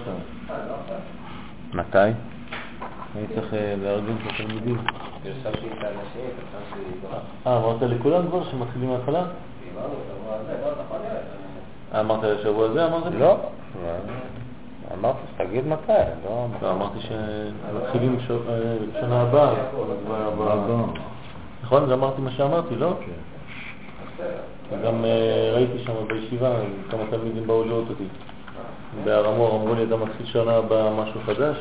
עכשיו. מתי? אני צריך אה, לארגן את התלמידים. פרסמתי את האנשים, פרסמתי תורה. אה, אמרת לכולם כבר שמתחילים מההתחלה? לא, לראות. אה, אמרת לשבוע הזה? אמרת לי? לא. אמרתי שתגיד מתי, לא... לא, אמרתי שמתחילים ש- אה, שנה הבאה. נכון? זה אמרתי מה שאמרתי, לא? וגם אה, ראיתי שם בישיבה, כמה תלמידים באו לראות אותי. בהר המור אמרו לי, אתה מתחיל שנה הבאה משהו חדש?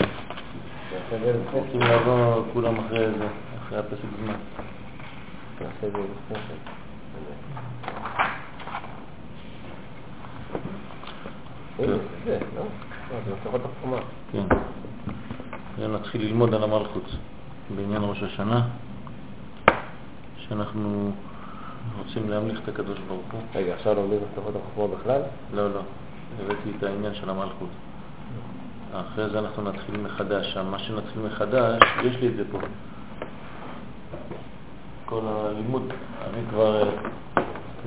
רוצים לעבור כולם אחרי זה, אחרי הפסק זמן. את כן. כן. ונתחיל ללמוד על המלכות בעניין ראש השנה, שאנחנו רוצים להמליך את הקדוש ברוך הוא. רגע, עכשיו לומדים מפתחות החומה בכלל? לא, לא, הבאתי את העניין של המלכות. אחרי זה אנחנו נתחיל מחדש. מה שנתחיל מחדש, יש לי את זה פה. כל הלימוד, אני כבר,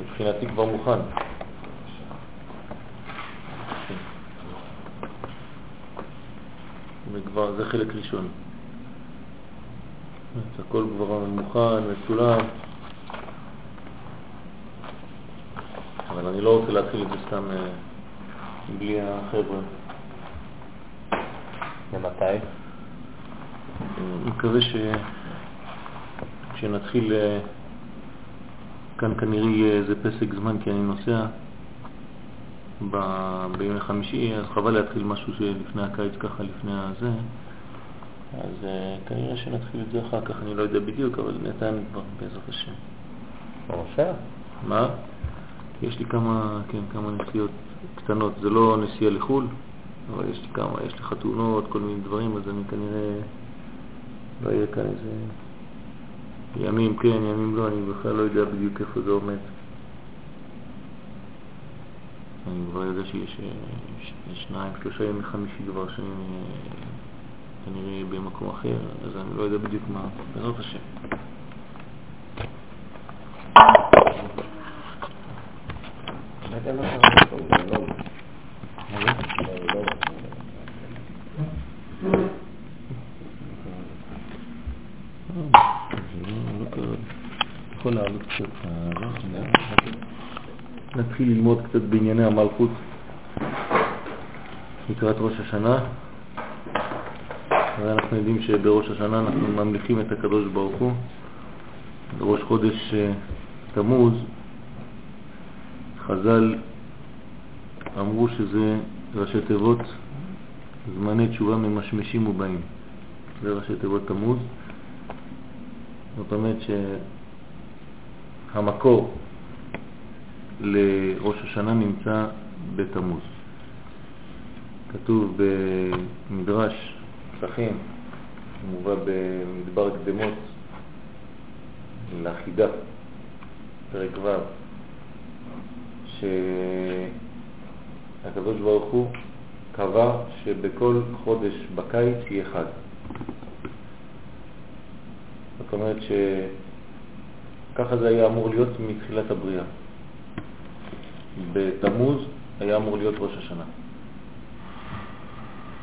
מבחינתי כבר מוכן. וכבר, זה חלק ראשון. אז הכל כבר מוכן, מצולם. אבל אני לא רוצה להתחיל את זה סתם אה, בלי החבר'ה. ומתי? אני מקווה ש... כשנתחיל, אה, כאן כנראה יהיה איזה פסק זמן כי אני נוסע ב... בימי חמישי, אז חבל להתחיל משהו שלפני הקיץ ככה, לפני הזה. אז אה, כנראה שנתחיל את זה אחר כך, אני לא יודע בדיוק, אבל בינתיים כבר בעזרת השם. מה? יש לי כמה, כן, כמה נסיעות קטנות, זה לא נסיעה לחו"ל, אבל יש לי כמה, יש לי חתונות, כל מיני דברים, אז אני כנראה לא יהיה כאן איזה ימים כן, ימים לא, אני בכלל לא יודע בדיוק איפה זה עומד. אני כבר יודע שיש אה, שניים, שלושה ימי חמישי כבר שאני אה, כנראה במקום אחר, אז אני לא יודע בדיוק מה, בעזרת השם. לא יודע מה קרה פה, זה לא... זה לא... נתחיל ללמוד קצת בענייני המלכות לקראת ראש השנה. הרי אנחנו יודעים שבראש השנה אנחנו ממליכים את הקדוש ברוך הוא. בראש חודש אה, תמוז חז"ל אמרו שזה ראשי תיבות זמני תשובה ממשמשים ובאים. זה ראשי תיבות תמוז. זאת אומרת שהמקור לראש השנה נמצא בתמוז. כתוב במדרש פסחים, מובא במדבר קדמות לחידה, פרק ו', שהקדוש ברוך הוא קבע שבכל חודש בקיץ יהיה חג. זאת אומרת שככה זה היה אמור להיות מתחילת הבריאה. בתמוז היה אמור להיות ראש השנה.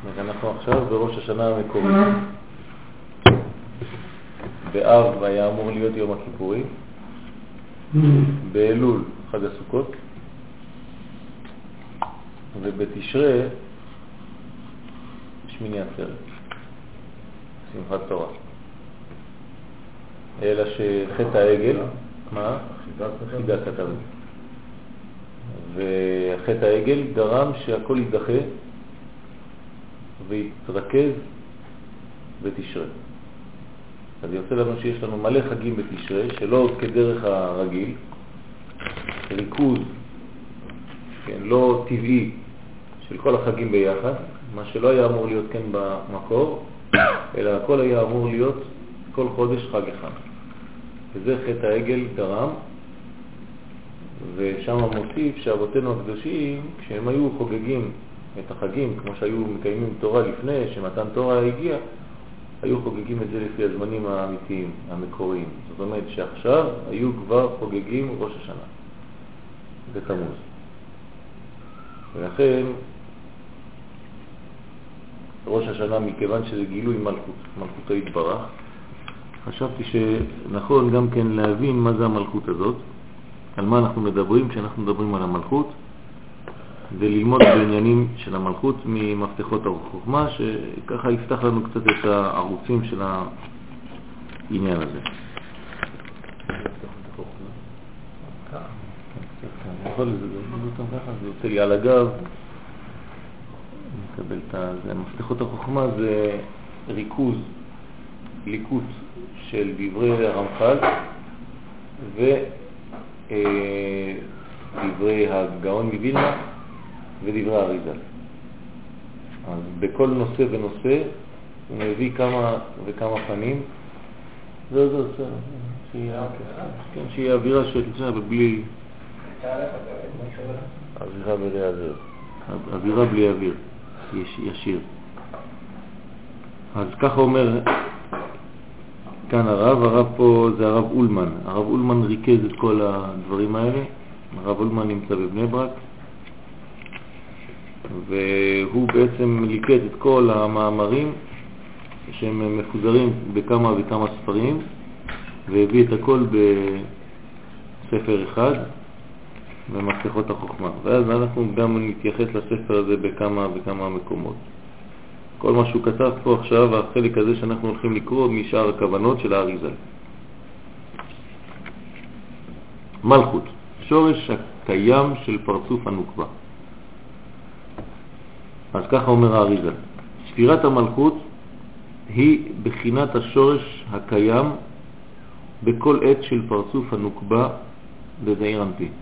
ואנחנו עכשיו בראש השנה המקורי. באב היה אמור להיות יום הכיפורים, באלול חג הסוכות, ובתשרה שמיני עצרת, שמחת תורה. אלא שחטא העגל, מה? חידה כתב. וחטא העגל גרם שהכל יידחה ויתרכז בתשרה. אז יוצא לנו שיש לנו מלא חגים בתשרה, שלא כדרך הרגיל, ריכוז, כן, לא טבעי של כל החגים ביחד, מה שלא היה אמור להיות כן במקור, אלא הכל היה אמור להיות כל חודש חג אחד. וזה חטא העגל גרם, ושם מוסיף שאבותינו הקדושים, כשהם היו חוגגים את החגים, כמו שהיו מקיימים תורה לפני שמתן תורה הגיע, היו חוגגים את זה לפי הזמנים האמיתיים, המקוריים. זאת אומרת שעכשיו היו כבר חוגגים ראש השנה, בתמוז. ולכן ראש השנה מכיוון שזה גילוי מלכות, מלכותו יתברך. חשבתי שנכון גם כן להבין מה זה המלכות הזאת, על מה אנחנו מדברים כשאנחנו מדברים על המלכות, וללמוד בעניינים של המלכות ממפתחות החוכמה, שככה יפתח לנו קצת את הערוצים של העניין הזה. יכול לזלזל אותם ככה, זה יוצא לי על הגב, מקבל את זה. מפתחות החוכמה זה ריכוז, ליקוט של דברי הרמח"ל ודברי הגאון מווילנה ודברי האריזה. אז בכל נושא ונושא הוא מביא כמה וכמה פנים. זהו, זהו, בסדר. כן, שיהיה אווירה של זה, בלי... אווירה בלי אוויר. אווירה בלי אוויר, ישיר. אז ככה אומר כאן הרב, הרב פה זה הרב אולמן. הרב אולמן ריכז את כל הדברים האלה. הרב אולמן נמצא בבני ברק, והוא בעצם ליכד את כל המאמרים שהם מפוזרים בכמה וכמה ספרים, והביא את הכל בספר אחד, במפתחות החוכמה. ואז אנחנו גם נתייחס לספר הזה בכמה וכמה מקומות. כל מה שהוא כתב פה עכשיו, החלק הזה שאנחנו הולכים לקרוא משאר הכוונות של האריזל. מלכות, שורש הקיים של פרצוף הנוקבה. אז ככה אומר האריזל, ספירת המלכות היא בחינת השורש הקיים בכל עת של פרצוף הנוקבה בזעיר אנפין.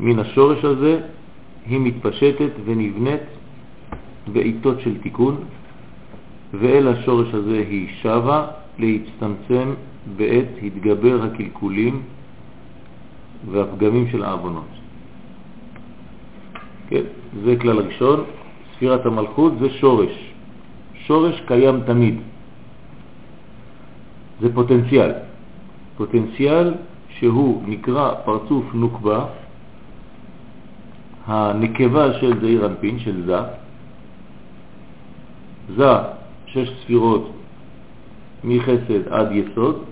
מן השורש הזה היא מתפשטת ונבנית בעיתות של תיקון, ואל השורש הזה היא שווה להצטמצם בעת התגבר הקלקולים והפגמים של העוונות. כן, זה כלל ראשון. ספירת המלכות זה שורש. שורש קיים תמיד. זה פוטנציאל. פוטנציאל שהוא נקרא פרצוף נוקבה, הנקבה של זעיר אנפין, של זה, זה שש ספירות מחסד עד יסוד,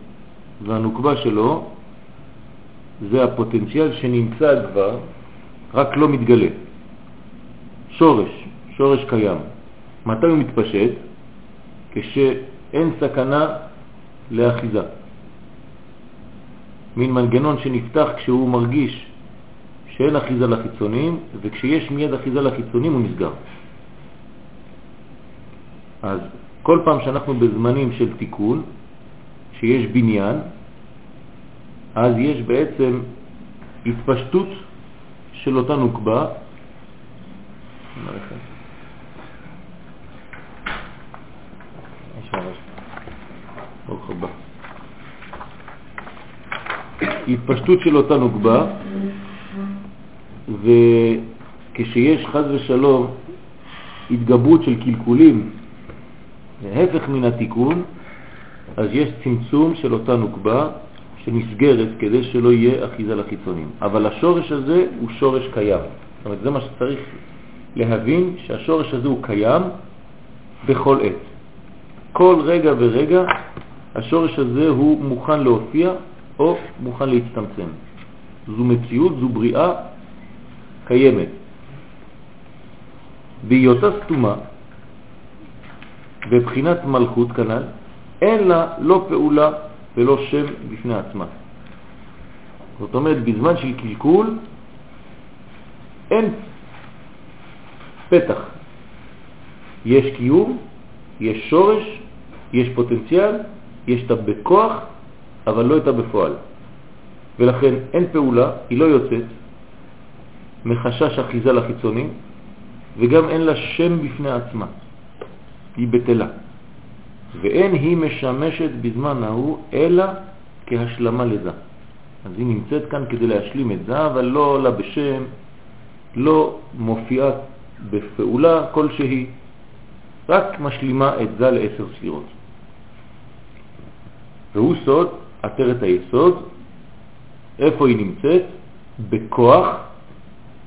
והנוקבה שלו זה הפוטנציאל שנמצא כבר, רק לא מתגלה. שורש, שורש קיים. מתי הוא מתפשט? כשאין סכנה לאחיזה. מין מנגנון שנפתח כשהוא מרגיש שאין אחיזה לחיצונים, וכשיש מיד אחיזה לחיצונים הוא נסגר. אז כל פעם שאנחנו בזמנים של תיקון, שיש בניין, אז יש בעצם התפשטות של אותה נוקבה. התפשטות של אותה נוקבה, וכשיש חז ושלום התגברות של קלקולים להפך מן התיקון, אז יש צמצום של אותה נוקבה שנסגרת כדי שלא יהיה אחיזה לחיצונים. אבל השורש הזה הוא שורש קיים. זאת אומרת, זה מה שצריך להבין, שהשורש הזה הוא קיים בכל עת. כל רגע ורגע השורש הזה הוא מוכן להופיע או מוכן להצטמצם. זו מציאות, זו בריאה קיימת. בהיותה סתומה, בבחינת מלכות כנ"ל, אין לה לא פעולה ולא שם בפני עצמה. זאת אומרת, בזמן של קלקול אין פתח. יש קיום, יש שורש, יש פוטנציאל, יש את בכוח, אבל לא את בפועל. ולכן אין פעולה, היא לא יוצאת מחשש אחיזה לחיצונים, וגם אין לה שם בפני עצמה. היא בטלה. ואין היא משמשת בזמן ההוא אלא כהשלמה לזה. אז היא נמצאת כאן כדי להשלים את זה, אבל לא עולה בשם, לא מופיעה בפעולה כלשהי, רק משלימה את זה לעשר ספירות. והוא סוד, עטרת היסוד, איפה היא נמצאת? בכוח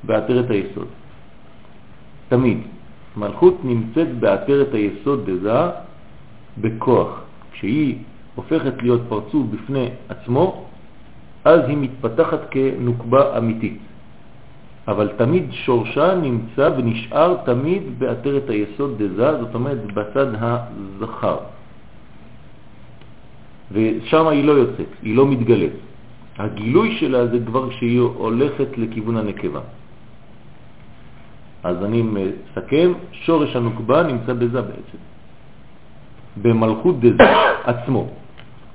בעטרת היסוד. תמיד. מלכות נמצאת בעטרת היסוד דזה בכוח. כשהיא הופכת להיות פרצוף בפני עצמו, אז היא מתפתחת כנוקבה אמיתית. אבל תמיד שורשה נמצא ונשאר תמיד בעטרת היסוד דזה, זאת אומרת בצד הזכר. ושם היא לא יוצאת, היא לא מתגלית. הגילוי שלה זה כבר כשהיא הולכת לכיוון הנקבה. אז אני מסכם, שורש הנוקבה נמצא בזה בעצם, במלכות דזה עצמו,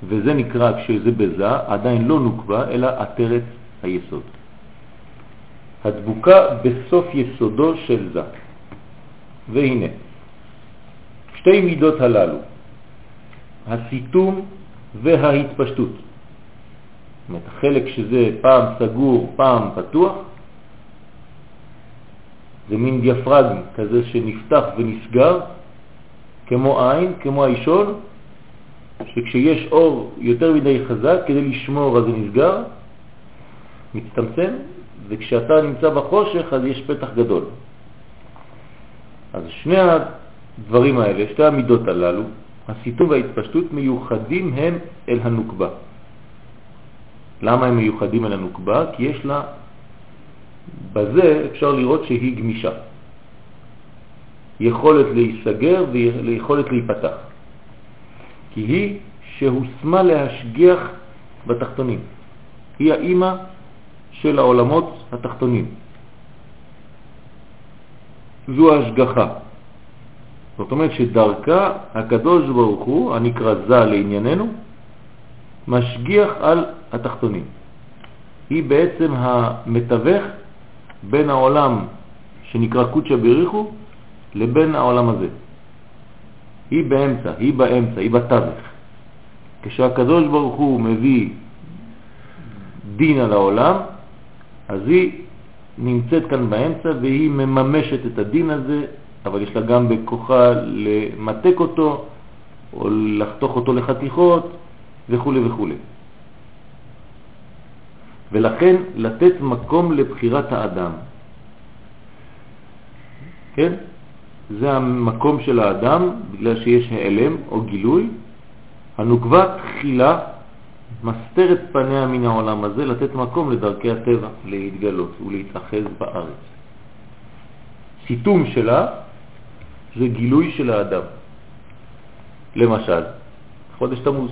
וזה נקרא כשזה בזה עדיין לא נוקבה אלא עטרת היסוד. הדבוקה בסוף יסודו של זה. והנה, שתי מידות הללו, הסיתום וההתפשטות. זאת אומרת, החלק שזה פעם סגור, פעם פתוח, זה מין דיאפרגם כזה שנפתח ונסגר, כמו עין, כמו האישון, שכשיש אור יותר מדי חזק, כדי לשמור אז זה נסגר, מצטמצם, וכשאתה נמצא בחושך אז יש פתח גדול. אז שני הדברים האלה, שתי המידות הללו, הסיתום וההתפשטות מיוחדים הם אל הנוקבה. למה הם מיוחדים אל הנוקבה? כי יש לה, בזה אפשר לראות שהיא גמישה. יכולת להיסגר ויכולת להיפתח. כי היא שהוסמה להשגיח בתחתונים. היא האימא של העולמות התחתונים. זו ההשגחה. זאת אומרת שדרכה הקדוש ברוך הוא, הנקרא זה לענייננו, משגיח על התחתונים. היא בעצם המתווך בין העולם שנקרא קודשא בריחו לבין העולם הזה. היא באמצע, היא באמצע, היא בתווך. כשהקדוש ברוך הוא מביא דין על העולם, אז היא נמצאת כאן באמצע והיא מממשת את הדין הזה, אבל יש לה גם בכוחה למתק אותו או לחתוך אותו לחתיכות וכו' וכו'. ולכן לתת מקום לבחירת האדם. כן? זה המקום של האדם, בגלל שיש העלם או גילוי. הנוקבה תחילה מסתרת פניה מן העולם הזה, לתת מקום לדרכי הטבע, להתגלות ולהתאחז בארץ. סיתום שלה זה גילוי של האדם. למשל, חודש תמוז.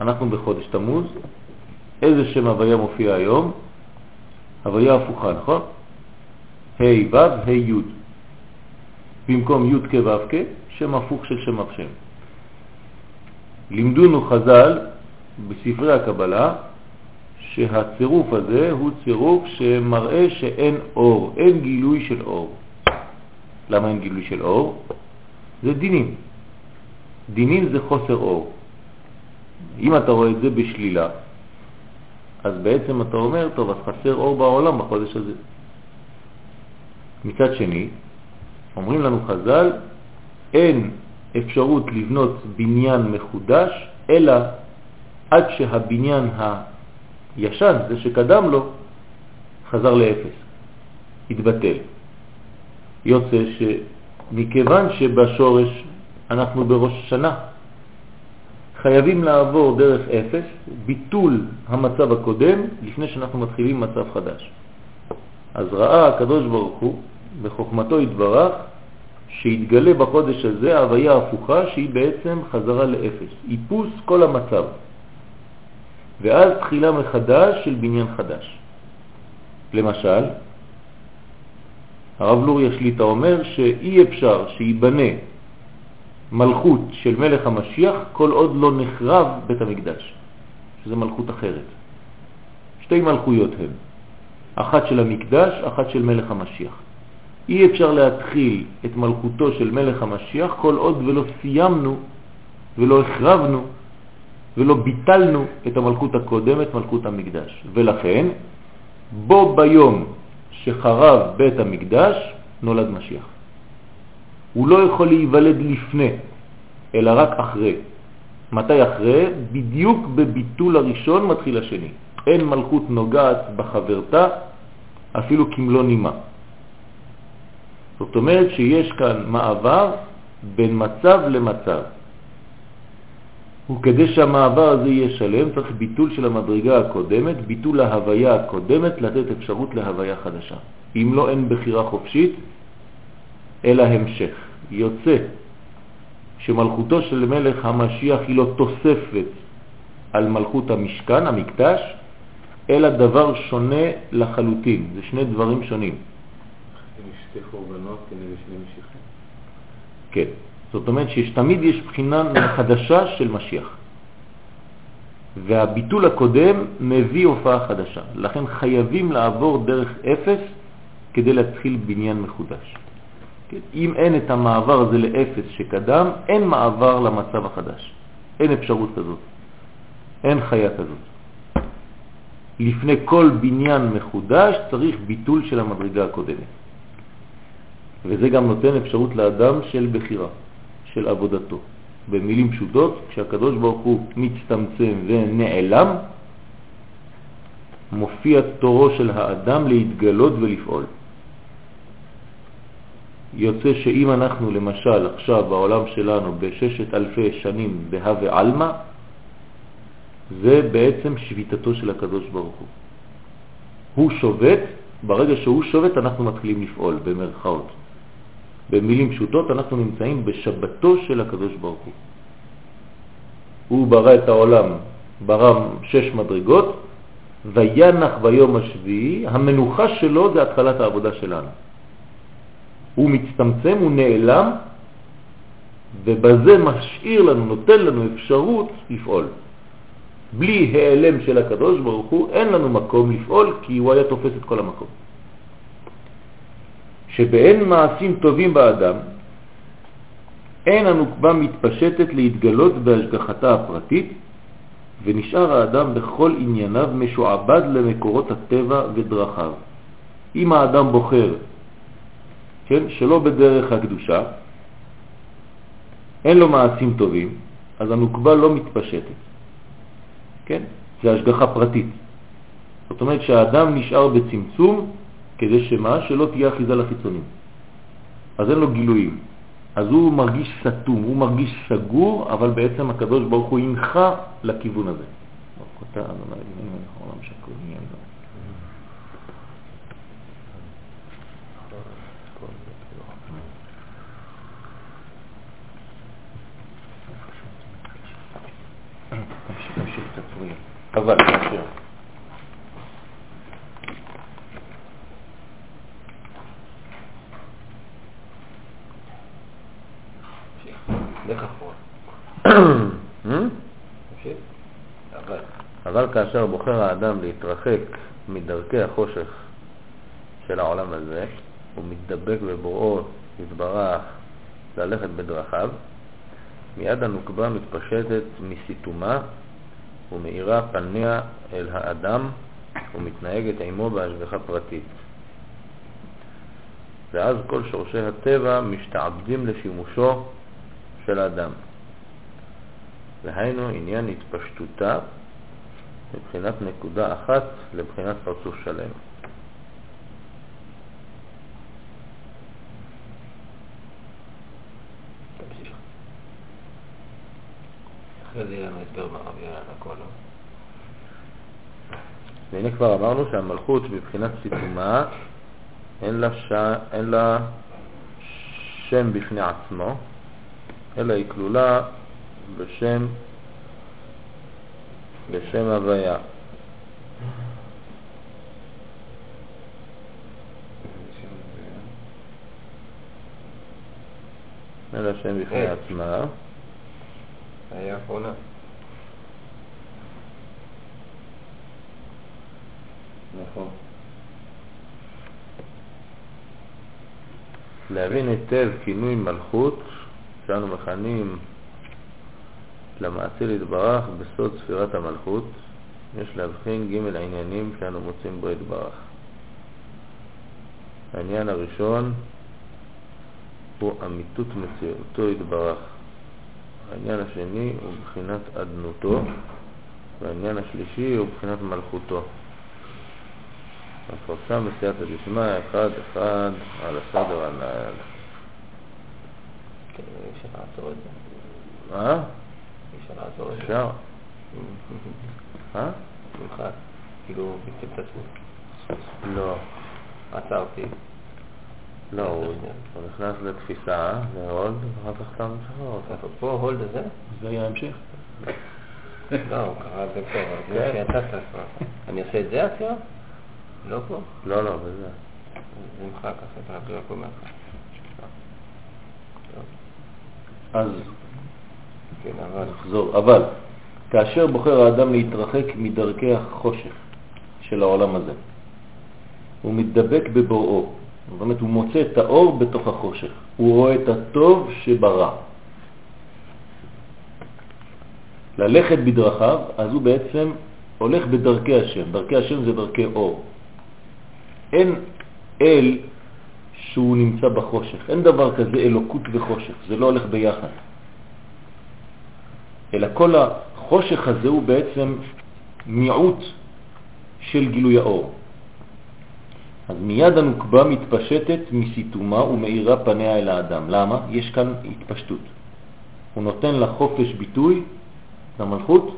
אנחנו בחודש תמוז, איזה שם הוויה מופיע היום? הוויה הפוכה, נכון? ה' ו', ה' י'. במקום י' כ' כ', שם הפוך של שם השם. לימדונו חז"ל בספרי הקבלה שהצירוף הזה הוא צירוף שמראה שאין אור, אין גילוי של אור. למה אין גילוי של אור? זה דינים. דינים זה חוסר אור. אם אתה רואה את זה בשלילה, אז בעצם אתה אומר, טוב, אז חסר אור בעולם בחודש הזה. מצד שני, אומרים לנו חז"ל, אין אפשרות לבנות בניין מחודש, אלא עד שהבניין הישן, זה שקדם לו, חזר לאפס, התבטל. יוצא שמכיוון שבשורש אנחנו בראש שנה, חייבים לעבור דרך אפס, ביטול המצב הקודם, לפני שאנחנו מתחילים מצב חדש. אז ראה הקדוש ברוך הוא, בחוכמתו התברך, שהתגלה בחודש הזה הוויה הפוכה שהיא בעצם חזרה לאפס, איפוס כל המצב. ואז תחילה מחדש של בניין חדש. למשל, הרב לוריה שליטה אומר שאי אפשר שיבנה מלכות של מלך המשיח כל עוד לא נחרב בית המקדש, שזה מלכות אחרת. שתי מלכויות הן, אחת של המקדש, אחת של מלך המשיח. אי אפשר להתחיל את מלכותו של מלך המשיח כל עוד ולא סיימנו ולא החרבנו ולא ביטלנו את המלכות הקודמת, מלכות המקדש. ולכן, בו ביום שחרב בית המקדש, נולד משיח. הוא לא יכול להיוולד לפני, אלא רק אחרי. מתי אחרי? בדיוק בביטול הראשון מתחיל השני. אין מלכות נוגעת בחברתה, אפילו כמלוא נימה. זאת אומרת שיש כאן מעבר בין מצב למצב. וכדי שהמעבר הזה יהיה שלם צריך ביטול של המדרגה הקודמת, ביטול ההוויה הקודמת, לתת אפשרות להוויה חדשה. אם לא, אין בחירה חופשית, אלא המשך. יוצא שמלכותו של מלך המשיח היא לא תוספת על מלכות המשכן, המקדש, אלא דבר שונה לחלוטין. זה שני דברים שונים. שתי חורבנות כנגד שני משיחים. כן. זאת אומרת שתמיד יש בחינה חדשה של משיח. והביטול הקודם מביא הופעה חדשה. לכן חייבים לעבור דרך אפס כדי להתחיל בניין מחודש. כן? אם אין את המעבר הזה לאפס שקדם, אין מעבר למצב החדש. אין אפשרות כזאת. אין חיה כזאת. לפני כל בניין מחודש צריך ביטול של המדרגה הקודמת. וזה גם נותן אפשרות לאדם של בחירה, של עבודתו. במילים פשוטות, כשהקדוש ברוך הוא מצטמצם ונעלם, מופיע תורו של האדם להתגלות ולפעול. יוצא שאם אנחנו למשל עכשיו בעולם שלנו בששת אלפי שנים בהווה אלמה, זה בעצם שביתתו של הקדוש ברוך הוא. הוא שובת, ברגע שהוא שובת אנחנו מתחילים לפעול במרכאות. במילים פשוטות אנחנו נמצאים בשבתו של הקדוש ברוך הוא. הוא ברא את העולם, ברא שש מדרגות, וינח ביום השביעי, המנוחה שלו זה התחלת העבודה שלנו. הוא מצטמצם, הוא נעלם, ובזה משאיר לנו, נותן לנו אפשרות לפעול. בלי העלם של הקדוש ברוך הוא אין לנו מקום לפעול כי הוא היה תופס את כל המקום. שבאין מעשים טובים באדם, אין הנוקבה מתפשטת להתגלות בהשגחתה הפרטית, ונשאר האדם בכל ענייניו משועבד למקורות הטבע ודרכיו. אם האדם בוחר, כן, שלא בדרך הקדושה, אין לו מעשים טובים, אז הנוקבה לא מתפשטת. כן? זה השגחה פרטית. זאת אומרת שהאדם נשאר בצמצום כדי שמה? שלא תהיה אחיזה לחיצונים. אז אין לו גילויים. אז הוא מרגיש סתום, הוא מרגיש סגור, אבל בעצם הקדוש ברוך הוא ינחה לכיוון הזה. אבל, נשאיר. לך אחורה. אבל כאשר בוחר האדם להתרחק מדרכי החושך של העולם הזה, הוא מתדבק בבוראו יתברך ללכת בדרכיו, מיד הנוקבה מתפשטת מסיתומה ומאירה פניה אל האדם ומתנהגת עמו בהשגחה פרטית. ואז כל שורשי הטבע משתעבדים לשימושו של האדם. והיינו עניין התפשטותה מבחינת נקודה אחת לבחינת פרצוף שלם. אחרי זה יהיה לנו הסבר ברבי על הכל, לא? והנה כבר אמרנו שהמלכות מבחינת סיתומה אין לה, ש... אין לה שם בפני עצמו, אלא היא כלולה בשם, בשם הוויה. אין לה שם בפני אה. עצמה. היה האחרונה. נכון. להבין היטב כינוי מלכות שאנו מכנים למעשה להתברך בסוד ספירת המלכות, יש להבחין ג' העניינים שאנו מוצאים בו התברך. העניין הראשון הוא אמיתות מציאותו התברך. העניין השני הוא בחינת אדנותו, והעניין השלישי הוא בחינת מלכותו. מפורסם בסייעתא דשמיא, אחד אחד על הסדר הנ"ל. אפשר לעצור את זה. אה? אי אפשר לעצור את זה. אפשר. אה? נמחק. כאילו, ביטל את עצמו. לא. עצרתי. לא, הוא נכנס לתפיסה, להולד, ואחר כך אתה משחרר אותה. פה, הולד הזה? זה היה ההמשך. לא, הוא קרא את זה פה, אבל כן. זה שיצאת כבר. אני עושה את זה עכשיו? לא פה? לא, לא, בזה. זה נמחק אחרי זה, רק לא פה מההתחלה. טוב, אז כן, אבל... נחזור. אבל כאשר בוחר האדם להתרחק מדרכי החושך של העולם הזה, הוא מתדבק בבוראו. זאת אומרת, הוא מוצא את האור בתוך החושך. הוא רואה את הטוב שברע. ללכת בדרכיו, אז הוא בעצם הולך בדרכי השם. דרכי השם זה דרכי אור. אין אל שהוא נמצא בחושך. אין דבר כזה אלוקות וחושך. זה לא הולך ביחד. אלא כל החושך הזה הוא בעצם מיעוט של גילוי האור. אז מיד הנוקבה מתפשטת מסיתומה ומאירה פניה אל האדם. למה? יש כאן התפשטות. הוא נותן לה חופש ביטוי, למלכות,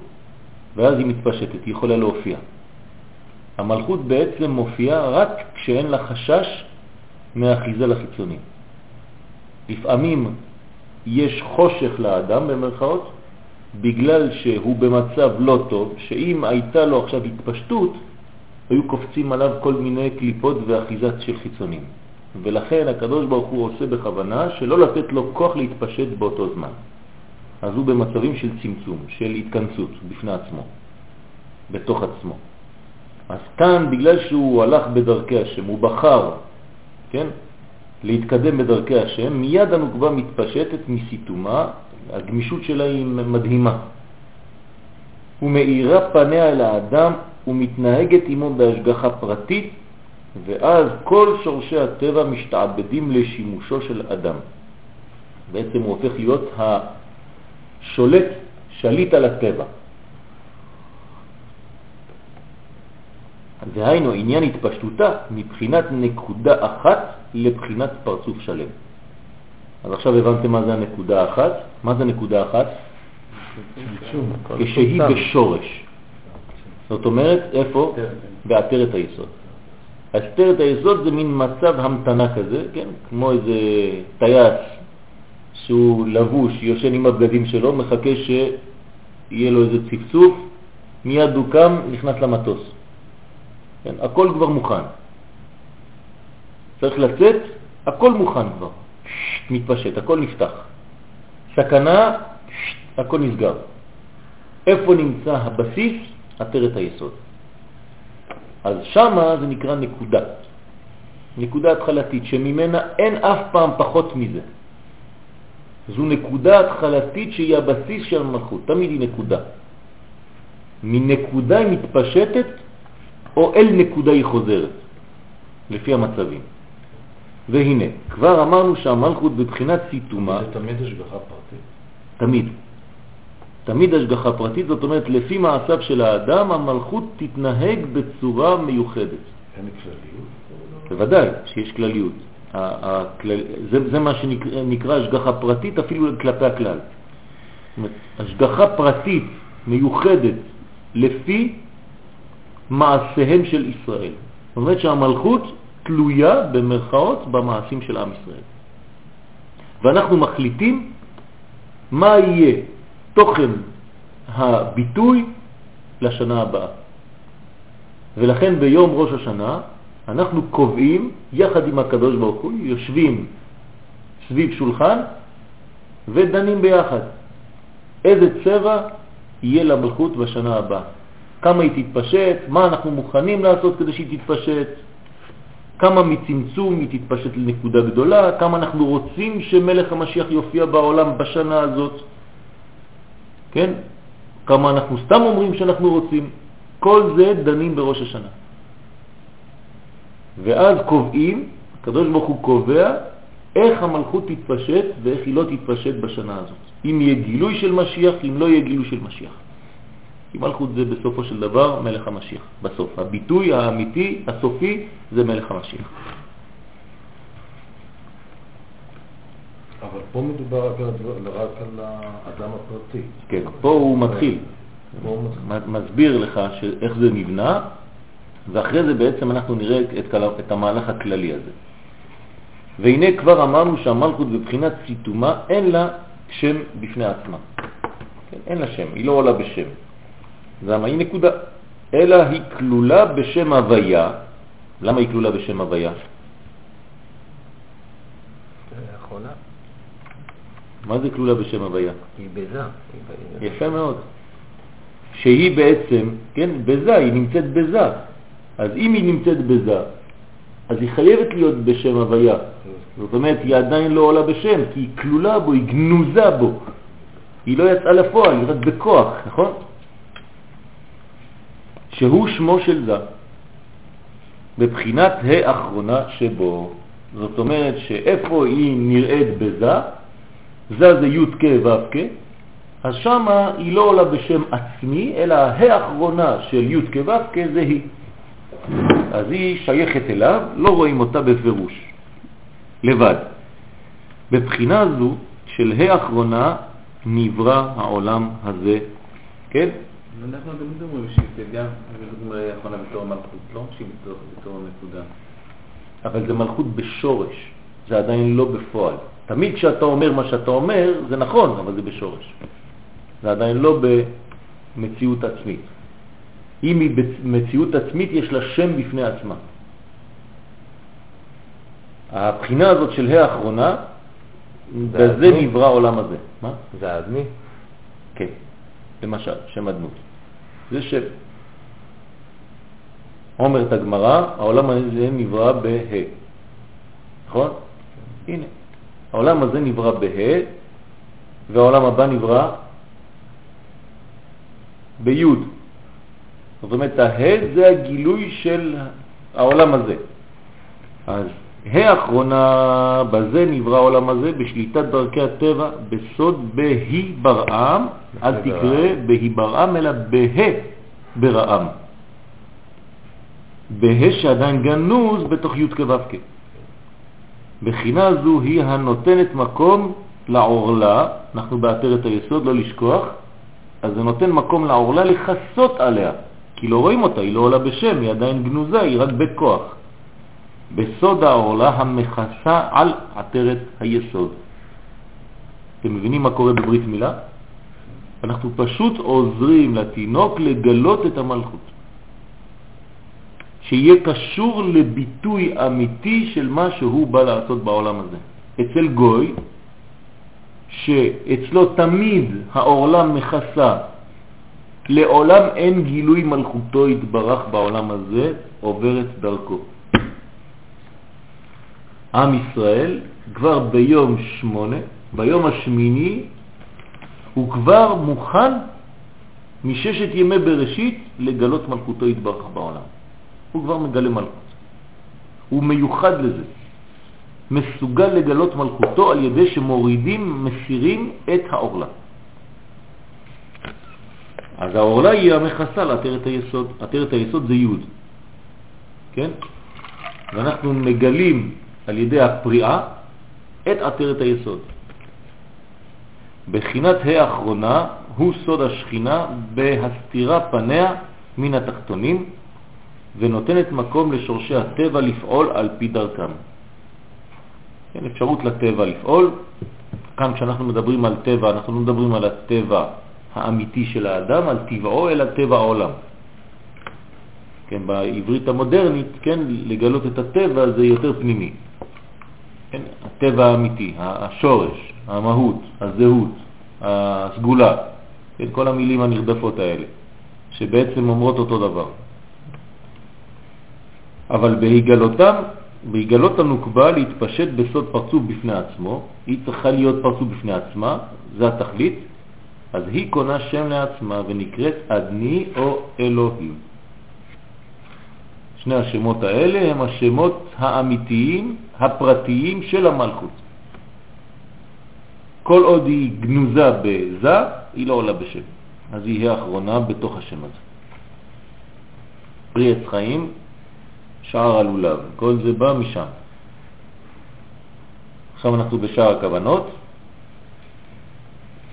ואז היא מתפשטת, היא יכולה להופיע. המלכות בעצם מופיעה רק כשאין לה חשש מהאחיזה לחיצונים. לפעמים יש חושך לאדם במרכאות, בגלל שהוא במצב לא טוב, שאם הייתה לו עכשיו התפשטות, היו קופצים עליו כל מיני קליפות ואחיזת של חיצונים. ולכן הקדוש ברוך הוא עושה בכוונה שלא לתת לו כוח להתפשט באותו זמן. אז הוא במצבים של צמצום, של התכנסות בפני עצמו, בתוך עצמו. אז כאן, בגלל שהוא הלך בדרכי השם, הוא בחר, כן, להתקדם בדרכי השם, מיד הנוקבה מתפשטת מסיתומה, הגמישות שלה היא מדהימה. ומאירה פניה אל האדם ומתנהגת עמו בהשגחה פרטית, ואז כל שורשי הטבע משתעבדים לשימושו של אדם. בעצם הוא הופך להיות השולט, שליט על הטבע. דהיינו, עניין התפשטותה מבחינת נקודה אחת לבחינת פרצוף שלם. אז עכשיו הבנתם מה זה הנקודה האחת? מה זה נקודה אחת? כשהיא בשורש. זאת אומרת, איפה? בעטרת היסוד. עטרת היסוד זה מין מצב המתנה כזה, כן? כמו איזה טייס שהוא לבוש, יושן עם הבגדים שלו, מחכה שיהיה לו איזה צפצוף, מיד הוא קם, נכנס למטוס. כן? הכל כבר מוכן. צריך לצאת, הכל מוכן כבר. שט, מתפשט, הכל נפתח. סכנה, שט, הכל נסגר. איפה נמצא הבסיס? עטרת היסוד. אז שמה זה נקרא נקודה. נקודה התחלתית, שממנה אין אף פעם פחות מזה. זו נקודה התחלתית שהיא הבסיס של המלכות, תמיד היא נקודה. מנקודה היא מתפשטת או אל נקודה היא חוזרת, לפי המצבים. והנה, כבר אמרנו שהמלכות בבחינת סיתומה, זה תמיד השגחה פרטית. תמיד. תמיד השגחה פרטית, זאת אומרת, לפי מעשיו של האדם, המלכות תתנהג בצורה מיוחדת. אין כלליות? בוודאי שיש כלליות. הכלל... זה, זה מה שנקרא השגחה פרטית אפילו כלפי הכלל. השגחה פרטית מיוחדת לפי מעשיהם של ישראל. זאת אומרת שהמלכות תלויה במרכאות במעשים של עם ישראל. ואנחנו מחליטים מה יהיה תוכן הביטוי לשנה הבאה. ולכן ביום ראש השנה אנחנו קובעים יחד עם הקדוש ברוך הוא, יושבים סביב שולחן ודנים ביחד. איזה צבע יהיה למלכות בשנה הבאה. כמה היא תתפשט, מה אנחנו מוכנים לעשות כדי שהיא תתפשט, כמה מצמצום היא תתפשט לנקודה גדולה, כמה אנחנו רוצים שמלך המשיח יופיע בעולם בשנה הזאת, כן? כמה אנחנו סתם אומרים שאנחנו רוצים. כל זה דנים בראש השנה. ואז קובעים, הקדוש ברוך הוא קובע איך המלכות תתפשט ואיך היא לא תתפשט בשנה הזאת. אם יהיה גילוי של משיח, אם לא יהיה גילוי של משיח. כי מלכות זה בסופו של דבר מלך המשיח, בסוף. הביטוי האמיתי, הסופי, זה מלך המשיח. אבל פה מדובר רק על האדם הפרטי. כן, פה הוא מתחיל, מסביר לך איך זה נבנה, ואחרי זה בעצם אנחנו נראה את המהלך הכללי הזה. והנה כבר אמרנו שהמלכות בבחינת סיתומה אין לה שם בפני עצמה. כן, אין לה שם, היא לא עולה בשם. למה? היא נקודה. אלא היא כלולה בשם הוויה. למה היא כלולה בשם הוויה? האחרונה. מה זה כלולה בשם הוויה? היא בזה. יפה מאוד. שהיא בעצם, כן, בזה, היא נמצאת בזה. אז אם היא נמצאת בזה, אז היא חייבת להיות בשם הוויה. זאת אומרת, היא עדיין לא עולה בשם, כי היא כלולה בו, היא גנוזה בו. היא לא יצאה לפועל, היא רק בכוח, נכון? שהוא שמו של זה, בבחינת האחרונה שבו. זאת אומרת שאיפה היא נראית בזה, זה זה י' כ' ו' כ', אז שמה היא לא עולה בשם עצמי, אלא האחרונה של י' כ' ו' כ' זה היא. אז היא שייכת אליו, לא רואים אותה בפירוש, לבד. בבחינה זו של האחרונה נברא העולם הזה, כן? אנחנו תמיד אומרים שהיא גם אומרים האחרונה בתור מלכות, לא שהיא בתור נקודה. אבל זה מלכות בשורש, זה עדיין לא בפועל. תמיד כשאתה אומר מה שאתה אומר, זה נכון, אבל זה בשורש. זה עדיין לא במציאות עצמית. אם היא במציאות עצמית, יש לה שם בפני עצמה. הבחינה הזאת של האחרונה, בזה? נברא העולם הזה. מה? זה האדמי? כן, למשל, שם אדנות. זה שם. אומרת הגמרא, העולם הזה נברא בה. נכון? הנה. העולם הזה נברא בה, והעולם הבא נברא בי'. זאת אומרת, הה' זה הגילוי של העולם הזה. אז האחרונה, בזה נברא העולם הזה, בשליטת דרכי הטבע, בסוד בהי ברעם, אל תקרא בהי ברעם, אלא בה ברעם. בה שעדיין גנוז בתוך י' כו'. בחינה זו היא הנותנת מקום לעורלה, אנחנו בעטרת היסוד, לא לשכוח, אז זה נותן מקום לעורלה לחסות עליה, כי לא רואים אותה, היא לא עולה בשם, היא עדיין גנוזה, היא רק בכוח. בסוד העורלה המכסה על עטרת היסוד. אתם מבינים מה קורה בברית מילה? אנחנו פשוט עוזרים לתינוק לגלות את המלכות. שיהיה קשור לביטוי אמיתי של מה שהוא בא לעשות בעולם הזה. אצל גוי, שאצלו תמיד העולם מכסה, לעולם אין גילוי מלכותו יתברך בעולם הזה, עוברת דרכו. עם ישראל כבר ביום שמונה, ביום השמיני, הוא כבר מוכן מששת ימי בראשית לגלות מלכותו יתברך בעולם. הוא כבר מגלה מלכות. הוא מיוחד לזה. מסוגל לגלות מלכותו על ידי שמורידים, מסירים את העורלה. אז העורלה היא המכסה לעטרת היסוד. עטרת היסוד זה י', כן? ואנחנו מגלים על ידי הפריאה את עטרת היסוד. בחינת האחרונה הוא סוד השכינה בהסתירה פניה מן התחתונים ונותנת מקום לשורשי הטבע לפעול על פי דרכם. כן, אפשרות לטבע לפעול. כאן כשאנחנו מדברים על טבע, אנחנו לא מדברים על הטבע האמיתי של האדם, על טבעו, אלא טבע העולם. כן, בעברית המודרנית, כן, לגלות את הטבע זה יותר פנימי. כן, הטבע האמיתי, השורש, המהות, הזהות, הסגולה, כן, כל המילים הנרדפות האלה, שבעצם אומרות אותו דבר. אבל בהיגלותם, בהיגלות הנוקבה להתפשט בסוד פרצוף בפני עצמו, היא צריכה להיות פרצוף בפני עצמה, זה התכלית, אז היא קונה שם לעצמה ונקראת אדני או אלוהים. שני השמות האלה הם השמות האמיתיים, הפרטיים של המלכות. כל עוד היא גנוזה בזה, היא לא עולה בשם. אז היא האחרונה בתוך השם הזה. פרי עץ חיים, שער הלולב, כל זה בא משם. עכשיו אנחנו בשער הכוונות.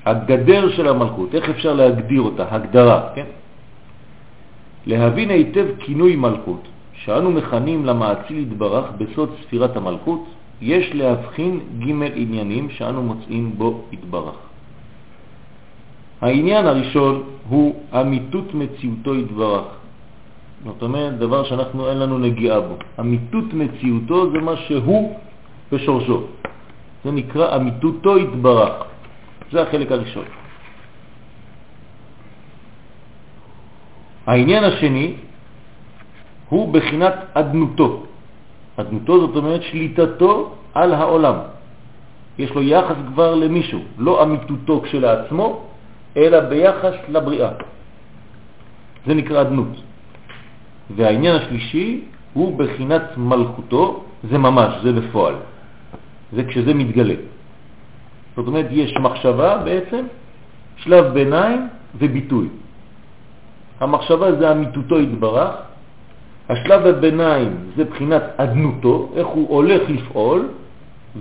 הגדר של המלכות, איך אפשר להגדיר אותה? הגדרה, כן? להבין היטב כינוי מלכות, שאנו מכנים למעציל התברך בסוד ספירת המלכות, יש להבחין ג' עניינים שאנו מוצאים בו התברך. העניין הראשון הוא אמיתות מציאותו התברך. זאת אומרת, דבר שאנחנו אין לנו נגיעה בו. אמיתות מציאותו זה מה שהוא בשורשו. זה נקרא אמיתותו התברך. זה החלק הראשון. העניין השני הוא בחינת אדנותו. אדנותו זאת אומרת שליטתו על העולם. יש לו יחס כבר למישהו, לא אמיתותו כשלעצמו, אלא ביחס לבריאה. זה נקרא אדנות. והעניין השלישי הוא בחינת מלכותו, זה ממש, זה בפועל. זה כשזה מתגלה. זאת אומרת, יש מחשבה בעצם, שלב ביניים וביטוי. המחשבה זה אמיתותו התברך, השלב הביניים זה בחינת אדנותו, איך הוא הולך לפעול,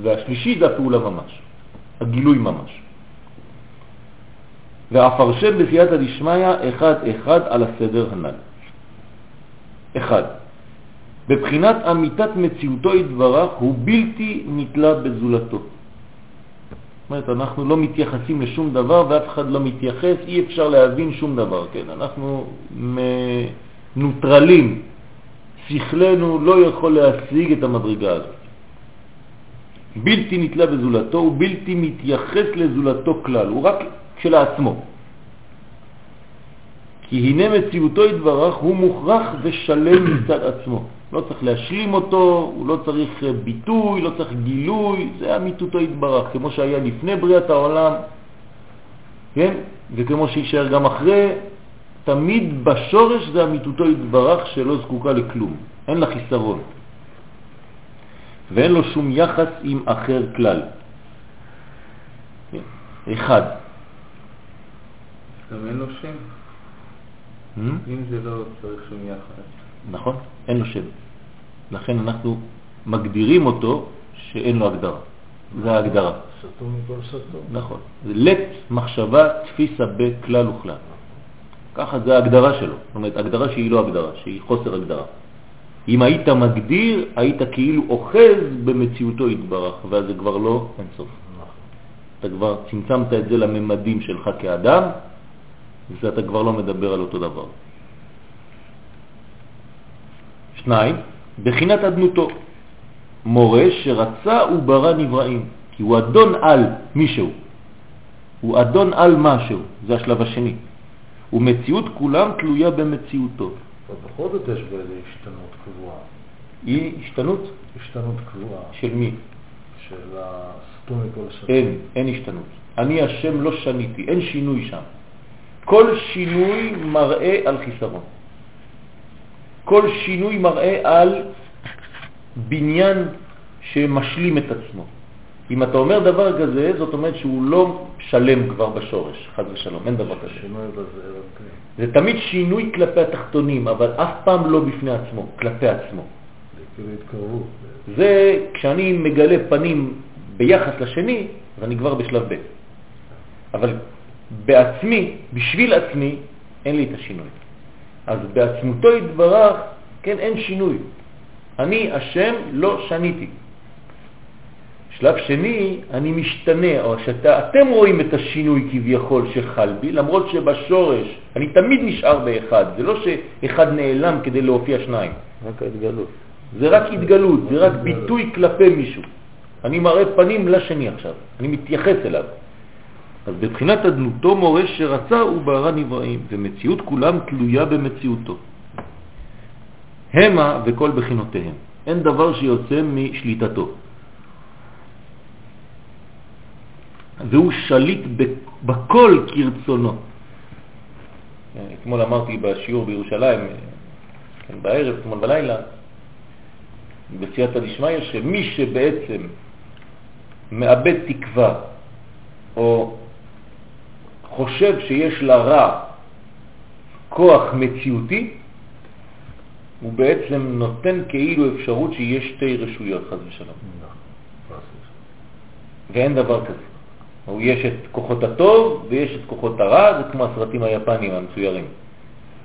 והשלישי זה הפעולה ממש, הגילוי ממש. ואפרשם בסייעתא דשמיא אחד אחד על הסדר הנ"ל. אחד, בבחינת אמיתת מציאותו התברך הוא בלתי נתלה בזולתו. זאת אומרת, אנחנו לא מתייחסים לשום דבר ואף אחד לא מתייחס, אי אפשר להבין שום דבר, כן? אנחנו נוטרלים, שכלנו לא יכול להשיג את המדרגה הזאת. בלתי נתלה בזולתו, הוא בלתי מתייחס לזולתו כלל, הוא רק כשלעצמו. כי הנה מציאותו התברך הוא מוכרח ושלם מצד עצמו. לא צריך להשלים אותו, הוא לא צריך ביטוי, לא צריך גילוי, זה אמיתותו התברך, כמו שהיה לפני בריאת העולם, כן? וכמו שישאר גם אחרי, תמיד בשורש זה אמיתותו התברך שלא זקוקה לכלום, אין לה חיסרון. ואין לו שום יחס עם אחר כלל. כן? אחד. גם אין לו שם. Hmm? אם זה לא צריך שום יחס. נכון? אין לו שם. לכן אנחנו מגדירים אותו שאין לו הגדרה. זה ההגדרה. סתום מכל סתום. נכון. זה לט מחשבה תפיסה בכלל וכלל. ככה זה ההגדרה שלו. זאת אומרת, הגדרה שהיא לא הגדרה, שהיא חוסר הגדרה. אם היית מגדיר, היית כאילו אוחז במציאותו התברך, ואז זה כבר לא אין סוף. אתה כבר צמצמת את זה לממדים שלך כאדם, ואתה כבר לא מדבר על אותו דבר. שניים, בחינת אדנותו, מורה שרצה וברא נבראים, כי הוא אדון על מישהו, הוא אדון על משהו, זה השלב השני. ומציאות כולם תלויה במציאותו. בכל זאת יש באיזה השתנות קבועה. היא השתנות השתנות קבועה של מי? של הסתום מכל סתום. אין, אין השתנות. אני השם לא שניתי, אין שינוי שם. כל שינוי מראה על חיסרון. כל שינוי מראה על בניין שמשלים את עצמו. אם אתה אומר דבר כזה, זאת אומרת שהוא לא שלם כבר בשורש, חז ושלום, אין דבר כזה. אנפין. זה תמיד שינוי כלפי התחתונים, אבל אף פעם לא בפני עצמו, כלפי עצמו. זה כאילו. זה כשאני מגלה פנים ביחס לשני, אז אני כבר בשלב ב'. אבל בעצמי, בשביל עצמי, אין לי את השינוי. אז בעצמותו יתברך, כן, אין שינוי. אני השם לא שניתי. שלב שני, אני משתנה, או שאתם רואים את השינוי כביכול שחל בי, למרות שבשורש אני תמיד נשאר באחד, זה לא שאחד נעלם כדי להופיע שניים. רק ההתגלות. זה רק התגלות, זה רק ביטוי כלפי מישהו. אני מראה פנים לשני עכשיו, אני מתייחס אליו. אז בבחינת אדנותו מורה שרצה הוא ברא נבראים, ומציאות כולם תלויה במציאותו. המה וכל בחינותיהם. אין דבר שיוצא משליטתו. והוא שליט בכל כרצונו. אתמול אמרתי בשיעור בירושלים, כן, בערב, אתמול בלילה, בסייעתא דשמיא, שמי שבעצם מאבד תקווה או חושב שיש לרע כוח מציאותי, הוא בעצם נותן כאילו אפשרות שיש שתי רשויות, חז ושלום. ואין דבר כזה. או יש את כוחות הטוב ויש את כוחות הרע, זה כמו הסרטים היפנים המצוירים.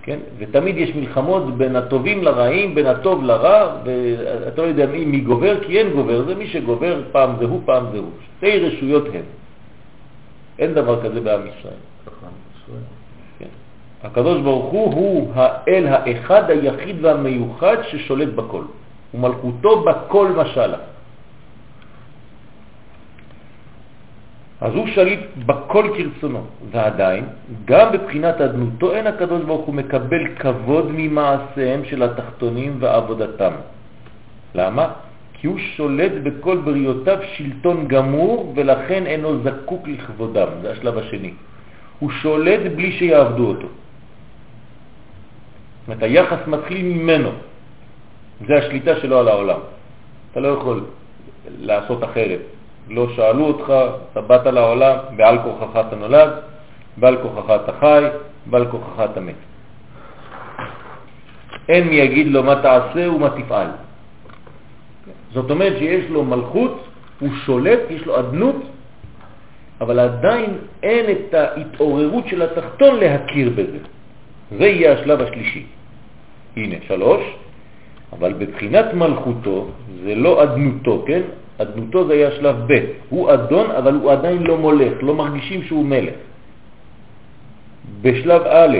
כן? ותמיד יש מלחמות בין הטובים לרעים, בין הטוב לרע, ואתה לא יודע מי גובר, כי אין גובר, זה מי שגובר, פעם זה הוא, פעם זה הוא. שתי רשויות הן. אין דבר כזה בעם ישראל. כן. הקדוש ברוך הוא הוא האל האחד היחיד והמיוחד ששולט בכל. ומלכותו בכל משלה. אז הוא שליט בכל כרצונו, ועדיין, גם בבחינת אדנותו אין הקדוש ברוך הוא מקבל כבוד ממעשיהם של התחתונים ועבודתם. למה? כי הוא שולט בכל בריאותיו שלטון גמור, ולכן אינו זקוק לכבודם. זה השלב השני. הוא שולט בלי שיעבדו אותו. זאת אומרת, היחס מתחיל ממנו. זה השליטה שלו על העולם. אתה לא יכול לעשות אחרת. לא שאלו אותך, אתה באת לעולם, בעל כוחך אתה נולד, בעל כוחך אתה חי, בעל כוחך אתה מת. אין מי יגיד לו מה תעשה ומה תפעל. זאת אומרת שיש לו מלכות, הוא שולט, יש לו אדנות, אבל עדיין אין את ההתעוררות של התחתון להכיר בזה. זה יהיה השלב השלישי. הנה, שלוש, אבל בבחינת מלכותו, זה לא אדנותו, כן? אדנותו זה היה שלב ב', הוא אדון אבל הוא עדיין לא מולך, לא מרגישים שהוא מלך. בשלב א'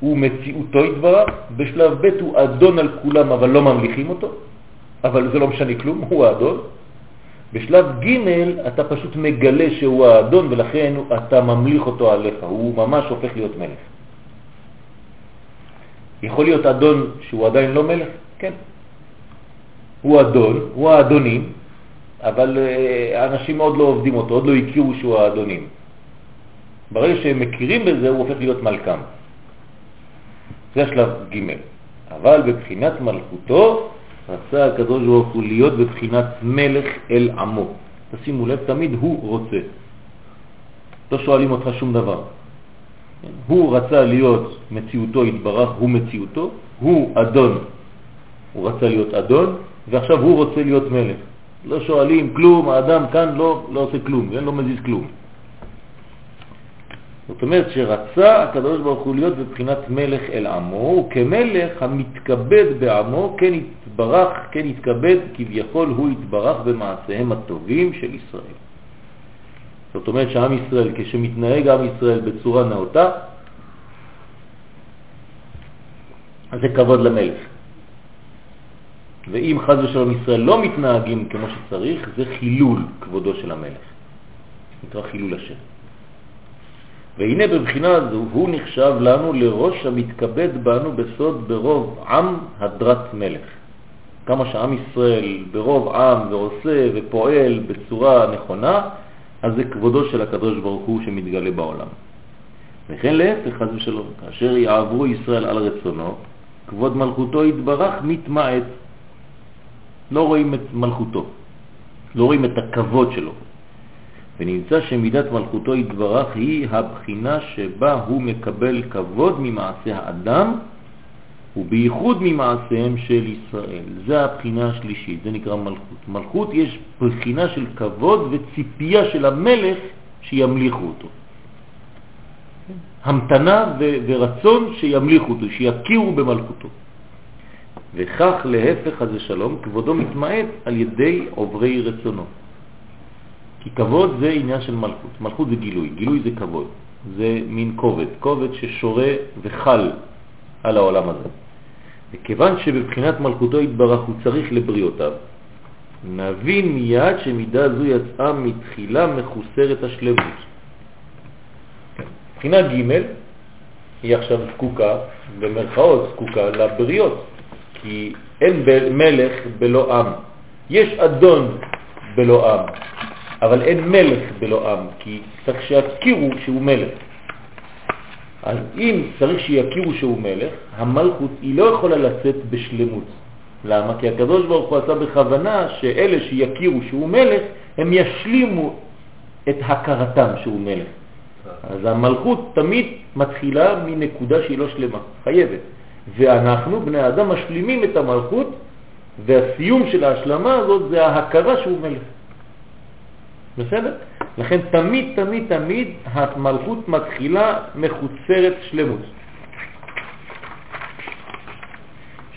הוא מציאותו התברך, בשלב ב' הוא אדון על כולם אבל לא ממליכים אותו, אבל זה לא משנה כלום, הוא האדון. בשלב ג' אתה פשוט מגלה שהוא האדון ולכן אתה ממליך אותו עליך, הוא ממש הופך להיות מלך. יכול להיות אדון שהוא עדיין לא מלך? כן. הוא אדון, הוא האדונים, אבל אה, האנשים עוד לא עובדים אותו, עוד לא הכירו שהוא האדונים. ברגע שהם מכירים בזה, הוא הופך להיות מלכם. זה השלב ג' אבל בבחינת מלכותו רצה הקדוש ברוך הוא להיות בבחינת מלך אל עמו. תשימו לב, תמיד הוא רוצה. לא שואלים אותך שום דבר. הוא רצה להיות מציאותו התברך, הוא מציאותו, הוא אדון, הוא רצה להיות אדון, ועכשיו הוא רוצה להיות מלך. לא שואלים כלום, האדם כאן לא, לא עושה כלום, אין לא מזיז כלום. זאת אומרת שרצה הקדוש ברוך הוא להיות בבחינת מלך אל עמו, וכמלך המתכבד בעמו כן יתברך, כן יתכבד, כביכול הוא יתברך במעשיהם הטובים של ישראל. זאת אומרת שעם ישראל, כשמתנהג עם ישראל בצורה נאותה, אז זה כבוד למלך. ואם חז ושלום ישראל לא מתנהגים כמו שצריך, זה חילול כבודו של המלך. נקרא חילול השם. והנה בבחינה זו הוא נחשב לנו לראש המתכבד בנו בסוד ברוב עם הדרת מלך. כמה שעם ישראל ברוב עם ועושה ופועל בצורה נכונה, אז זה כבודו של הקדוש ברוך הוא שמתגלה בעולם. וכן להפך, חז ושלום, כאשר יעברו ישראל על רצונו, כבוד מלכותו יתברך מתמעט. לא רואים את מלכותו, לא רואים את הכבוד שלו. ונמצא שמידת מלכותו יתברך היא הבחינה שבה הוא מקבל כבוד ממעשה האדם ובייחוד ממעשיהם של ישראל. זה הבחינה השלישית, זה נקרא מלכות. מלכות יש בחינה של כבוד וציפייה של המלך שימליכו אותו. המתנה ורצון שימליכו אותו, שיכירו במלכותו. וכך להפך הזה שלום, כבודו מתמעט על ידי עוברי רצונו. כי כבוד זה עניין של מלכות. מלכות זה גילוי, גילוי זה כבוד. זה מין כובד, כובד ששורה וחל על העולם הזה. וכיוון שבבחינת מלכותו התברך הוא צריך לבריאותיו, נבין מיד שמידה זו יצאה מתחילה מחוסרת השלמות. מבחינה ג' היא עכשיו זקוקה, במרכאות זקוקה, לבריות, כי אין מלך בלא עם. יש אדון בלא עם, אבל אין מלך בלא עם, כי צריך שיכירו שהוא מלך. אז אם צריך שיכירו שהוא מלך, המלכות היא לא יכולה לצאת בשלמות. למה? כי הקדוש ברוך הוא עשה בכוונה שאלה שיכירו שהוא מלך, הם ישלימו את הכרתם שהוא מלך. אז המלכות תמיד מתחילה מנקודה שהיא לא שלמה, חייבת. ואנחנו, בני האדם, משלימים את המלכות, והסיום של ההשלמה הזאת זה ההכרה שהוא מלך. בסדר? לכן תמיד, תמיד, תמיד המלכות מתחילה מחוצרת שלמות.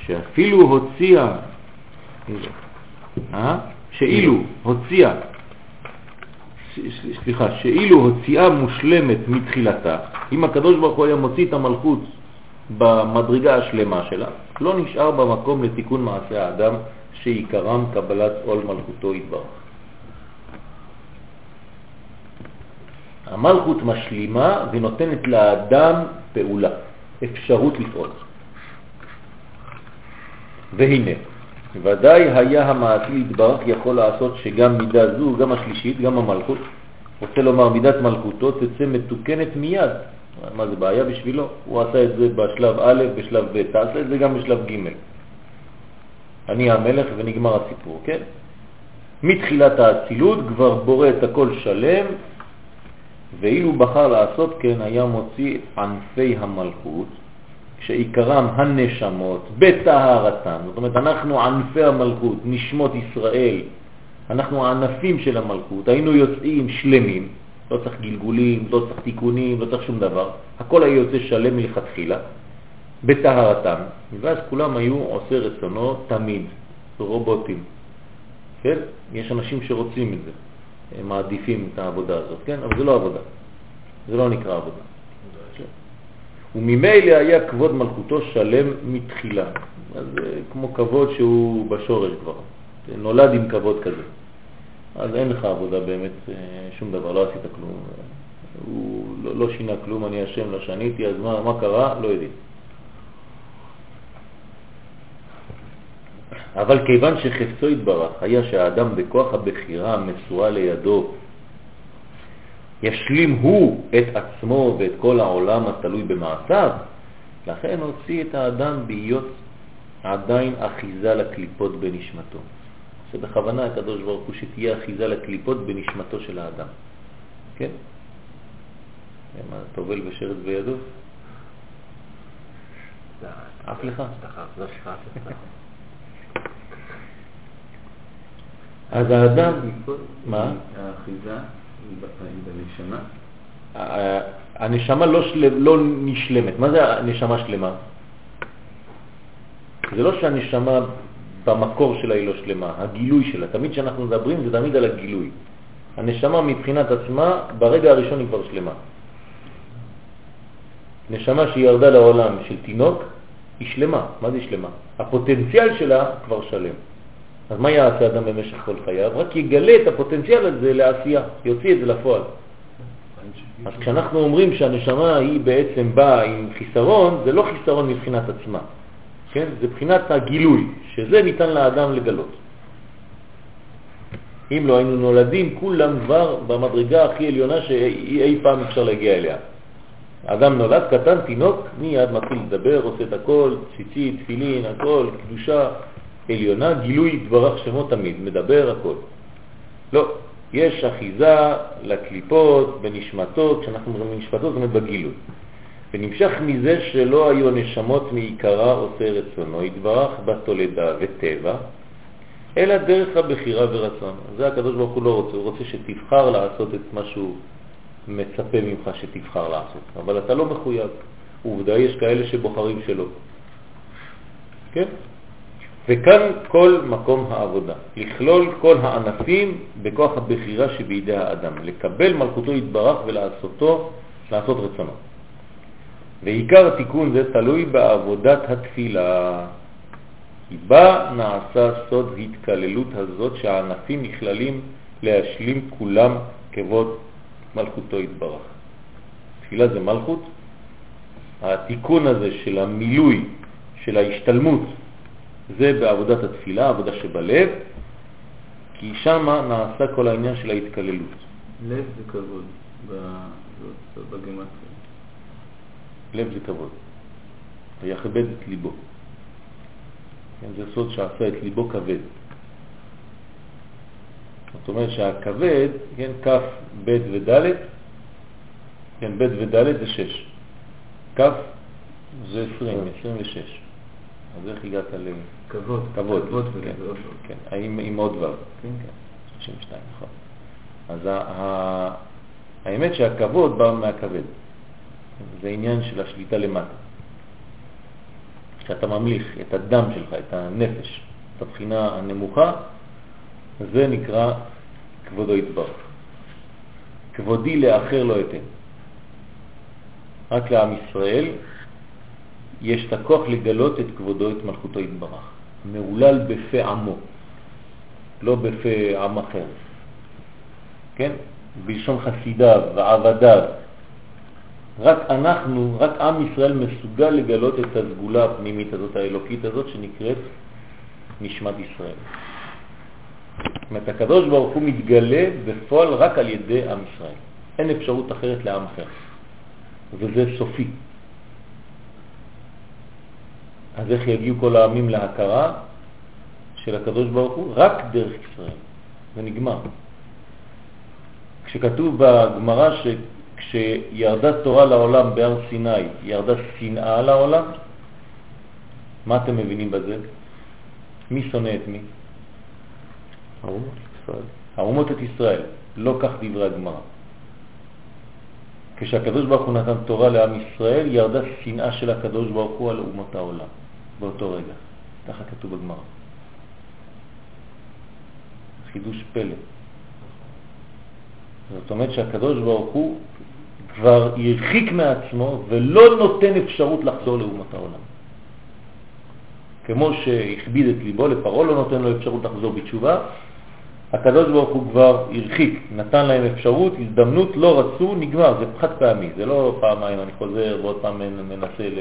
שאפילו הוציאה, אה? שאילו הוציאה, סליחה, שאילו הוציאה מושלמת מתחילתה, אם הקדוש ברוך הוא היה מוציא את המלכות במדרגה השלמה שלה, לא נשאר במקום לתיקון מעשה האדם שעיקרם קבלת עול מלכותו יתברך. המלכות משלימה ונותנת לאדם פעולה, אפשרות לפעול. והנה, ודאי היה המעשי יתברך יכול לעשות שגם מידה זו, גם השלישית, גם המלכות, רוצה לומר מידת מלכותו תצא מתוקנת מיד. מה זה בעיה בשבילו? הוא עשה את זה בשלב א', בשלב ב', תעשה את זה גם בשלב ג'. אני המלך ונגמר הסיפור, כן? מתחילת האצילות כבר בורא את הכל שלם, ואילו בחר לעשות כן היה מוציא ענפי המלכות, שעיקרם הנשמות, בטהרתן. זאת אומרת, אנחנו ענפי המלכות, נשמות ישראל, אנחנו הענפים של המלכות, היינו יוצאים שלמים, לא צריך גלגולים, לא צריך תיקונים, לא צריך שום דבר, הכל היה יוצא שלם מלכתחילה, בטהרתם, ואז כולם היו עושה רצונו תמיד, רובוטים. כן? יש אנשים שרוצים את זה, מעדיפים את העבודה הזאת, כן? אבל זה לא עבודה, זה לא נקרא עבודה. וממילא היה כבוד מלכותו שלם מתחילה. אז זה כמו כבוד שהוא בשורש כבר, זה נולד עם כבוד כזה. אז אין לך עבודה באמת, אה, שום דבר, לא עשית כלום. הוא לא, לא שינה כלום, אני אשם, לא שניתי, אז מה, מה קרה? לא יודעים. אבל כיוון שחפצו התברך היה שהאדם בכוח הבחירה המסורה לידו ישלים הוא את עצמו ואת כל העולם התלוי במעשיו, לכן הוציא את האדם בהיות עדיין אחיזה לקליפות בנשמתו. שבכוונה הקדוש ברוך הוא שתהיה אחיזה לקליפות בנשמתו של האדם. כן? מה, טובל ושרץ בידו? אף לך? אז האדם... מה? האחיזה בנשמה? הנשמה לא, של... לא נשלמת. מה זה הנשמה שלמה? זה לא שהנשמה במקור שלה היא לא שלמה, הגילוי שלה. תמיד כשאנחנו מדברים זה תמיד על הגילוי. הנשמה מבחינת עצמה, ברגע הראשון היא כבר שלמה. נשמה שהיא ירדה לעולם של תינוק, היא שלמה. מה זה שלמה? הפוטנציאל שלה כבר שלם. אז מה יעשה אדם במשך כל חייו? רק יגלה את הפוטנציאל הזה לעשייה, יוציא את זה לפועל. אז כשאנחנו אומרים שהנשמה היא בעצם באה עם חיסרון, זה לא חיסרון מבחינת עצמה, כן? זה מבחינת הגילוי, שזה ניתן לאדם לגלות. אם לא היינו נולדים, כולם כבר במדרגה הכי עליונה שאי פעם אפשר להגיע אליה. אדם נולד קטן, תינוק, מיד מתחיל לדבר, עושה את הכל, ציצית, תפילין, הכל, קדושה, עליונה, גילוי דברך שמו תמיד, מדבר הכל. לא, יש אחיזה לקליפות בנשמתו, כשאנחנו אומרים בנשמתו זאת אומרת בגילוי. ונמשך מזה שלא היו נשמות מעיקרה עושה רצונו, יתברך בתולדה וטבע, אלא דרך הבחירה ורצון. זה הקדוש ברוך הוא לא רוצה, הוא רוצה שתבחר לעשות את מה שהוא מצפה ממך שתבחר לעשות, אבל אתה לא מחויב. עובדה, יש כאלה שבוחרים שלא. כן? וכאן כל מקום העבודה, לכלול כל הענפים בכוח הבחירה שבידי האדם, לקבל מלכותו יתברך ולעשותו, לעשות רצונו. ועיקר התיקון זה תלוי בעבודת התפילה. כי בה נעשה סוד התקללות הזאת שהענפים נכללים להשלים כולם כבוד מלכותו יתברך. תפילה זה מלכות, התיקון הזה של המילוי, של ההשתלמות זה בעבודת התפילה, עבודה שבלב, כי שם נעשה כל העניין של ההתקללות. לב זה כבוד בגימטריה. לב זה כבוד. ויכבד את ליבו. כן, זה סוד שעשה את ליבו כבד. זאת אומרת שהכבד, כן, כף, ב' וד', כן, ב' וד' זה 6. כ' זה 20, 26. אז איך הגעת ל... כבוד. כבוד, כבוד כן. כן, עם, עם עוד ו', כן. כן, 32, נכון. אז ה, ה, האמת שהכבוד בא מהכבד, זה עניין של השליטה למטה. כשאתה ממליך את הדם שלך, את הנפש, את הבחינה הנמוכה, זה נקרא כבודו יתברך. כבודי לאחר לא אתן. רק לעם ישראל יש את הכוח לגלות את כבודו, את מלכותו יתברך. מעולל בפה עמו, לא בפה עם אחר. כן? בלשון חסידיו ועבדיו. רק אנחנו, רק עם ישראל מסוגל לגלות את הסגולה הפנימית הזאת, האלוקית הזאת, שנקראת נשמת ישראל. זאת אומרת, הקדוש ברוך הוא מתגלה בפועל רק על ידי עם ישראל. אין אפשרות אחרת לעם אחר. וזה סופי. אז איך יגיעו כל העמים להכרה של הקדוש ברוך הוא? רק דרך ישראל. זה נגמר. כשכתוב בגמרא שכשירדה תורה לעולם בהר סיני, ירדה שנאה לעולם, מה אתם מבינים בזה? מי שונא את מי? האומות ישראל. האומות את ישראל. לא כך דברי הגמרא. כשהקדוש ברוך הוא נתן תורה לעם ישראל, ירדה שנאה של הקדוש ברוך הוא על אומות העולם, באותו רגע. ככה כתוב בגמרא. חידוש פלא. זאת אומרת שהקדוש ברוך הוא כבר הרחיק מעצמו ולא נותן אפשרות לחזור לאומות העולם. כמו שהכביד את ליבו, לפרעה לא נותן לו אפשרות לחזור בתשובה, הקדוש ברוך הוא כבר הרחיק, נתן להם אפשרות, הזדמנות, לא רצו, נגמר, זה חד פעמי, זה לא פעמיים אני חוזר ועוד פעם מנסה ל...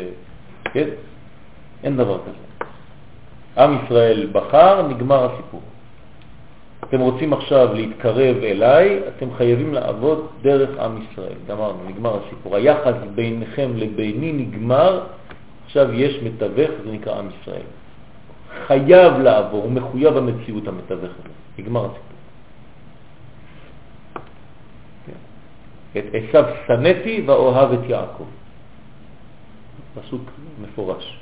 כן? אין דבר כזה. עם ישראל בחר, נגמר הסיפור. אתם רוצים עכשיו להתקרב אליי, אתם חייבים לעבוד דרך עם ישראל. גמרנו, נגמר הסיפור. היחס ביניכם לביני נגמר, עכשיו יש מתווך, זה נקרא עם ישראל. חייב לעבור, הוא מחויב במציאות המתווך הזה. נגמר הסיפור. את עשיו שנאתי ואוהב את יעקב. פסוק מפורש.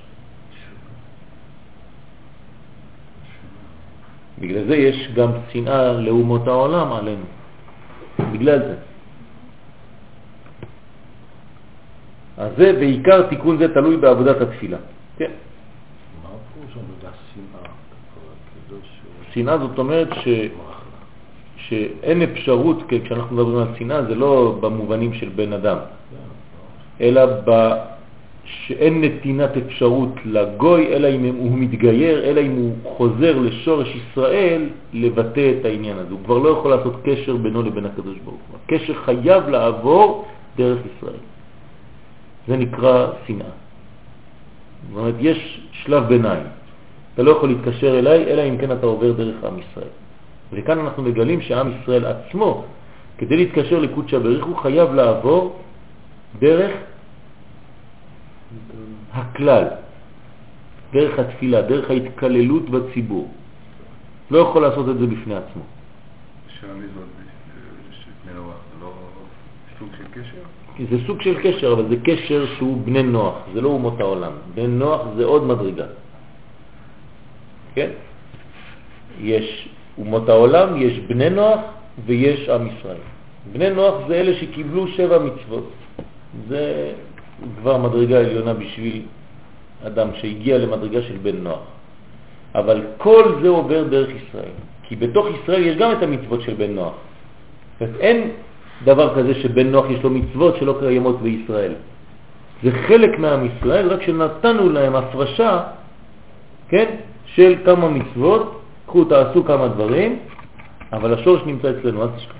בגלל זה יש גם שנאה לאומות העולם עלינו. בגלל זה. אז זה בעיקר תיקון זה תלוי בעבודת התפילה. כן. מה הפירוש המילה שנאה? זאת אומרת ש... שאין אפשרות, כן, כשאנחנו מדברים על שנאה, זה לא במובנים של בן אדם, אלא ב... שאין נתינת אפשרות לגוי, אלא אם הוא מתגייר, אלא אם הוא חוזר לשורש ישראל לבטא את העניין הזה. הוא כבר לא יכול לעשות קשר בינו לבין הקדוש ברוך הוא. הקשר חייב לעבור דרך ישראל. זה נקרא שנאה. זאת אומרת, יש שלב ביניים. אתה לא יכול להתקשר אליי, אלא אם כן אתה עובר דרך עם ישראל. וכאן אנחנו מגלים שעם ישראל עצמו, כדי להתקשר לקודשא בריך הוא חייב לעבור דרך הכלל, דרך התפילה, דרך ההתקללות בציבור. לא יכול לעשות את זה בפני עצמו. לא? כי זה סוג של קשר, אבל זה קשר שהוא בני נוח, זה לא אומות העולם. בני נוח זה עוד מדרגה. כן? יש אומות העולם, יש בני נוח ויש עם ישראל. בני נוח זה אלה שקיבלו שבע מצוות. זה כבר מדרגה עליונה בשביל אדם שהגיע למדרגה של בן נוח. אבל כל זה עובר דרך ישראל, כי בתוך ישראל יש גם את המצוות של בן נוח. אין דבר כזה שבן נוח יש לו מצוות שלא קיימות בישראל. זה חלק מעם ישראל, רק שנתנו להם הפרשה, כן, של כמה מצוות, קחו, תעשו כמה דברים, אבל השורש נמצא אצלנו, אל תשכח.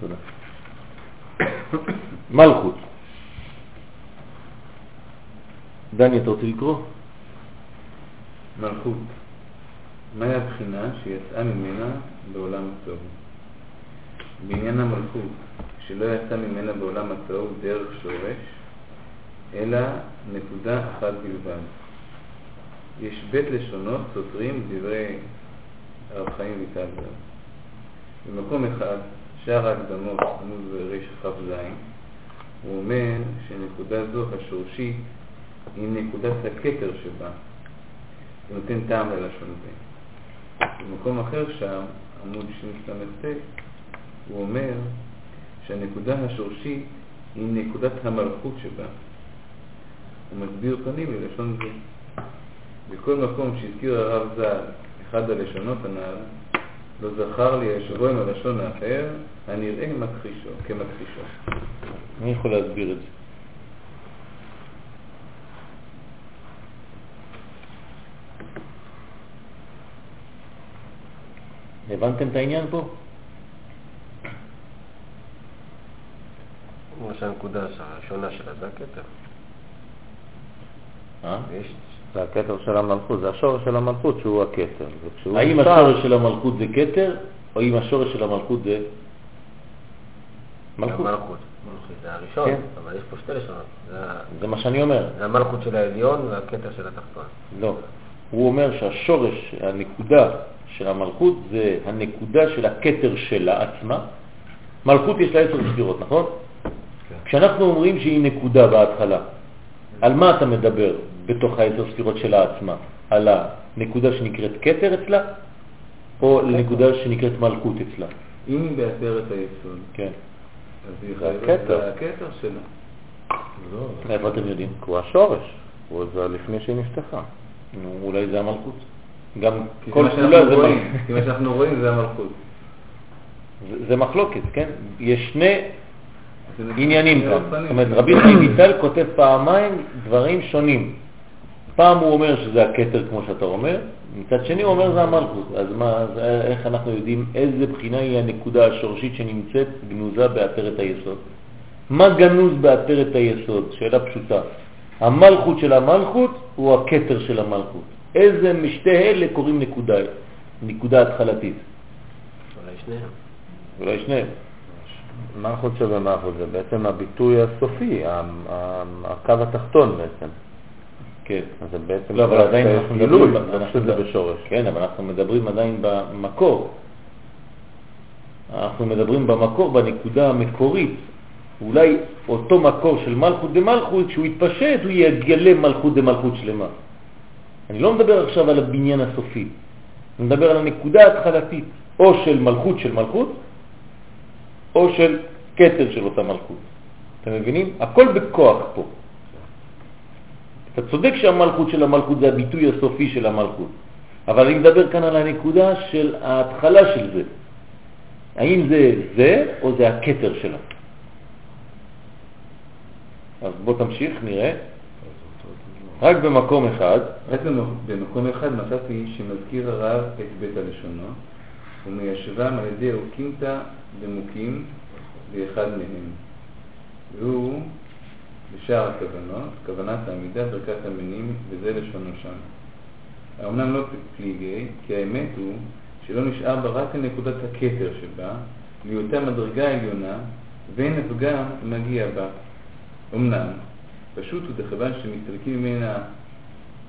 תודה. מלכות. דני, אתה רוצה לקרוא? מלכות. מהי הבחינה שיצאה ממנה בעולם התוהו? בעניין המלכות, שלא יצא ממנה בעולם התוהו דרך שורש, אלא נקודה אחת בלבד. יש בית לשונות סותרים דברי הרב חיים ויטלזר. במקום אחד, בשאר ההקדמות, עמוד רכ"ז, הוא אומר שנקודה זו השורשית היא נקודת הכתר שבה. הוא נותן טעם ללשון זה. במקום אחר שם, עמוד שס"ט, הוא אומר שהנקודה השורשית היא נקודת המלכות שבה. הוא מסביר פנים ללשון זה. בכל מקום שהזכיר הרב ז"ל אחד הלשונות הנ"ל, לא זכר לי ישבו עם הלשון האחר, הנראה מכחישו, כמכחישו. מי יכול להסביר את זה? הבנתם את העניין פה? כמו שהנקודה הראשונה שלה זה הכתר. זה הכתר של המלכות, זה השורש של המלכות שהוא הכתר. האם נפטר- השורש של המלכות זה כתר, או אם השורש של המלכות זה מלכות? המלכות. מלכות זה הראשון, כן. אבל יש פה שתי לשונות. זה זה מה שאני אומר. זה המלכות של העליון והכתר של התחתון. לא. הוא אומר שהשורש, הנקודה של המלכות זה הנקודה של הכתר שלה עצמה. מלכות יש לה עשר ספירות, נכון? כשאנחנו אומרים שהיא נקודה בהתחלה, על מה אתה מדבר בתוך העשר ספירות שלה עצמה? על הנקודה שנקראת כתר אצלה, או לנקודה שנקראת מלכות אצלה? אם היא בעשרת היסוד, כן. אז היא חייבת, הכתר שלה. לא, איפה אתם יודעים? כי הוא השורש, הוא זה לפני שהיא נפתחה. נו, אולי זה המלכות. גם כי כל מה שאנחנו כולה זה מלכות. כי מה שאנחנו רואים זה המלכות. זה- מחלוקת, כן? יש שני עניינים כאן. זאת אומרת, רבי חיים ויטל כותב פעמיים דברים שונים. פעם הוא אומר שזה הכתר, כמו שאתה אומר, מצד שני הוא אומר זה המלכות. אז מה, אז איך אנחנו יודעים איזה בחינה היא הנקודה השורשית שנמצאת גנוזה בעטרת היסוד? מה גנוז בעטרת היסוד? שאלה פשוטה. המלכות של המלכות הוא הכתר של המלכות. איזה משתי אלה קוראים נקודה, נקודה התחלתית? אולי שניהם. אולי שניהם. מלכות שבמלכות זה בעצם הביטוי הסופי, הקו התחתון בעצם. כן. אז בעצם לא, אבל עדיין אנחנו מדברים, לא אנחנו שזה בשורש. כן, אבל אנחנו מדברים עדיין במקור. אנחנו מדברים במקור, בנקודה המקורית. אולי אותו מקור של מלכות דמלכות, כשהוא יתפשט, הוא יגלה מלכות דמלכות שלמה. אני לא מדבר עכשיו על הבניין הסופי, אני מדבר על הנקודה ההתחלתית, או של מלכות של מלכות, או של כתר של אותה מלכות. אתם מבינים? הכל בכוח פה. אתה צודק שהמלכות של המלכות זה הביטוי הסופי של המלכות, אבל אני מדבר כאן על הנקודה של ההתחלה של זה. האם זה זה או זה הכתר שלה? אז בוא תמשיך, נראה. רק במקום אחד, רק במ- במקום אחד מצאתי שמזכיר הרב את בית הלשונות, ומיישבם על ידי אוקימתא דמוקים באחד מהם. והוא בשאר הכוונות, כוונת העמידה, ברכת המינים, וזה לשונו שם. האמנם לא פליגי, כי האמת הוא שלא נשאר בה רק נקודת הכתר שבה, להיותה מדרגה עליונה, ואין הפגם מגיע בה. אמנם, פשוט הוא דכיוון שמסתלקים ממנה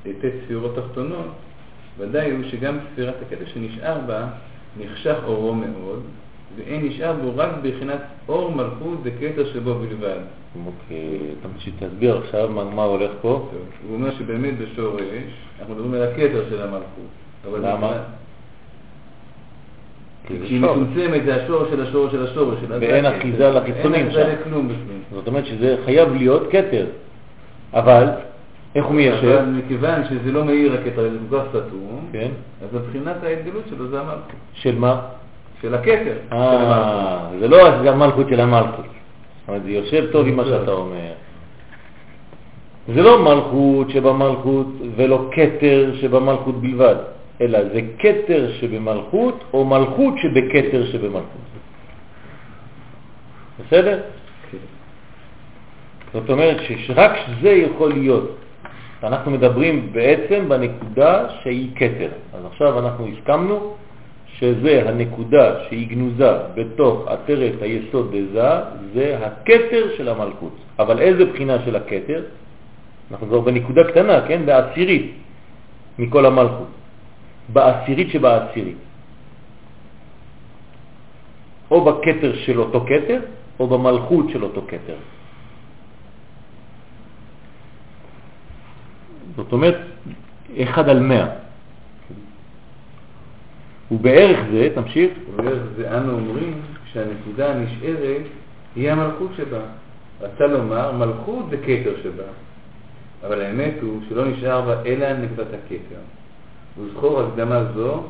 את ספירות תחתונות, ודאי הוא שגם ספירת הכתר שנשאר בה נחשך אורו מאוד, ואין נשאר בו רק בחינת אור מלכות וכתר שבו בלבד. אוקיי, תמשיך, תסביר עכשיו מה, מה הולך פה. טוב, הוא אומר שבאמת בשורש, אנחנו מדברים על הכתר של המלכות. למה? כי כשהיא שורש. מצומצמת זה השורש של השורש של השורש. ואין. אחיזה לחיצונים אין אחיזה שם. לכלום בפנים. זאת אומרת שזה חייב להיות כתר. אבל, איך הוא מיישב? אבל מכיוון שזה לא מאיר הכתר, זה כל כך סתום, כן. אז מבחינת ההתגלות שלו זה המלכות. של מה? של הכתר. אה, זה לא רק המלכות של המלכות. אומרת, זה יושב טוב עם מה שאתה אומר. זה לא מלכות שבמלכות ולא כתר שבמלכות בלבד, אלא זה כתר שבמלכות או מלכות שבכתר שבמלכות. בסדר? כן. זאת אומרת שרק זה יכול להיות. אנחנו מדברים בעצם בנקודה שהיא כתר. אז עכשיו אנחנו הסכמנו שזה הנקודה שהיא גנוזה בתוך עטרת היסוד דזה, זה הכתר של המלכות. אבל איזה בחינה של הכתר? אנחנו כבר בנקודה קטנה, כן? בעשירית מכל המלכות. בעשירית שבעשירית. או בכתר של אותו כתר, או במלכות של אותו כתר. זאת אומרת, אחד על מאה. ובערך זה, תמשיך, ובערך זה אנו אומרים שהנקודה הנשארת היא המלכות שבה. רצה לומר, מלכות זה כתר שבה. אבל האמת הוא שלא נשאר בה אלא נקודת הכתר. וזכור הקדמה זו,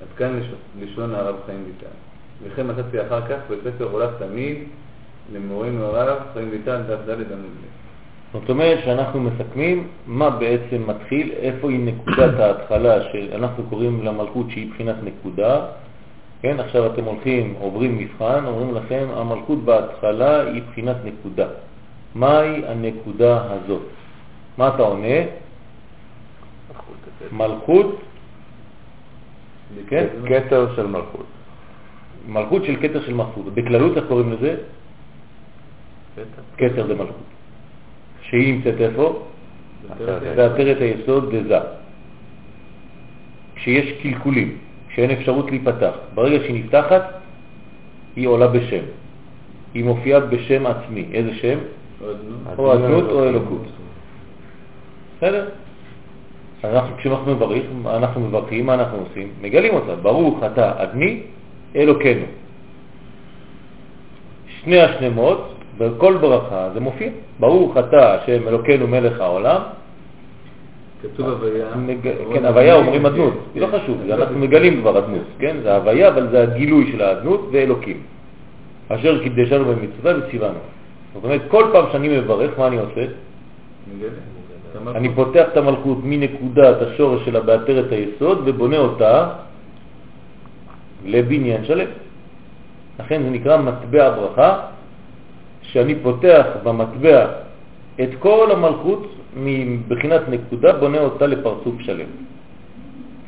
עד כאן לש- לשון הרב חיים ויטל. וכן מצאתי אחר כך בספר עולף תמיד למורנו הרב חיים ויטל דף ד' עמוד ב'. זאת אומרת שאנחנו מסכמים מה בעצם מתחיל, איפה היא נקודת ההתחלה שאנחנו קוראים למלכות שהיא בחינת נקודה. כן, עכשיו אתם הולכים, עוברים מבחן, אומרים לכם, המלכות בהתחלה היא בחינת נקודה. מהי הנקודה הזאת? מה אתה עונה? מלכות, כן? כתר של מלכות. מלכות של כתר של מלכות. בכללות איך קוראים לזה? כתר דמלכות. שהיא נמצאת איפה? בעטרת היסוד דזה. כשיש קלקולים, כשאין אפשרות להיפתח, ברגע שהיא נפתחת, היא עולה בשם. היא מופיעה בשם עצמי. איזה שם? או אדנות או אלוקות. בסדר? אנחנו, כשאנחנו מברכים, אנחנו מברכים, מה אנחנו עושים? מגלים אותה. ברוך אתה אדני אלוקנו. שני השמות, בכל ברכה זה מופיע. ברוך אתה השם אלוקנו מלך העולם. כתוב הוויה. מג- כן, הוויה אומרים אדנות, זה לא חשוב, זה אנחנו מגלים כבר אדנות, כן? זה הוויה, אבל זה הגילוי של האדנות ואלוקים. אשר קידשנו במצווה וציוונו. זאת אומרת, כל פעם שאני מברך, מה אני עושה? אני פותח את המלכות מנקודת השורש שלה בעטרת היסוד ובונה אותה לבניין שלם. לכן זה נקרא מטבע ברכה, שאני פותח במטבע את כל המלכות מבחינת נקודה, בונה אותה לפרצוף שלם.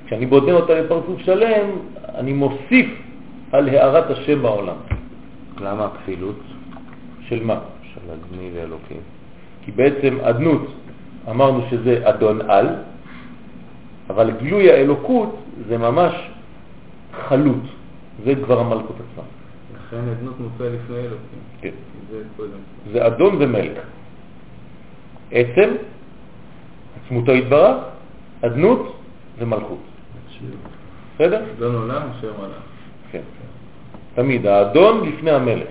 כשאני בונה אותה לפרצוף שלם, אני מוסיף על הערת השם בעולם. למה הכפילות של מה? של אדני ואלוקים? כי בעצם אדנות, אמרנו שזה אדון על, אבל גילוי האלוקות זה ממש חלות, זה כבר המלכות עצמה. לכן אדנות מופיע לפני אלוקים. כן. זה קודם. זה אדון ומלך. עצם, עצמותו יתברך, אדנות ומלכות. בסדר? אדון עולם אשר מלך. כן. תמיד, האדון לפני המלך.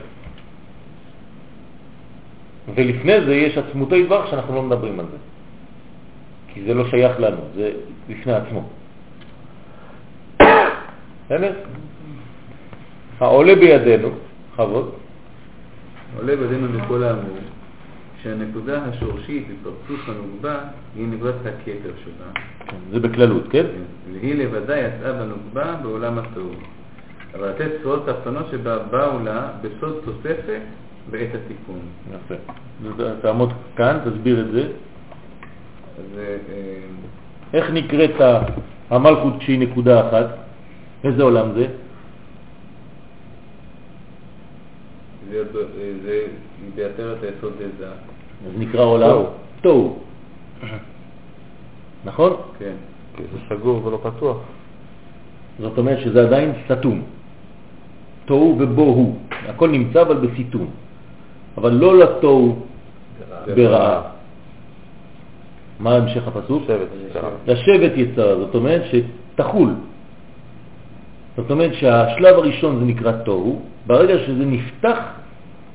ולפני זה יש עצמותו יתברך שאנחנו לא מדברים על זה. כי זה לא שייך לנו, זה לפני עצמו. בסדר? העולה בידינו, חבוד, עולה בדינו לכל האמור, שהנקודה השורשית בפרצוף הנוגבה היא נקודת הכתר שבה, זה בכללות, כן? והיא לבדה יצאה בנוגבה בעולם התוהו. אבל לתת צורות תחתונות שבה באו לה בסוד תוספת בעת התיקון. יפה. תעמוד כאן, תסביר את זה. אז אה, איך נקראת המלכות שהיא נקודה אחת? איזה עולם זה? זה אה, זה בעטרת היסוד דזה, אז נקרא עולם תוהו. נכון? כן. כי זה סגור ולא פתוח. זאת אומרת שזה עדיין סתום. תוהו ובוהו. הכל נמצא אבל בסיתום. אבל לא לתוהו ברעה. מה המשך הפסוק? לשבת יצרה, זאת אומרת שתחול. זאת אומרת שהשלב הראשון זה נקרא תוהו, ברגע שזה נפתח,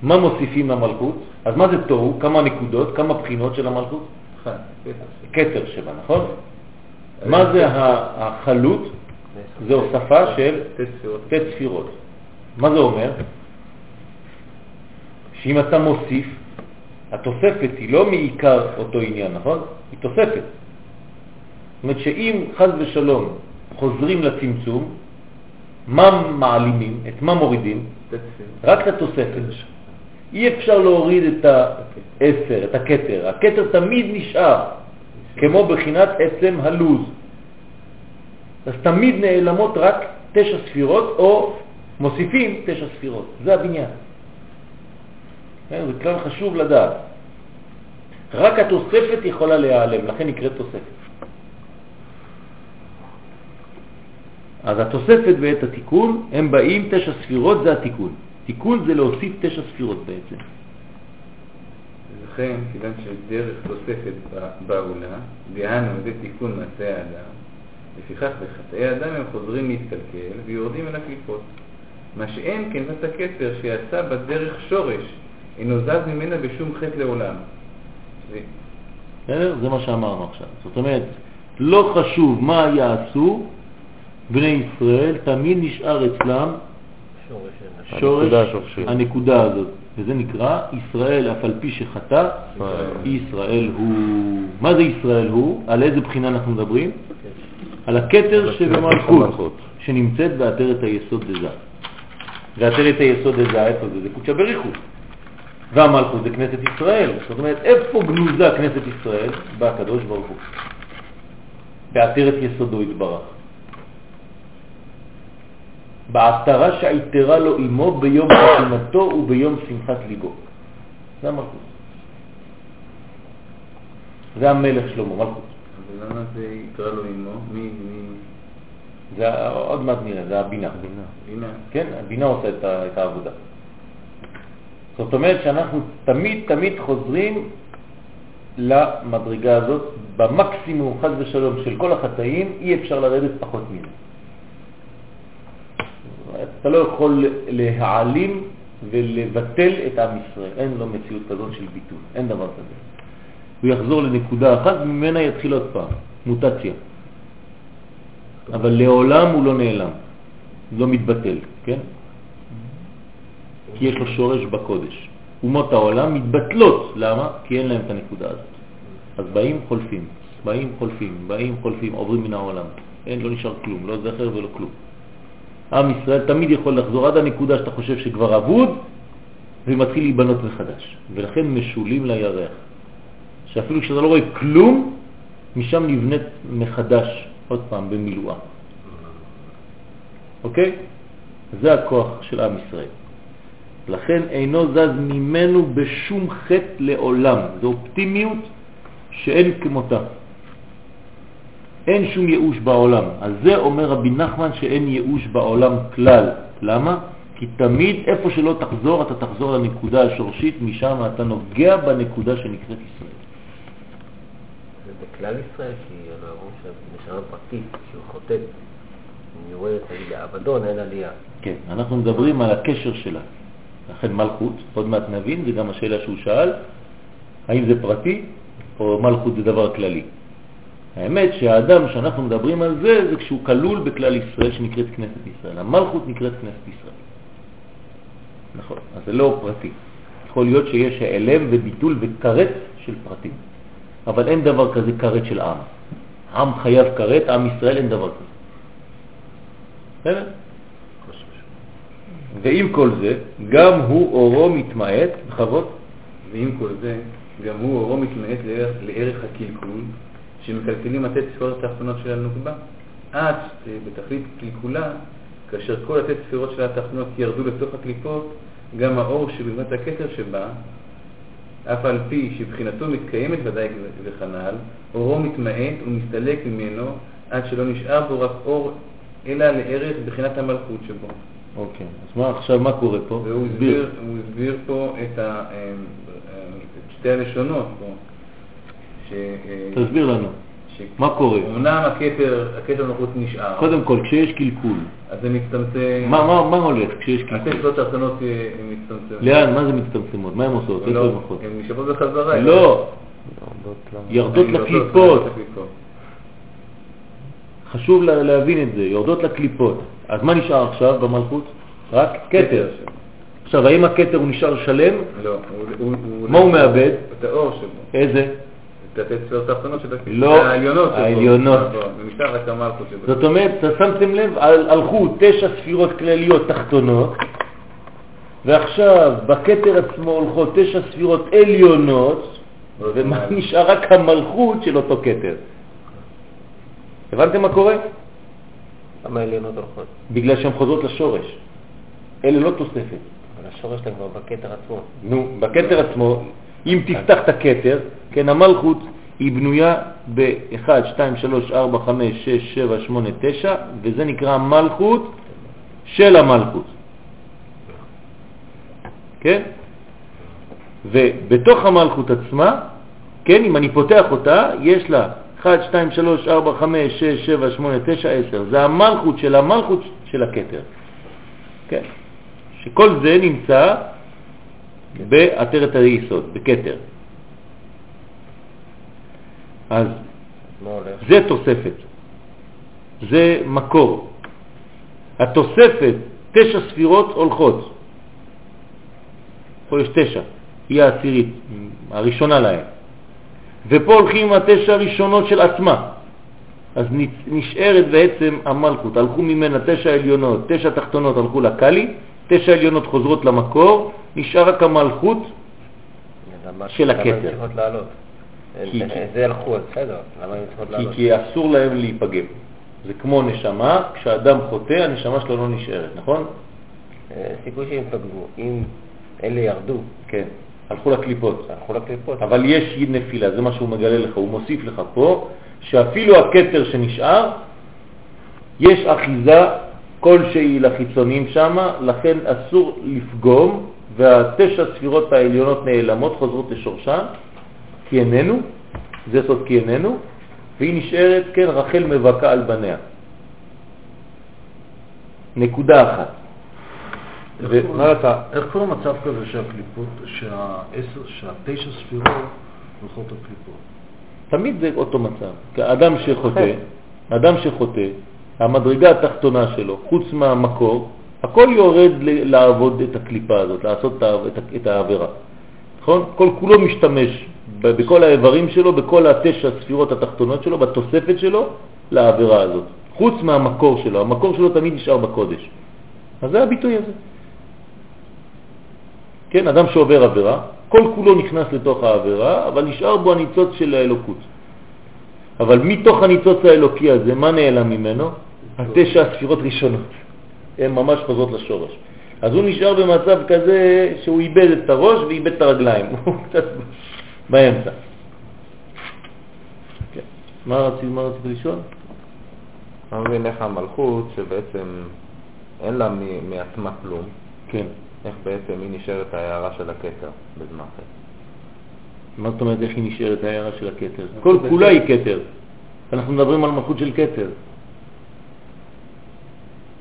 מה מוסיפים למלכות? אז מה זה תוהו? כמה נקודות, כמה בחינות של המלכות? כתר שבה, נכון? מה זה ה- החלות? זה הוספה של שתי ספירות. מה זה אומר? שאם אתה מוסיף, התוספת היא לא מעיקר אותו עניין, נכון? היא תוספת. זאת אומרת שאם חז ושלום חוזרים לצמצום, מה מעלימים? את מה מורידים? רק את התוספת. אי אפשר להוריד את העשר, את הכתר. הכתר תמיד נשאר, כמו בחינת עצם הלוז. אז תמיד נעלמות רק תשע ספירות, או מוסיפים תשע ספירות. זה הבניין. כן, זה כלל חשוב לדעת. רק התוספת יכולה להיעלם, לכן נקראת תוספת. אז התוספת ואת התיקון, הם באים, תשע ספירות זה התיקון. תיקון זה להוסיף תשע ספירות בעצם. לכן, כיוון שדרך תוספת בעולה, דהיינו זה תיקון מעשי האדם, לפיכך בחטאי האדם הם חוזרים להתקלקל ויורדים אל הקליפות. מה שאין כן את הכתר שיצא בדרך שורש, אינו זז ממנה בשום חטא לעולם. בסדר? זה מה שאמרנו עכשיו. זאת אומרת, לא חשוב מה יעשו, בני ישראל, תמיד נשאר אצלם שורש הנקודה הזאת, וזה נקרא ישראל אף על פי שחטא, ישראל הוא. מה זה ישראל הוא? על איזה בחינה אנחנו מדברים? על הכתר שבמלכות. שנמצאת בעטרת היסוד דזה. ועטרת היסוד דזה, איפה זה? זה קודשא בריחו. והמלכות זה כנסת ישראל. זאת אומרת, איפה גנוזה כנסת ישראל? בקדוש ברוך הוא. בעטרת יסודו יתברך. בעטרה שעיטרה לו אמו ביום חתונתו וביום שמחת ליבו. זה המלכות. זה המלך שלמה, מלכות. אבל למה זה יקרא לו אמו? מי? מי? זה עוד מעט נראה, זה הבינה. בינה. כן, הבינה עושה את, את העבודה. זאת אומרת שאנחנו תמיד תמיד חוזרים למדרגה הזאת, במקסימום חז ושלום של כל החטאים, אי אפשר לרדת פחות מזה. אתה לא יכול להעלים ולבטל את עם ישראל, אין לו מציאות כזאת של ביטול, אין דבר כזה. הוא יחזור לנקודה אחת וממנה יתחיל עוד פעם, מוטציה. אבל לעולם הוא לא נעלם, לא מתבטל, כן? כי יש לו שורש בקודש. אומות העולם מתבטלות, למה? כי אין להם את הנקודה הזאת. אז באים חולפים, באים חולפים, באים חולפים, עוברים מן העולם. אין, לא נשאר כלום, לא זכר ולא כלום. עם ישראל תמיד יכול לחזור עד הנקודה שאתה חושב שכבר אבוד, ומתחיל להיבנות מחדש. ולכן משולים לירח. שאפילו כשאתה לא רואה כלום, משם נבנית מחדש, עוד פעם, במילואה. אוקיי? זה הכוח של עם ישראל. לכן אינו זז ממנו בשום חטא לעולם. זו אופטימיות שאין כמותה. אין שום ייאוש בעולם. אז זה אומר רבי נחמן שאין ייאוש בעולם כלל. למה? כי תמיד איפה שלא תחזור, אתה תחזור לנקודה השורשית, משם אתה נוגע בנקודה שנקראת ישראל. זה בכלל ישראל, כי אנחנו אומרים שבנשמה פרטית, שהוא חוטא, היא יורדת נגיד לאבדון, אין עלייה. כן, אנחנו מדברים על הקשר שלה. לכן מלכות, עוד מעט נבין, זה גם השאלה שהוא שאל, האם זה פרטי או מלכות זה דבר כללי. האמת שהאדם שאנחנו מדברים על זה, זה כשהוא כלול בכלל ישראל שנקראת כנסת ישראל. המלכות נקראת כנסת ישראל. נכון, אז זה לא פרטי. יכול להיות שיש העלם וביטול וכרת של פרטים, אבל אין דבר כזה כרת של עם. עם חייב כרת, עם ישראל אין דבר כזה. בסדר? ועם כל זה, גם הוא אורו מתמעט, בכבוד, ועם כל זה, גם הוא אורו מתמעט לערך, לערך הקלקול, שמקלקלים לתת ספירות התחתונות של הנוקבה, עד שבתכלית קלקולה, כאשר כל התת ספירות של התחתונות ירדו לתוך הקליפות, גם האור שבבנת הכתר שבה, אף על פי שבחינתו מתקיימת ודאי וכנ"ל, אורו מתמעט ומסתלק ממנו עד שלא נשאר בו רק אור, אלא לערך בחינת המלכות שבו. אוקיי, אז מה עכשיו, מה קורה פה? והוא. הסביר, הוא הסביר פה את, ה, אה, אה, את שתי הלשונות פה. ש, אה, תסביר לנו, ש- מה קורה? אמנם הכתר, הכתר נוחות נשאר, קודם כל, כשיש קלקול, אז זה מצטמצם, מה, מה, מה הולך כשיש קלקול? הטסלות האחרונות אה, מצטמצמות. לאן, מה זה מצטמצמות? מה הן עושות? לא, הן נשאבות בחזרה. לא, יורדות לקליפות. חשוב לה- להבין את זה, יורדות לקליפות. אז מה נשאר עכשיו במלכות? רק כתר. עכשיו, האם הכתר הוא נשאר שלם? לא, מה הוא מאבד? את האור שבו. איזה? את של. לא, העליונות המלכות. זאת אומרת, שמתם לב, על- הלכו תשע ספירות כלליות תחתונות, ועכשיו בכתר עצמו הולכות תשע ספירות עליונות, ומה נשאר רק המלכות של אותו כתר. הבנתם מה קורה? למה העליונות הולכות? בגלל שהן חוזרות לשורש. אלה לא תוספת. אבל השורש שלהם כבר בכתר עצמו. נו, בכתר עצמו, אם תפתח את הכתר, כן, המלכות, היא בנויה ב-1, 2, 3, 4, 5, 6, 7, 8, 9, וזה נקרא מלכות של המלכות. כן? ובתוך המלכות עצמה, כן, אם אני פותח אותה, יש לה 1, 2, 3, 4, 5, 6, 7, 8, 9, 10. זה המלכות של המלכות של הכתר. כן? שכל זה נמצא בעטרת היסוד, בכתר. אז? זה תוספת, זה מקור. התוספת, תשע ספירות הולכות. פה יש תשע, היא העשירית, הראשונה להם. ופה הולכים עם התשע הראשונות של עצמה. אז נשארת בעצם המלכות, הלכו ממנה תשע עליונות, תשע תחתונות הלכו לקלי, תשע עליונות חוזרות למקור, נשאר רק המלכות של הכתר. כי- זה הלכו, אז בסדר, למה הן צריכות כי, לעלות? כי אסור להם להיפגם. זה כמו נשמה, כשאדם חוטא הנשמה שלו לא נשארת, נכון? אה, סיכוי שהם פגעו. אם אלה ירדו, כן. הלכו לקליפות. הלכו לקליפות. אבל יש נפילה, זה מה שהוא מגלה לך, הוא מוסיף לך פה, שאפילו הכתר שנשאר, יש אחיזה כלשהי לחיצונים שם, לכן אסור לפגום, והתשע ספירות העליונות נעלמות, חוזרות לשורשן, כי איננו, זה סוד כי איננו, והיא נשארת, כן, רחל מבכה על בניה. נקודה אחת. איך קורה- מצב כזה שהקליפות, שהתשע ספירות הולכות לקליפות? תמיד זה אותו מצב. אדם שחוטא, אדם שחוטא, המדרגה התחתונה שלו, חוץ מהמקור, הכל יורד לעבוד את הקליפה הזאת, לעשות את העבירה. נכון? כל כולו משתמש בכל האיברים שלו, בכל התשע ספירות התחתונות שלו, בתוספת שלו, לעבירה הזאת. חוץ מהמקור שלו, המקור שלו תמיד נשאר בקודש. אז זה הביטוי הזה. כן, אדם שעובר עבירה, כל כולו נכנס לתוך העבירה, אבל נשאר בו הניצוץ של האלוקות. אבל מתוך הניצוץ האלוקי הזה, מה נעלם ממנו? התשע הספירות ראשונות. הן ממש חוזרות לשורש. אז הוא נשאר במצב כזה שהוא איבד את הראש ואיבד את הרגליים. הוא קצת באמצע. כן. מה רצית, לשאול? אני מבין איך המלכות, שבעצם אין לה מעצמה כלום, כן. איך בעצם היא נשארת ההערה של הכתר בזמן חטא. מה זאת אומרת איך היא נשארת ההערה של הכתר? כל כולה היא כתר. אנחנו מדברים על מלכות של כתר.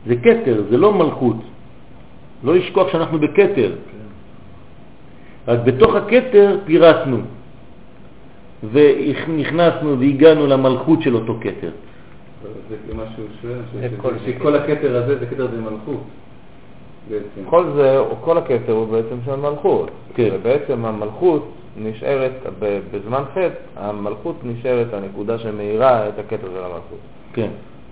זה כתר, זה לא מלכות. לא לשכוח שאנחנו בכתר. רק בתוך הכתר פירטנו, ונכנסנו והגענו למלכות של אותו כתר. זה מה שהוא שואל. שכל הכתר הזה זה כתר זה מלכות. בעצם. כל זה, כל הכתר הוא בעצם של מלכות. כן. ובעצם המלכות נשארת, בזמן חטא, המלכות נשארת הנקודה שמאירה את הכתר של המלכות. כן.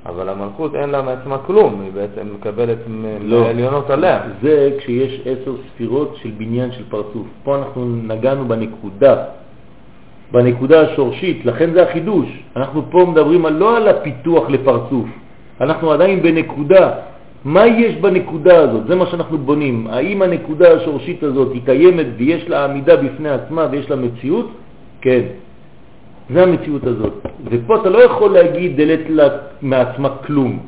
אבל המלכות אין לה מעצמה כלום, היא בעצם מקבלת לא. מהעליונות עליה. זה כשיש עשר ספירות של בניין של פרצוף. פה אנחנו נגענו בנקודה, בנקודה השורשית, לכן זה החידוש. אנחנו פה מדברים על, לא על הפיתוח לפרצוף, אנחנו עדיין בנקודה. מה יש בנקודה הזאת? זה מה שאנחנו בונים. האם הנקודה השורשית הזאת היא קיימת ויש לה עמידה בפני עצמה ויש לה מציאות? כן. זה המציאות הזאת. ופה אתה לא יכול להגיד דלת לה מעצמה כלום.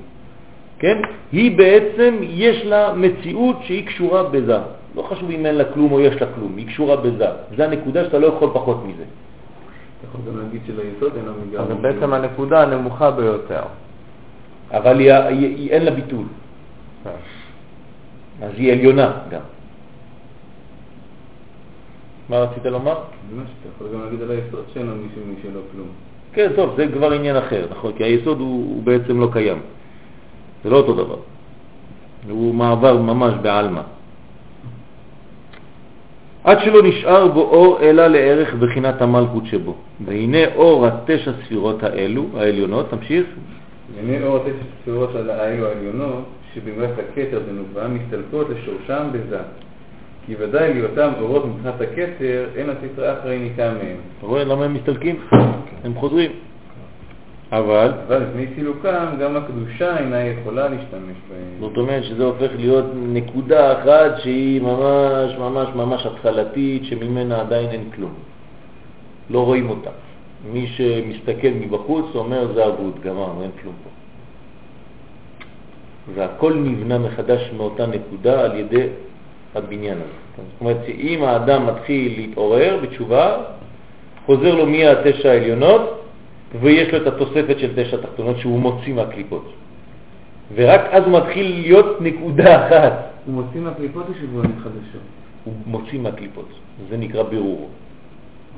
כן? היא בעצם, יש לה מציאות שהיא קשורה בזה. לא חשוב אם אין לה כלום או יש לה כלום, היא קשורה בזה. זה הנקודה שאתה לא יכול פחות מזה. אתה יכול גם להגיד שליסוד אין לה מיגע. זה בעצם הנקודה הנמוכה ביותר. אבל היא, היא, היא, אין לה ביטול, אז היא עליונה גם. מה רצית לומר? זה שאתה יכול גם להגיד על היסוד שאין לו מישהו משלו כלום. כן, טוב, זה כבר עניין אחר, נכון, כי היסוד הוא, הוא בעצם לא קיים. זה לא אותו דבר. הוא מעבר ממש בעלמא. עד שלא נשאר בו אור אלא לערך בחינת המלכות שבו. והנה אור התשע ספירות האלו, העליונות, תמשיך. ימי אור התשע ספירות האלו העליונות, שבמרץ הכתר בנובעה מסתלקות לשורשם בזה. כי ודאי להיותם אורות מבחינת הכתר, אין הספרה אחרי ניכר מהם. אתה רואה למה הם מסתלקים? הם חוזרים. אבל, אבל לפני סילוקם, גם הקדושה אינה יכולה להשתמש בהם. זאת אומרת שזה הופך להיות נקודה אחת שהיא ממש ממש ממש התחלתית, שממנה עדיין אין כלום. לא רואים אותה. מי שמסתכל מבחוץ אומר זה אבוד, גמרנו, אין כלום פה. והכל נבנה מחדש מאותה נקודה על ידי הבניין הזה. זאת אומרת שאם האדם מתחיל להתעורר בתשובה, חוזר לו מי התשע העליונות, ויש לו את התוספת של תשע תחתונות שהוא מוציא מהקליפות. ורק אז הוא מתחיל להיות נקודה אחת. הוא מוציא מהקליפות או בונה חדשות? הוא מוציא מהקליפות, זה נקרא בירור.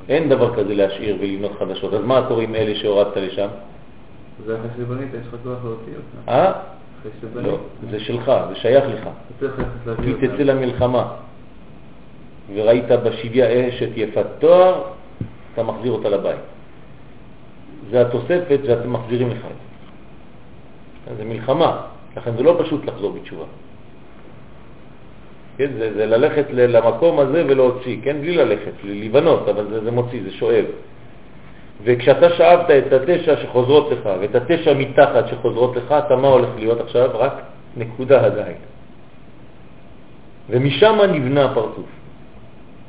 אין דבר כזה להשאיר ולבנות חדשות. אז מה קורה עם אלה שהורדת לשם? זה אחרי שבנית, יש לך כוח להוציא אותה. לא, זה שלך, זה שייך לך. כי. תצא למלחמה וראית בשביה אשת יפת תואר, אתה מחזיר אותה לבית. זה התוספת שאתם מחזירים לך את זה. זה מלחמה, לכן זה לא פשוט לחזור בתשובה. כן, זה, זה ללכת למקום הזה ולהוציא, כן, בלי ללכת, לבנות, אבל זה, זה מוציא, זה שואב. וכשאתה שאבת את התשע שחוזרות לך ואת התשע מתחת שחוזרות לך, אתה מה הולך להיות עכשיו? רק נקודה עדיין. ומשם נבנה הפרצוף.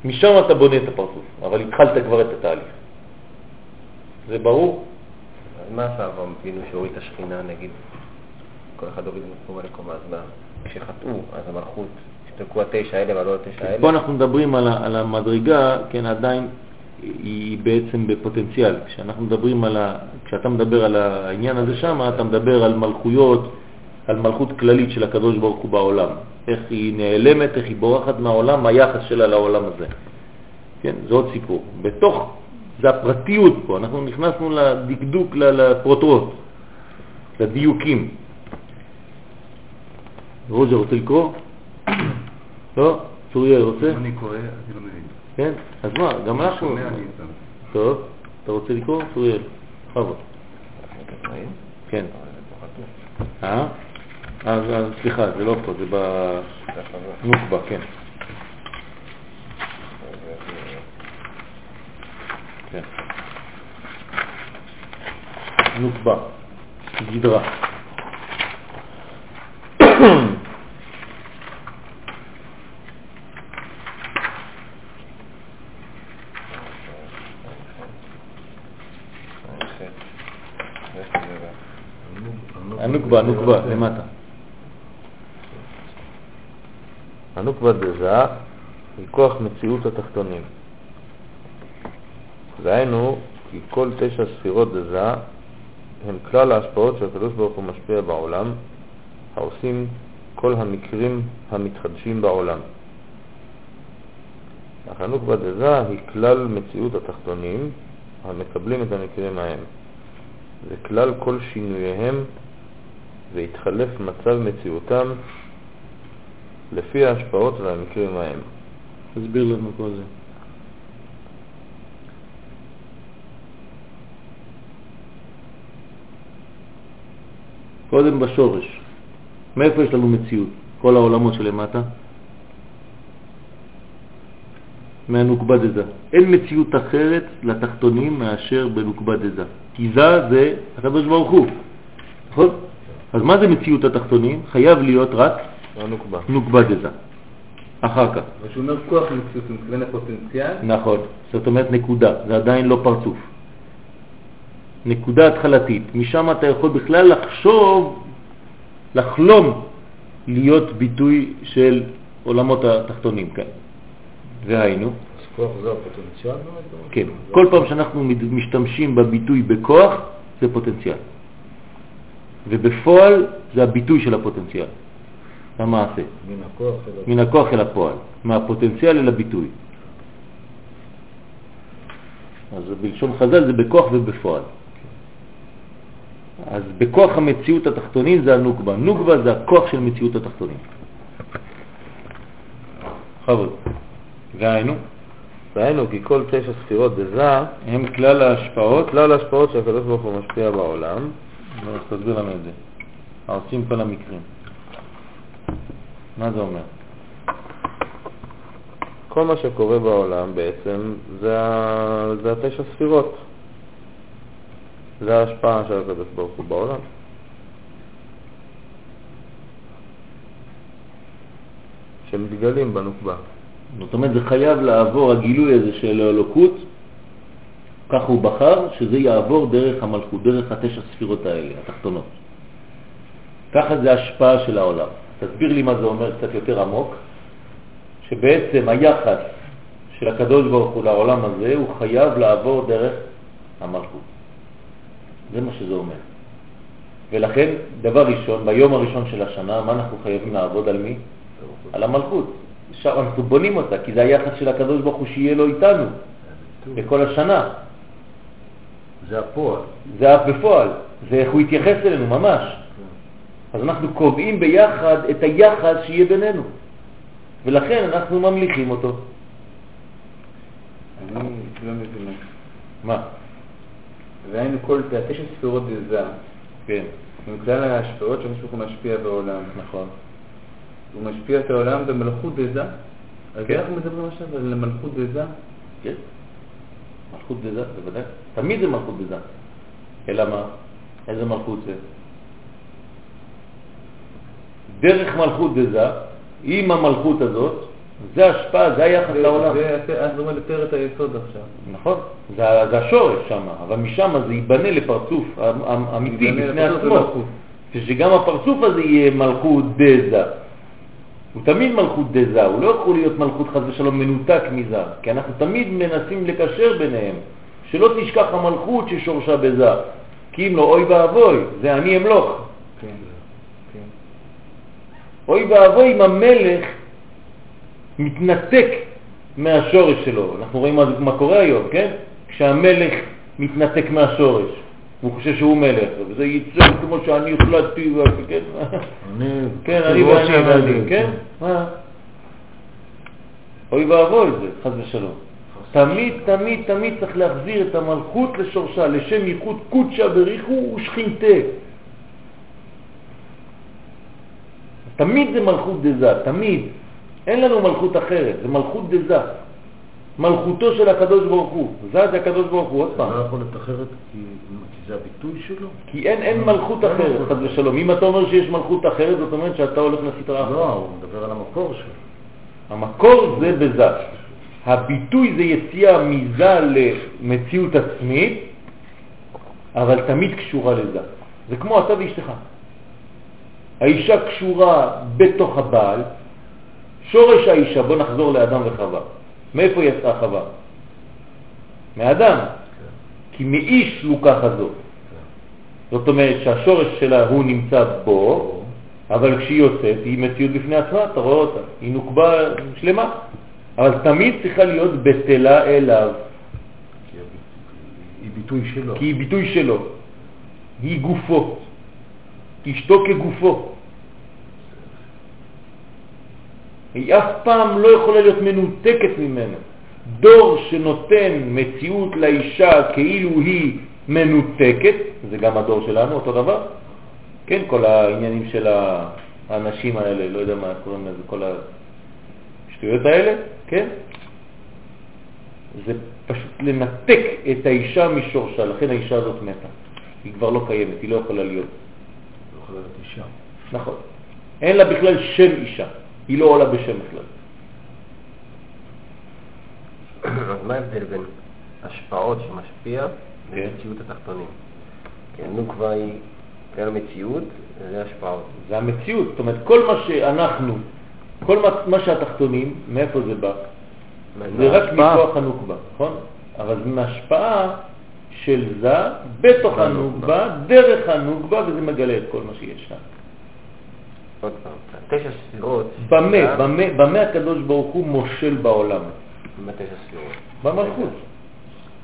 משם אתה בונה את הפרצוף, אבל התחלת כבר את התהליך. זה ברור? מה עשה אברהם אבינו שהוריד את השכינה, נגיד? כל אחד הוריד מקומה לקומה, אז מה? כשחטאו, אז המלכות, השתלקו התשע האלה ועלו התשע האלה? פה אנחנו מדברים על המדרגה, כן, עדיין היא בעצם בפוטנציאל. כשאנחנו מדברים על ה... כשאתה מדבר על העניין הזה שם, אתה מדבר על מלכויות, על מלכות כללית של הקדוש ברוך הוא בעולם. איך היא נעלמת, איך היא בורחת מהעולם, היחס שלה לעולם הזה. כן, זה עוד סיפור. בתוך, זה הפרטיות פה, אנחנו נכנסנו לדקדוק, לפרוטרוט, לדיוקים. רוז'ר רוצה לקרוא? לא? צוריאל רוצה? אני קורא, אני לא מבין. כן? אז מה, גם אנחנו... טוב, אתה רוצה לקרוא? צוריאל, בכבוד. כן. אה? אז אז סליחה, זה לא פה, זה בנוקבה, כן. כן. נוקבה, גדרה. הנוקבה, הנוקבה, למטה. הנוקבה דזה היא כוח מציאות התחתונים. דהיינו, כי כל תשע ספירות דזה הן כלל ההשפעות שהקדוש ברוך הוא משפיע בעולם, העושים כל המקרים המתחדשים בעולם. אך הנוקבה דזה היא כלל מציאות התחתונים המקבלים את המקרים ההם. זה כלל כל שינוייהם והתחלף מצב מציאותם לפי ההשפעות והמקרים ההם. תסביר לנו כל זה. קודם בשורש. מאיפה יש לנו מציאות? כל העולמות שלמטה? מהנוקבה דזה. אין מציאות אחרת לתחתונים מאשר בנוקבה דזה. כי זה זה הקדוש ברוך הוא, נכון? אז מה זה מציאות התחתונים? חייב להיות רק הנוקבה. נוקבה דזה. אחר כך. וכשהוא אומר כוח מציאות, הוא מתכוון לפוטנציאל? נכון, זאת אומרת נקודה, זה עדיין לא פרצוף. נקודה התחלתית, משם אתה יכול בכלל לחשוב, לחלום להיות ביטוי של עולמות התחתונים, כן. והיינו, אז כוח זה הפוטנציאל? כן, כל פעם שאנחנו משתמשים בביטוי בכוח, זה פוטנציאל. ובפועל זה הביטוי של הפוטנציאל, המעשה. מן הכוח אל מן הכוח אל הפועל, מהפוטנציאל אל הביטוי. אז בלשון חז"ל זה בכוח ובפועל. אז בכוח המציאות התחתונית זה הנוקבה. נוקבה זה הכוח של מציאות התחתונים. חבוד. והיינו, דהיינו, כי כל תשע ספירות דזה הם כלל ההשפעות. כלל ההשפעות שהקדוש ברוך הוא משפיע בעולם, אז תסביר לנו את זה. העושים כל המקרים. מה זה אומר? כל מה שקורה בעולם בעצם זה. זה התשע ספירות. זה ההשפעה של הקדוש ברוך הוא בעולם. שמתגלים בנוקבה. זאת אומרת, זה חייב לעבור הגילוי הזה של האלוקות ככה הוא בחר שזה יעבור דרך המלכות, דרך התשע ספירות האלה, התחתונות. ככה זה השפעה של העולם. תסביר לי מה זה אומר קצת יותר עמוק, שבעצם היחס של הקדוש ברוך הוא לעולם הזה הוא חייב לעבור דרך המלכות. זה מה שזה אומר. ולכן, דבר ראשון, ביום הראשון של השנה, מה אנחנו חייבים לעבוד על מי? על המלכות. עכשיו אנחנו בונים אותה, כי זה היחס של הקדוש ברוך הוא שיהיה לו איתנו בכל השנה. זה הפועל. זה אף בפועל, זה איך הוא יתייחס אלינו ממש. אז אנחנו קובעים ביחד את היחס שיהיה בינינו, ולכן אנחנו ממליכים אותו. אני לא מבין. מה? והיינו כל זה, תשע ספירות דזה, כן, עם כלל ההשפעות שהקדוש ברוך הוא משפיע בעולם. נכון. הוא משפיע את העולם במלכות דזה. אז כן. אנחנו מדברים עכשיו על מלכות דזה. כן. מלכות דזה, בוודאי. תמיד זה מלכות דזה. אלא מה? איזה מלכות זה? דרך מלכות דזה, עם המלכות הזאת, זה השפעה, זה היחס לעולם. זה אז אומר לתאר את היסוד עכשיו. נכון, זה, זה השורש שם, אבל משם זה ייבנה לפרצוף אמ- אמ- אמיתי בפני עצמו, ומלכות. ושגם הפרצוף הזה יהיה מלכות דזה. הוא תמיד מלכות דזה, הוא לא יכול להיות מלכות חס ושלום מנותק מזה, כי אנחנו תמיד מנסים לקשר ביניהם, שלא תשכח המלכות ששורשה בזה, כי אם לא, אוי ואבוי, זה אני אמלוך. כן. כן. אוי ואבוי אם המלך מתנתק מהשורש שלו. אנחנו רואים מה, מה קורה היום, כן? כשהמלך מתנתק מהשורש, הוא חושב שהוא מלך, וזה יצא כמו שאני החלטתי, כן? אני... כן, אני ואני ואני, כן? מה? אוי ואבוי זה, חס ושלום. תמיד, תמיד, תמיד צריך להחזיר את המלכות לשורשה, לשם ייחוד קודשה בריחו ושכינתה. תמיד זה מלכות דזה, תמיד. אין לנו מלכות אחרת, זה מלכות דזה. מלכותו של הקדוש ברוך הוא. זה זה הקדוש ברוך הוא, עוד פעם. לא יכול להיות אחרת כי זה הביטוי שלו? כי אין, אין מלכות אחרת, חס ושלום. אם אתה אומר שיש מלכות אחרת, זאת אומרת שאתה הולך לסדרה אחרת. לא, הוא מדבר על המקור שלו. המקור זה בזה. הביטוי זה יציאה מזה למציאות עצמית, אבל תמיד קשורה לזה. זה כמו אתה ואשתך. האישה קשורה בתוך הבעל, שורש האישה, בוא נחזור לאדם וחווה. מאיפה יצאה חווה? מאדם. כי מאיש לוקחה זו. זאת אומרת שהשורש שלה הוא נמצא בו, אבל כשהיא יוצאת היא מציאות בפני עצמה, אתה רואה אותה, היא נוקבה שלמה, אבל תמיד צריכה להיות בטלה אליו, כי היא ביטוי שלו. כי היא ביטוי שלו, היא גופו, אשתו כגופו. היא אף פעם לא יכולה להיות מנותקת ממנו. דור שנותן מציאות לאישה כאילו היא מנותקת, זה גם הדור שלנו, אותו דבר, כן, כל העניינים של האנשים האלה, לא יודע מה קוראים לזה, כל השטויות האלה, כן? זה פשוט לנתק את האישה משורשה, לכן האישה הזאת מתה. היא כבר לא קיימת, היא לא יכולה להיות. לא יכולה להיות אישה. נכון. אין לה בכלל שם אישה, היא לא עולה בשם בכלל. אז מה ההבדל בין השפעות שמשפיע כן. למציאות התחתונים? כי הנוקבה היא כלל מציאות, זה השפעות. זה המציאות, זאת אומרת, כל מה שאנחנו, כל מה, מה שהתחתונים, מאיפה זה בא? זה רק. מכוח הנוקבה, נכון? אבל זה מהשפעה של זה בתוך הנוקבה, דרך הנוקבה, וזה מגלה את כל מה שיש שם. עוד פעם, תשע ספירות. במה, במה, במה הקדוש ברוך הוא מושל בעולם? מה תשע ספירות? במלכות.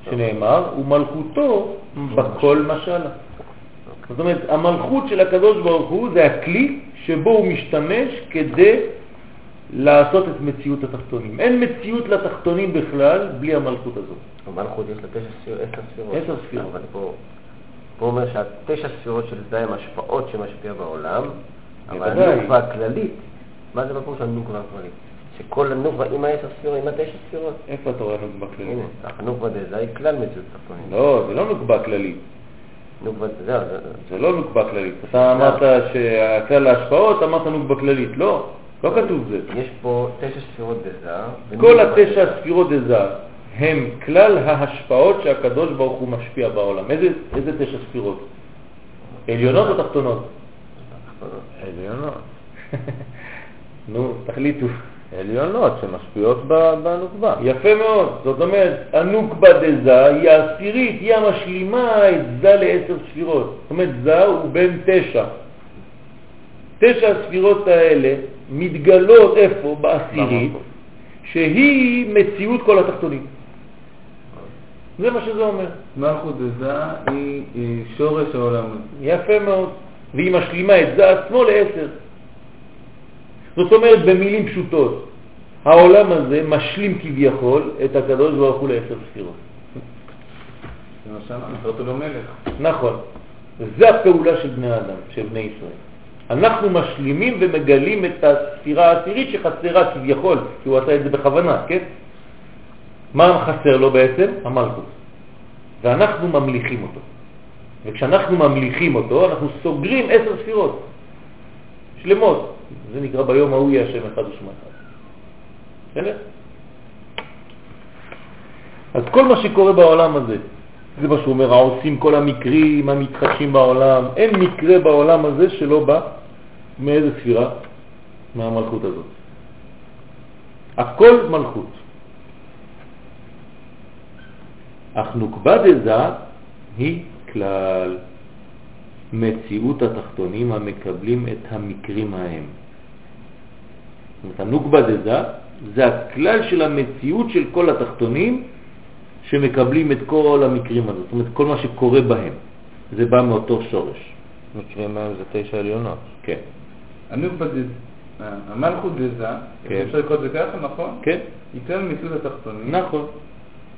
שנאמר, ומלכותו בכל משלה. זאת אומרת, המלכות של הקדוש ברוך הוא זה הכלי שבו הוא משתמש כדי לעשות את מציאות התחתונים. אין מציאות לתחתונים בכלל בלי המלכות הזאת. במלכות יש לה עשר ספירות. עשר ספירות. אבל פה, פה אומר שהתשע ספירות של זה הן השפעות שמשפיע בעולם, אבל. הנוקבה הכללית, מה זה בפירוש הנוקבה הכללית? שכל הנוקבה עם העשר ספירות, עם התשע ספירות. איפה אתה רואה נוקבה כללית? הנה, הנוקבה זה היא כלל מציאות התחתונים. לא, זה לא נוקבה כללית. נוקבה זה, לא נוקבה כללית. אתה אמרת שהכלל ההשפעות, אמרת נוקבה כללית. לא, לא כתוב זה. יש פה תשע ספירות בזה. כל התשע ספירות דזה, הם כלל ההשפעות שהקדוש ברוך הוא משפיע בעולם. איזה תשע ספירות? עליונות או תחתונות? עליונות. נו, תחליטו. עליונות שמשפיעות בנוקבה. יפה מאוד. זאת אומרת, הנוקבה דזה היא העשירית, היא המשלימה את זה לעשר ספירות. זאת אומרת, זה הוא בין תשע. תשע הספירות האלה מתגלות איפה? בעשירית. שהיא מציאות כל התחתונים. זה מה שזה אומר. מלכות דזה היא, היא שורש העולם הזה. יפה מאוד. והיא משלימה את זה עצמו לעשר. זאת אומרת, במילים פשוטות, העולם הזה משלים כביכול את הקדוש ברוך הוא לעשר ספירות. נכון. זה הפעולה של בני האדם, של בני ישראל. אנחנו משלימים ומגלים את הספירה העשירית שחסרה כביכול, כי הוא עשה את זה בכוונה, כן? מה חסר לו בעצם? המלכות. ואנחנו ממליכים אותו. וכשאנחנו ממליכים אותו, אנחנו סוגרים עשר ספירות שלמות. זה נקרא ביום ההוא יהיה השם אחד ושמו אחד. בסדר? אז כל מה שקורה בעולם הזה, זה מה שהוא אומר, העושים כל המקרים המתחדשים בעולם, אין מקרה בעולם הזה שלא בא מאיזה ספירה? מהמלכות הזאת. הכל מלכות. אך נוקבה דזה היא כלל מציאות התחתונים המקבלים את המקרים ההם. זאת אומרת, הנוקבה דזה זה הכלל של המציאות של כל התחתונים שמקבלים את כל המקרים האלה, זאת אומרת כל מה שקורה בהם, זה בא מאותו שורש. מקרים מהם זה תשע עליונות. כן, הנוקבה דזה, המלכות דזה, כן. אפשר לקרוא את זה ככה, נכון? כן, היא כלל מציאות התחתונים. נכון.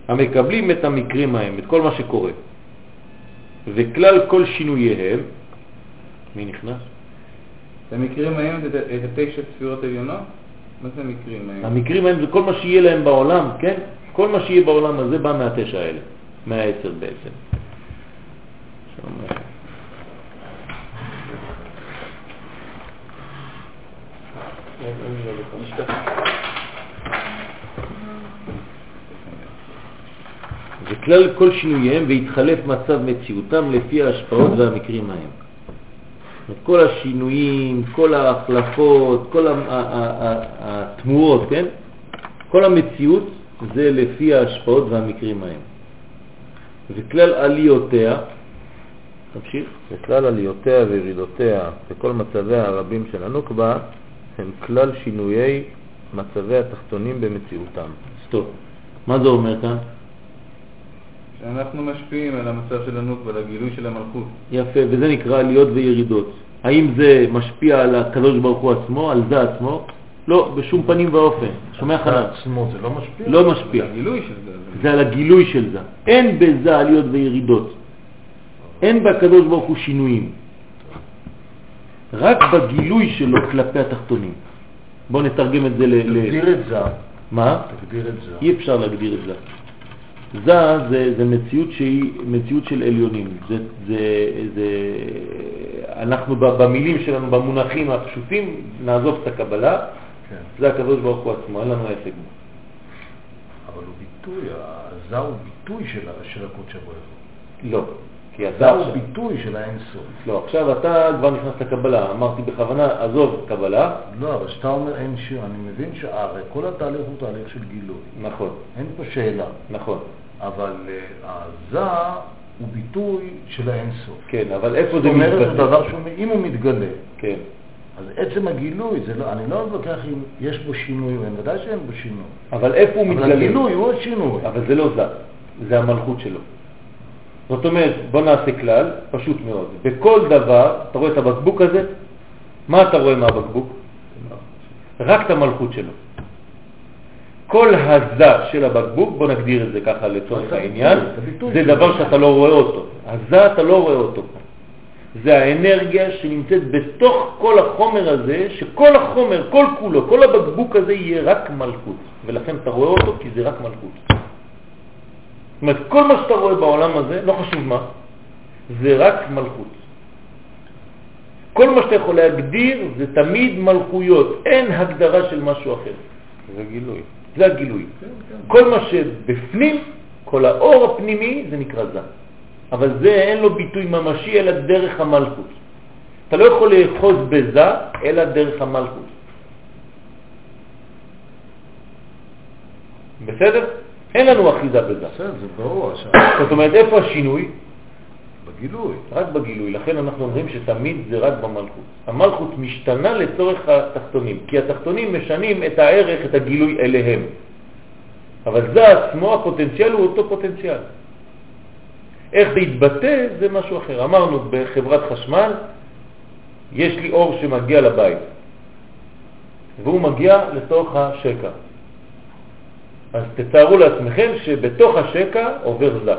המקבלים את המקרים ההם, את כל מה שקורה. וכלל כל שינוייהם, מי נכנס? המקרים ההם זה את התשע ספירות עליונות? מה זה המקרים ההם? המקרים ההם זה כל מה שיהיה להם בעולם, כן? כל מה שיהיה בעולם הזה בא מהתשע האלה, מהעשר בעצם. שם, וכלל כל שינוייהם והתחלף מצב מציאותם לפי ההשפעות והמקרים ההם. כל השינויים, כל ההחלפות, כל התמורות, כן? כל המציאות זה לפי ההשפעות והמקרים ההם. וכלל עליותיה, תמשיך, וכלל עליותיה וירידותיה וכל מצביה הרבים של הנוקבה הם כלל שינויי מצבי התחתונים במציאותם. סטופ. מה זה אומר כאן? שאנחנו משפיעים על המצב של הנוקבה, על הגילוי של המלכות. יפה, וזה נקרא עליות וירידות. האם זה משפיע על הקדוש ברוך הוא עצמו, על זה עצמו? לא, בשום פנים ואופן. שומע חנן? עצמו זה לא משפיע? לא משפיע. הגילוי של זה. זה על הגילוי של זה. אין בזה עליות וירידות. אין בקדוש ברוך הוא שינויים. רק בגילוי שלו כלפי התחתונים. בואו נתרגם את זה ל... ל- תגדיר את זה. מה? תגדיר את זה. אי אפשר להגדיר את זה. זה, זה, זה מציאות שהיא מציאות של עליונים. זה, זה, זה, אנחנו במילים שלנו, במונחים הפשוטים, נעזוב את הקבלה, כן. זה הקדוש ברוך הוא עצמו, אין לנו עסק בו. אבל הוא ביטוי, הזה הוא ביטוי של של הקודש הוא. לא, כי אתה הוא ביטוי של האינסוף. לא, עכשיו אתה כבר נכנס לקבלה, אמרתי בכוונה, עזוב קבלה, לא, אבל כשאתה אומר אין שיר, אני מבין שהרי כל התהליך הוא תהליך של גילוי. נכון, אין פה שאלה. נכון, אבל אה, הזה הוא ביטוי של האינסוף. כן, אבל איפה זאת זה אומרת, זה מתבטא? דבר שהוא, אם הוא מתגלה, כן, אז עצם הגילוי, זה לא, אני לא מתווכח אם יש בו שינוי או אין, ודאי שאין בו שינוי. אבל איפה הוא אבל מתגלה? הגילוי הוא השינוי. אבל זה לא זה, זה המלכות שלו. זאת אומרת, בוא נעשה כלל, פשוט מאוד. בכל דבר, אתה רואה את הבקבוק הזה? מה אתה רואה מהבקבוק? רק את המלכות שלו. כל הזה של הבקבוק, בוא נגדיר את זה ככה לצורך העניין, זה. דבר שאתה לא רואה אותו. הזה אתה לא רואה אותו. זה האנרגיה שנמצאת בתוך כל החומר הזה, שכל החומר, כל כולו, כל הבקבוק הזה יהיה רק מלכות. ולכן אתה רואה אותו כי זה רק מלכות. זאת אומרת, כל מה שאתה רואה בעולם הזה, לא חשוב מה, זה רק מלכות. כל מה שאתה יכול להגדיר זה תמיד מלכויות, אין הגדרה של משהו אחר. זה גילוי. זה הגילוי. כל מה שבפנים, כל האור הפנימי, זה נקרא זה. אבל זה אין לו ביטוי ממשי אלא דרך המלכות. אתה לא יכול לאחוז בזה אלא דרך המלכות. בסדר? אין לנו אחיזה בזה. בסדר, זה ברור. זאת אומרת, איפה השינוי? בגילוי. רק בגילוי. לכן אנחנו אומרים שתמיד זה רק במלכות. המלכות משתנה לצורך התחתונים, כי התחתונים משנים את הערך, את הגילוי אליהם. אבל זה עצמו, הפוטנציאל הוא אותו פוטנציאל. איך זה יתבטא זה משהו אחר. אמרנו בחברת חשמל, יש לי אור שמגיע לבית, והוא מגיע לתוך השקע. אז תתארו לעצמכם שבתוך השקע עובר זר.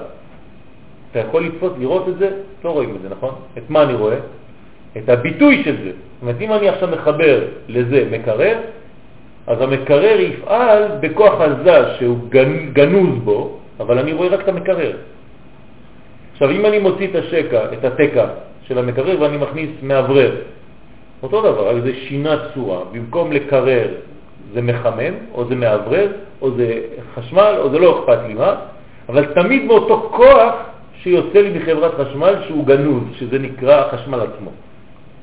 אתה יכול לתפוס, לראות את זה? לא רואים את זה, נכון? את מה אני רואה? את הביטוי של זה. זאת אומרת, אם אני עכשיו מחבר לזה מקרר, אז המקרר יפעל בכוח הזז שהוא גנוז בו, אבל אני רואה רק את המקרר. עכשיו, אם אני מוציא את השקע, את התקע של המקרר ואני מכניס מאוורר, אותו דבר, רק זה שינה צורה. במקום לקרר זה מחמם, או זה מאוורר, או זה חשמל, או זה לא אכפת לי מה, אבל תמיד מאותו כוח שיוצא לי מחברת חשמל שהוא גנוז, שזה נקרא החשמל עצמו.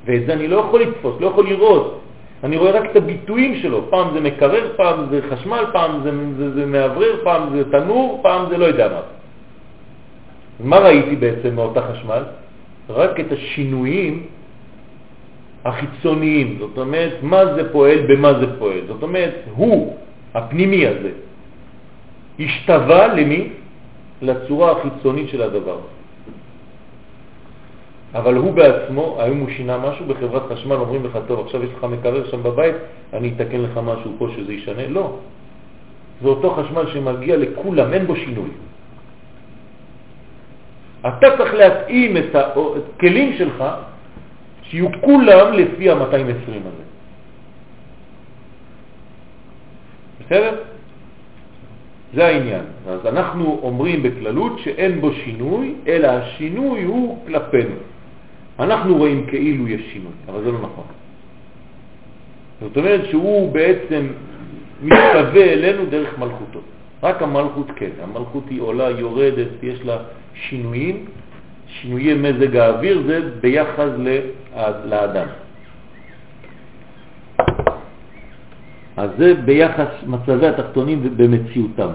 ואת זה אני לא יכול לתפוס, לא יכול לראות. אני רואה רק את הביטויים שלו. פעם זה מקרר, פעם זה חשמל, פעם זה, זה, זה מאוורר, פעם זה תנור, פעם זה לא יודע מה. מה ראיתי בעצם מאותה חשמל? רק את השינויים החיצוניים. זאת אומרת, מה זה פועל, במה זה פועל. זאת אומרת, הוא, הפנימי הזה, השתווה למי? לצורה החיצונית של הדבר. אבל הוא בעצמו, האם הוא שינה משהו בחברת חשמל, אומרים לך, טוב, עכשיו יש לך מקרר שם בבית, אני אתקן לך משהו פה שזה ישנה? לא. זה אותו חשמל שמגיע לכולם, אין בו שינוי. אתה צריך להתאים את הכלים שלך שיהיו כולם לפי ה-220 הזה. בסדר? זה העניין. אז אנחנו אומרים בכללות שאין בו שינוי, אלא השינוי הוא כלפינו. אנחנו רואים כאילו יש שינוי, אבל זה לא נכון. זאת אומרת שהוא בעצם מתשווה אלינו דרך מלכותו. רק המלכות כן, המלכות היא עולה, יורדת, יש לה שינויים, שינויי מזג האוויר זה ביחס לאדם. אז זה ביחס מצבי התחתונים במציאותם,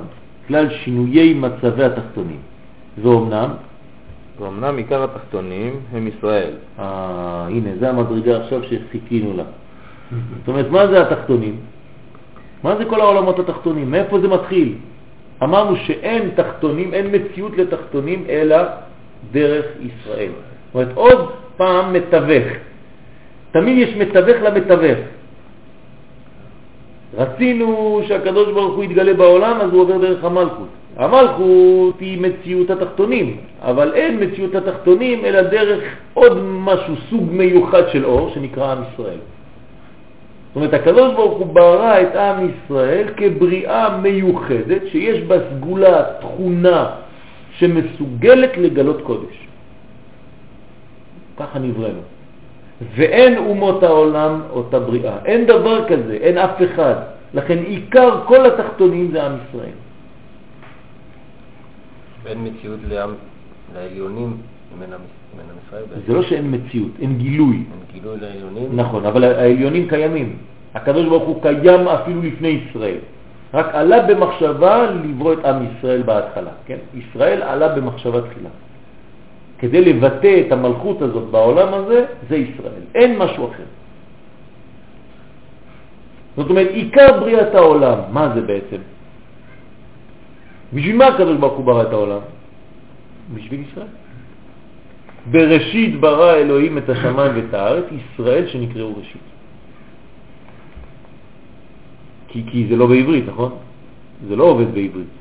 כלל שינויי מצבי התחתונים. ואומנם, ואומנם עיקר התחתונים הם ישראל. אה, הנה, זה המדרגה עכשיו שחיכינו לה. זאת אומרת, מה זה התחתונים? מה זה כל העולמות התחתונים? מאיפה זה מתחיל? אמרנו שאין תחתונים, אין מציאות לתחתונים, אלא דרך ישראל. זאת אומרת, עוד פעם מתווך. תמיד יש מתווך למתווך. רצינו שהקדוש ברוך הוא יתגלה בעולם, אז הוא עובר דרך המלכות. המלכות היא מציאות התחתונים, אבל אין מציאות התחתונים אלא דרך עוד משהו, סוג מיוחד של אור, שנקרא עם ישראל. זאת אומרת, הקדוש ברוך הוא ברא את עם ישראל כבריאה מיוחדת, שיש בה סגולה, תכונה, שמסוגלת לגלות קודש. ככה נבראנו. ואין אומות העולם אותה בריאה. אין דבר כזה, אין אף אחד. לכן עיקר כל התחתונים זה עם ישראל. ואין מציאות לעם, לעליונים מן עם ישראל? זה לא שאין מציאות, אין גילוי. אין גילוי לעליונים? נכון, אבל העליונים קיימים. הקדוש ברוך הוא קיים אפילו לפני ישראל. רק עלה במחשבה לברוא את עם ישראל בהתחלה, כן? ישראל עלה במחשבה תחילה. כדי לבטא את המלכות הזאת בעולם הזה, זה ישראל. אין משהו אחר. זאת אומרת, עיקר בריאת העולם, מה זה בעצם? בשביל מה הקדוש ברוך הוא ברא את העולם? בשביל ישראל. בראשית ברא אלוהים את השמיים ואת הארץ, ישראל שנקראו ראשית. כי, כי זה לא בעברית, נכון? זה לא עובד בעברית.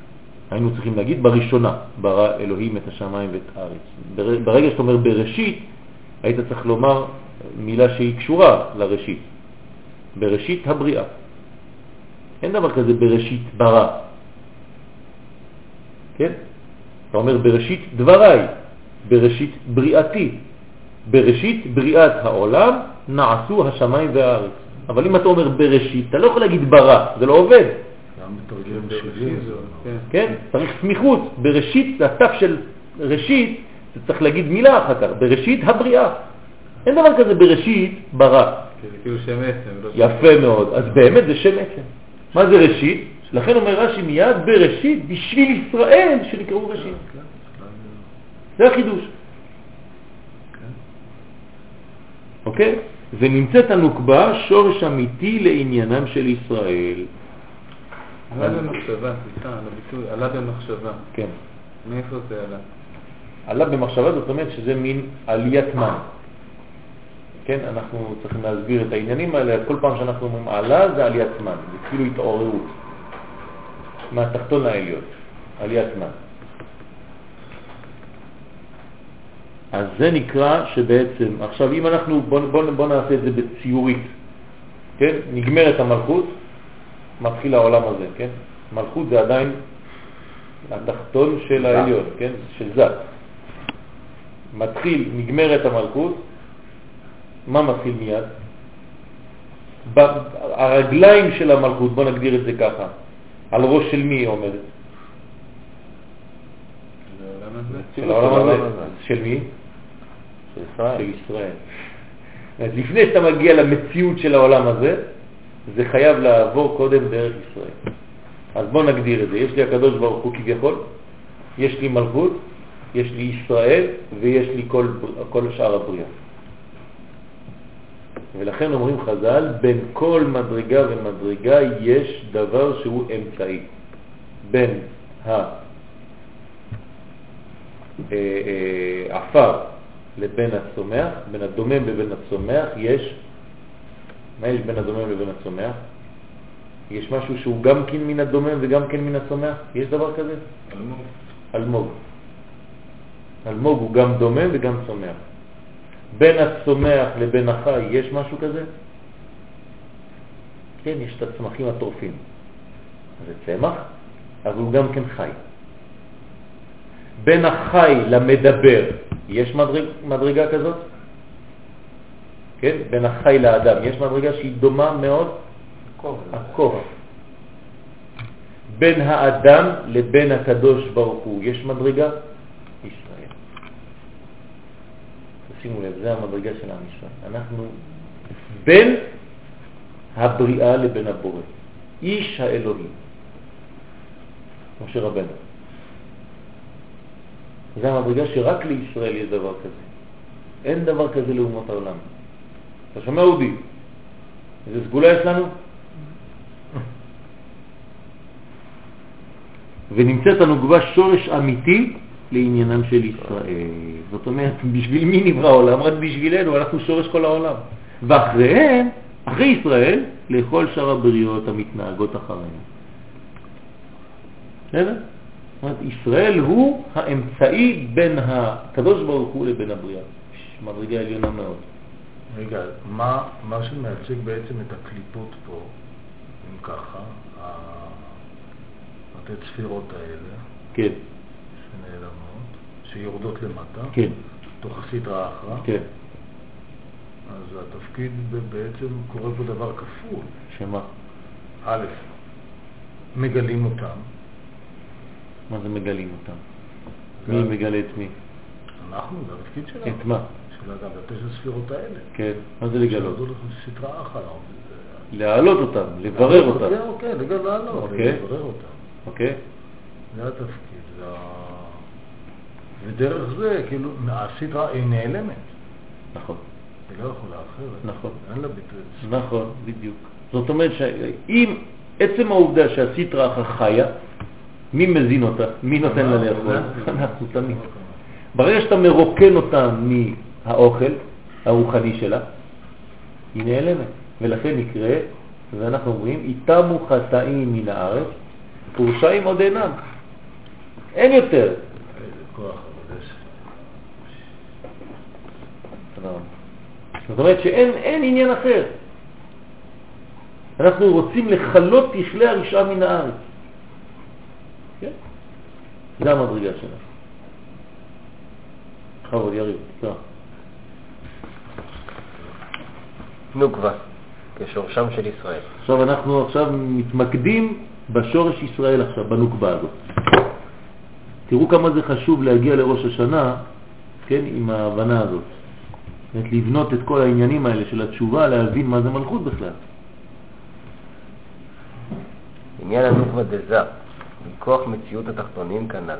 היינו צריכים להגיד בראשונה ברא אלוהים את השמיים ואת הארץ. ברגע שאתה אומר בראשית, היית צריך לומר מילה שהיא קשורה לראשית. בראשית הבריאה. אין דבר כזה בראשית ברא. כן? אתה אומר בראשית דבריי, בראשית בריאתי, בראשית בריאת העולם נעשו השמיים והארץ. אבל אם אתה אומר בראשית, אתה לא יכול להגיד ברא, זה לא עובד. זה- כן. כן? צריך סמיכות. בראשית, זה התף של ראשית, זה צריך להגיד מילה אחר כך. בראשית הבריאה. אין דבר כזה בראשית ברא. כי זה כאילו שם עצם. לא יפה מאוד. אז באמת זה שם עצם. מה זה ראשית? לכן אומר רש"י מיד בראשית בשביל ישראל שנקראו ראשית. זה החידוש. אוקיי? ונמצאת הנוקבה שורש אמיתי לעניינם של ישראל. עלה במחשבה, סליחה, על הביטוי, עלה במחשבה. כן. מאיפה זה עלה? עלה במחשבה, זאת אומרת שזה מין עליית מן. כן, אנחנו צריכים להסביר את העניינים האלה, כל פעם שאנחנו אומרים עלה זה עליית מן, זה כאילו התעוררות, מהתחתון לעליון, עליית מן. אז זה נקרא שבעצם, עכשיו אם אנחנו, בוא, בוא, בוא נעשה את זה בציורית, כן, נגמרת המלכות, מתחיל העולם הזה, כן, מלכות זה עדיין התחתון של העליון, כן, של זת. מתחיל, נגמרת המלכות, מה מתחיל מיד? הרגליים של המלכות, בוא נגדיר את זה ככה, על ראש של מי היא עומדת? של העולם. הזה. של מי? של ישראל. אומרת, לפני שאתה מגיע למציאות של העולם הזה, זה חייב לעבור קודם דרך ישראל. אז בוא נגדיר את זה. יש לי הקדוש ברוך הוא כביכול, יש לי מלכות, יש לי ישראל ויש לי כל, כל שאר הבריאה. ולכן אומרים חז"ל, בין כל מדרגה ומדרגה יש דבר שהוא אמצעי. בין העפר לבין הצומח, בין הדומם לבין הצומח, יש, מה יש בין הדומם לבין הצומח? יש משהו שהוא גם כן מן הדומם וגם כן מן הצומח? יש דבר כזה? אלמוג. אלמוג. אלמוג הוא גם דומם וגם צומח. בין הצומח לבין החי יש משהו כזה? כן, יש את הצמחים הטורפים. אז זה צמח, אבל הוא גם כן חי. בין החי למדבר יש מדרג, מדרגה כזאת? כן? בין החי לאדם יש מדרגה שהיא דומה מאוד? הקוף. בין האדם לבין הקדוש ברוך הוא יש מדרגה? ישראל. תשימו לב, זה המדרגה של עם ישראל. אנחנו בין הבריאה לבין הבורא. איש האלוהים. משה רבנו. זה המדרגה שרק לישראל יש דבר כזה. אין דבר כזה לאומות העולם. אתה שומע אודי? איזה סגולה יש לנו? ונמצאת הנוגבה שורש אמיתי לעניינם של ישראל. זאת אומרת, בשביל מי נברא העולם? רק בשבילנו, אנחנו שורש כל העולם. ואחריהם, אחרי ישראל, לכל שאר הבריאות המתנהגות אחריהם. בסדר? אומרת, ישראל הוא האמצעי בין הקדוש ברוך הוא לבין הבריאה. מדרגה עליונה מאוד. רגע, מה, מה שמייצג בעצם את הקליפות פה, אם ככה, ה- לתת ספירות האלה, כן, שנעלמות, שיורדות למטה, כן, תוך הסדרה אחרא, כן. אז התפקיד בעצם קורה פה דבר כפול. שמה? א', מגלים אותם, מה זה מגלים אותם? מי מגלה את מי? אנחנו, זה התפקיד שלנו. את מה? של אדם, לתשע הספירות האלה. כן, מה זה לגלות? להעלות אותם, לברר אותם, כן, לגלות, לעלות, אוקיי. לברר אותם. אוקיי? זה התפקיד. ודרך זה, כאילו, הסדרה היא נעלמת. נכון, היא לא יכולה אחרת. נכון. אין לה ביטוי. נכון, בדיוק. זאת אומרת שאם עצם העובדה שהסיטרה אחר חיה, מי מזין אותה? מי נותן לה לאכול? אנחנו תמיד. ברגע שאתה מרוקן אותה מהאוכל הרוחני שלה, היא נעלמת. ולכן נקרא, ואנחנו אומרים, איתמו חטאים מן הארץ, פורשעים עוד אינם. אין יותר. זאת אומרת שאין אין עניין אחר. אנחנו רוצים לחלות תכלי הרשעה מן הארץ. כן? זה המדרגה שלנו. בכבוד, יריב, תקרא. נוקבה, כשורשם של ישראל. עכשיו אנחנו עכשיו מתמקדים בשורש ישראל עכשיו, בנוקבה הזאת. תראו כמה זה חשוב להגיע לראש השנה, כן, עם ההבנה הזאת. זאת לבנות את כל העניינים האלה של התשובה, להבין מה זה מלכות בכלל. עניין הנוקבה דזה, מכוח מציאות התחתונים כנ"ל.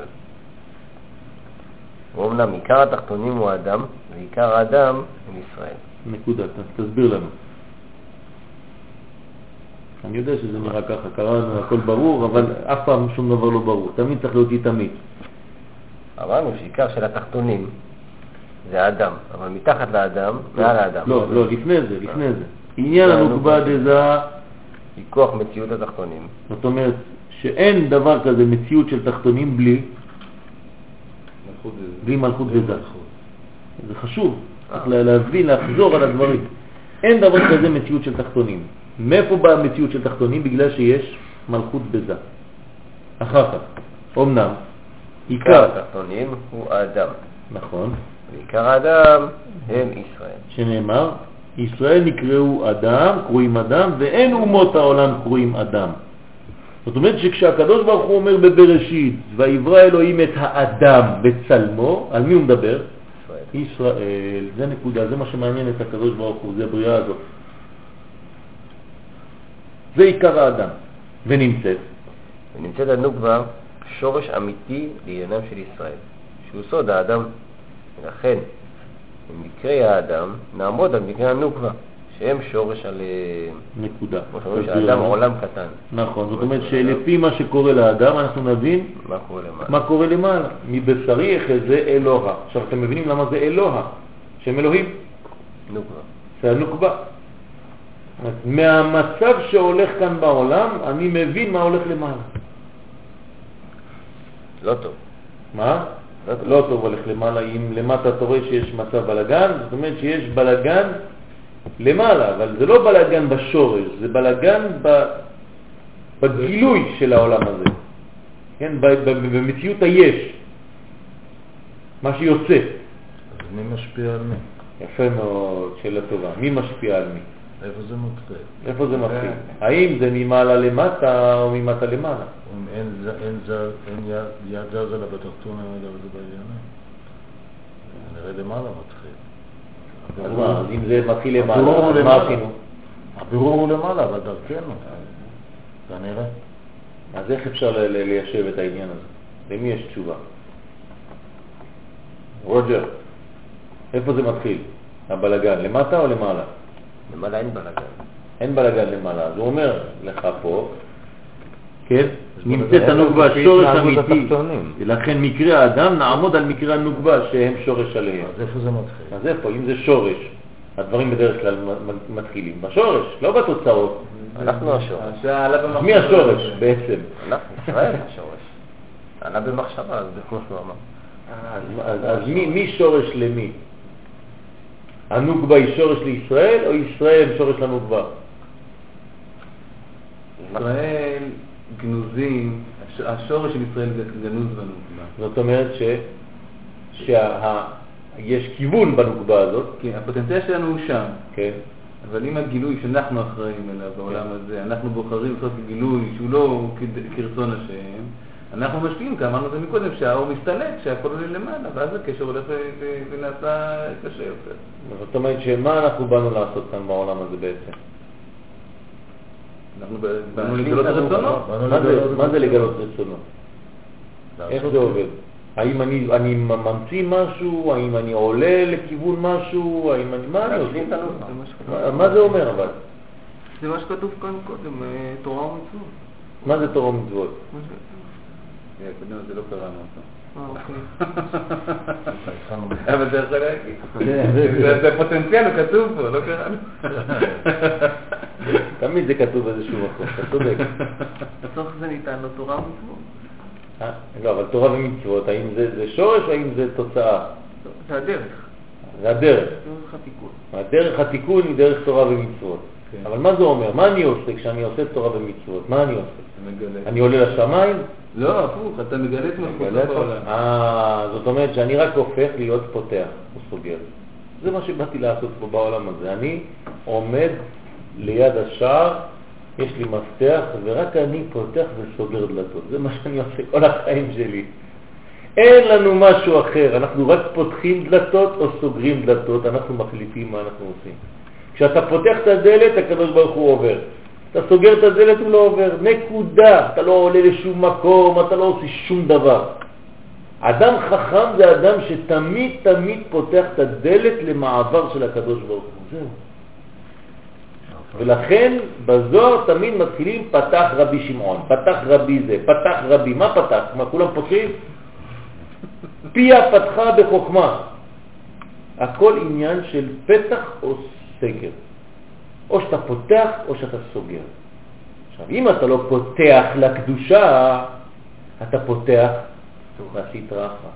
ואומנם עיקר התחתונים הוא האדם, ועיקר האדם הם ישראל. נקודה, תסביר לנו. אני יודע שזה נראה ככה, קראנו, הכל ברור, אבל אף פעם שום דבר לא ברור. תמיד צריך להיות תמיד. אמרנו שעיקר של התחתונים זה האדם, אבל מתחת לאדם, מעל האדם. לא, לא, לפני זה, לפני זה. עניין הנוקבה דזה, מכוח מציאות התחתונים. זאת אומרת שאין דבר כזה מציאות של תחתונים בלי, בלי מלכות דזה. זה חשוב, צריך להבין, לחזור על הדברים. אין דבר כזה מציאות של תחתונים. מאיפה באה המציאות של תחתונים? בגלל שיש מלכות בזה. אחר כך, אמנם, עיקר, התחתונים הוא האדם, נכון, ועיקר האדם הם ישראל. שנאמר, ישראל נקראו אדם, קרואים אדם, ואין אומות העולם קרואים אדם. זאת אומרת שכשהקדוש ברוך הוא אומר בבראשית, ויברא אלוהים את האדם בצלמו, על מי הוא מדבר? ישראל. ישראל, זה נקודה, זה מה שמעניין את הקדוש ברוך הוא, זה הבריאה הזאת. זה עיקר האדם, ונמצאת. ונמצאת הנוקבה שורש אמיתי לעניינם של ישראל, שהוא סוד האדם. ולכן, במקרה האדם, נעמוד על מקרה הנוקבה, שהם שורש על... נקודה. כמו שאומרים תסביר שהאדם לנו. עולם קטן. נכון, זאת אומרת שלפי מה שקורה לאדם אנחנו נבין מה קורה למעלה? מה קורה למעלה. מבשרי יחזה אלוה. עכשיו אתם מבינים למה זה אלוה, שם אלוהים, נוקבה. זה הנוקבה. מהמצב שהולך כאן בעולם, אני מבין מה הולך למעלה. לא טוב. מה? לא טוב. לא טוב הולך למעלה, אם למטה אתה רואה שיש מצב בלגן, זאת אומרת שיש בלגן למעלה, אבל זה לא בלגן בשורש, זה בלגן. בגילוי של העולם הזה, כן? במציאות היש, מה שיוצא. אז מי משפיע על מי? יפה מאוד, שאלה טובה. מי משפיע על מי? איפה זה מתחיל? איפה זה מתחיל? האם זה ממעלה למטה או ממטה למעלה? אם אין יד- זזה לה בתחתון, אין יד זה בעליונה. נראה למעלה מתחיל. אז מה, אז אם זה מתחיל למעלה, אז מה. עשינו? הבירור הוא למעלה, אבל דרכנו. כנראה. אז איך אפשר ל- ל- ליישב את העניין הזה? למי יש תשובה? רוג'ר, איפה זה מתחיל? הבלגן, למטה או למעלה? למעלה אין בלגן. אין בלגן למעלה. אז הוא אומר לך פה, כן, נמצאת. הנוגבה שורש אמיתי. ולכן מקרה האדם נעמוד על מקרה הנוגבה שהם שורש עליהם. אז איפה זה מתחיל? אז איפה? אם זה שורש, הדברים בדרך כלל מתחילים בשורש, לא בתוצאות. אנחנו השורש. אז מי השורש בעצם? אנחנו, ישראל השורש. עלה במחשבה, זה כמו שהוא אמר. אז, אז, אז מי, מי שורש למי? הנוגבה היא שורש לישראל או ישראל שורש לנוגבה? ישראל גנוזים, הש- השורש של ישראל גנוז בנוקבה. זאת אומרת ש, שיש כיוון בנוגבה הזאת, כי הפוטנציאל שלנו הוא שם, כן? אבל אם הגילוי שאנחנו אחראים אליו בעולם הזה, אנחנו בוחרים לעשות גילוי שהוא לא כרצון השם, אנחנו משפיעים, כי אמרנו את זה מקודם, שהאור מסתלק, שהכל עולה למעלה, ואז הקשר הולך ונעשה קשה יותר. זאת אומרת שמה אנחנו באנו לעשות כאן בעולם הזה בעצם? אנחנו באנו לגלות מה זה, לגלות מה את זה זה. לגלות רצונו? איך זה עובד? האם אני, אני ממציא משהו? האם אני עולה לכיוון משהו? האם אני... מה אני עושה? מה- מה זה אומר אבל? זה מה שכתוב כאן קודם, אה, תורה ומצוות. מה זה תורה ומצוות? קודם זה לא קראנו אותו. אוקיי. אבל זה יכול להגיד. כן. זה פוטנציאל, הוא כתוב פה, לא קראנו. תמיד זה כתוב באיזשהו מקום, אתה צודק. בתוך זה ניתן לו תורה ומצוות. אה, לא, אבל תורה ומצוות, האם זה, זה שורש או האם זה תוצאה? זה הדרך, זה הדרך. הדרך התיקון היא דרך תורה ומצוות. כן. אבל מה זה אומר? מה אני עושה כשאני עושה תורה ומצוות? מה אני עושה? מגלה. אני עולה לשמיים? לא, הפוך, אתה מגלה את מלכותו את- בעולם. אה, זאת אומרת שאני רק הופך להיות פותח, הוא סוגר. זה מה שבאתי לעשות פה בעולם הזה. אני עומד ליד השער יש לי מפתח ורק אני פותח וסוגר דלתות. זה מה שאני עושה כל החיים שלי. אין לנו משהו אחר, אנחנו רק פותחים דלתות או סוגרים דלתות, אנחנו מחליטים מה אנחנו עושים. כשאתה פותח את הדלת, הקדוש ברוך הוא עובר. אתה סוגר את הדלת, הוא לא עובר. נקודה. אתה לא עולה לשום מקום, אתה לא עושה שום דבר. אדם חכם זה אדם שתמיד תמיד פותח את הדלת למעבר של הקדוש ברוך הוא. זהו. ולכן בזוהר תמיד מתחילים פתח רבי שמעון, פתח רבי זה, פתח רבי, מה פתח? מה כולם פותחים? פיה פתחה בחוכמה. הכל עניין של פתח או סגר. או שאתה פותח או שאתה סוגר. עכשיו, אם אתה לא פותח לקדושה, אתה פותח לסטרה אחת.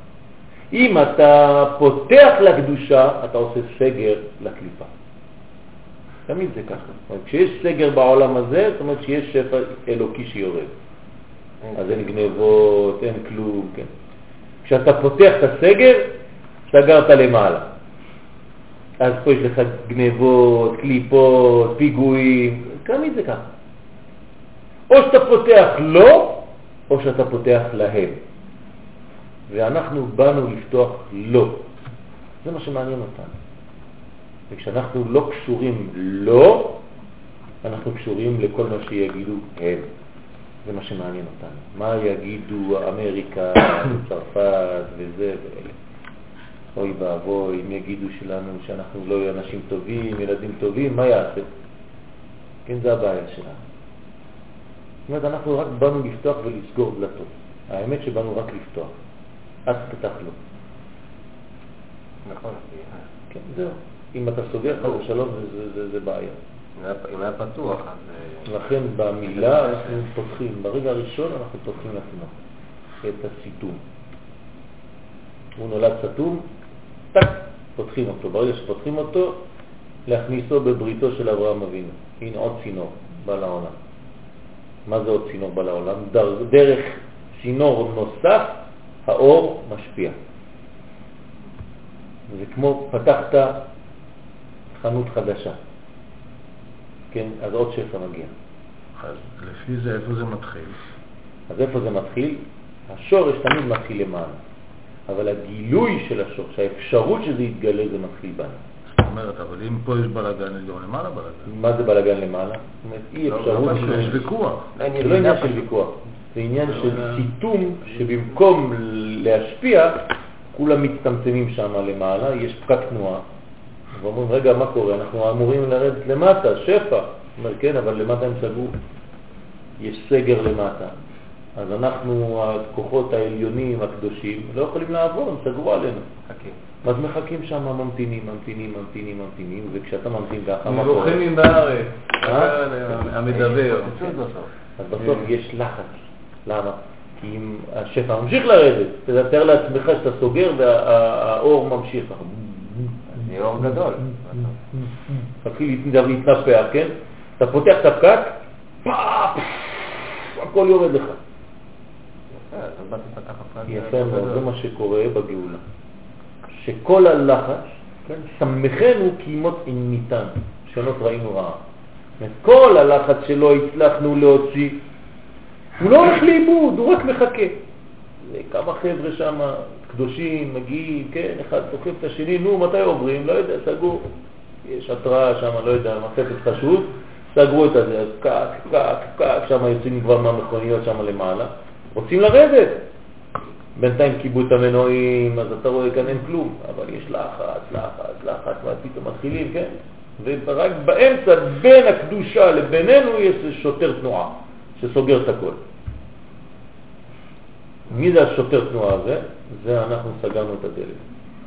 אם אתה פותח לקדושה, אתה עושה סגר לקליפה. תמיד זה ככה. כשיש סגר בעולם הזה, זאת אומרת שיש שפע אלוקי שיורד. אז אין גנבות, אין כלום, כן. כשאתה פותח את הסגר, סגרת למעלה. אז פה יש לך גנבות, קליפות, פיגועים, תמיד זה ככה. או שאתה פותח לו, או שאתה פותח להם. ואנחנו באנו לפתוח לו. זה מה שמעניין אותנו. וכשאנחנו לא קשורים לו, אנחנו קשורים לכל מה שיגידו הם. זה מה שמעניין אותנו. מה יגידו אמריקה, צרפת וזה ואלה. אוי ואבוי, אם יגידו שלנו שאנחנו לא אנשים טובים, ילדים טובים, מה יעשה? כן, זה הבעיה שלנו. זאת אומרת, אנחנו רק באנו לפתוח ולסגור דלתות. האמת שבאנו רק לפתוח. אז פתח לו. נכון. כן, זהו. אם אתה סוגר חס ושלום זה, זה, זה בעיה. אם היה פתוח, אז... לכן במילה אנחנו פותחים, ברגע הראשון אנחנו פותחים לתינוק את הסיתום. הוא נולד סתום, טק, פותחים אותו. ברגע שפותחים אותו, להכניסו בבריתו של אברהם אבינו. הנה עוד צינור בא לעולם. מה זה עוד צינור בא לעולם? דרך צינור נוסף האור משפיע. זה כמו פתחת חנות חדשה, כן? אז עוד שפע מגיע. אז לפי זה איפה זה מתחיל? אז איפה זה מתחיל? השורש תמיד מתחיל למעלה, אבל הגילוי של השורש, האפשרות שזה יתגלה, זה מתחיל בנו. זאת אומרת, אבל אם פה יש יש גם למעלה בלאגן. מה זה בלגן למעלה? זאת אומרת, אי לא, אפשרות... לא, יש ויכוח. זה לא עניין של ויכוח, זה עניין של סיתום שבמקום להשפיע, כולם מצטמצמים שם למעלה, יש פקק תנועה, ואומרים, רגע, מה קורה? אנחנו אמורים לרדת למטה, שפע. אומר, כן, אבל למטה הם סגרו. יש סגר למטה. אז אנחנו, הכוחות העליונים, הקדושים, לא יכולים לעבור, הם סגרו עלינו. חכה. אז מחכים שם, ממתינים, ממתינים, ממתינים, ממתינים, וכשאתה ממתין ככה, מה קורה? מבוכים בארץ? המדבר. אז בסוף יש לחץ. למה? כי אם השפע ממשיך לרדת, תתאר לעצמך שאתה סוגר והאור ממשיך. זה אור גדול. מתחיל להתנפח, כן? אתה פותח את הפקק, פאפ, הכל יורד לך. יפה, מאוד, זה מה שקורה בגאולה. שכל הלחץ, כן, סמכנו כי ימות אם ניתן, שונות ראינו רעה. כל הלחץ שלא הצלחנו להוציא, הוא לא הולך לאיבוד, הוא רק מחכה. כמה חבר'ה שם, קדושים, מגיעים, כן, אחד תוקף את השני, נו, מתי עוברים? לא יודע, סגור. יש התראה שם, לא יודע, מחפת חשוד, סגרו את הזה, אז פקק, פקק, פקק, שם יוצאים כבר מהמכוניות שם למעלה, רוצים לרדת. בינתיים כיבו את המנועים, אז אתה רואה כאן אין כלום, אבל יש לחץ, לחץ, לחץ, פתאום מתחילים, כן? ורק באמצע, בין הקדושה לבינינו, יש שוטר תנועה שסוגר את הכל. מי זה השוטר תנועה הזה? זה אנחנו סגרנו את הדלת.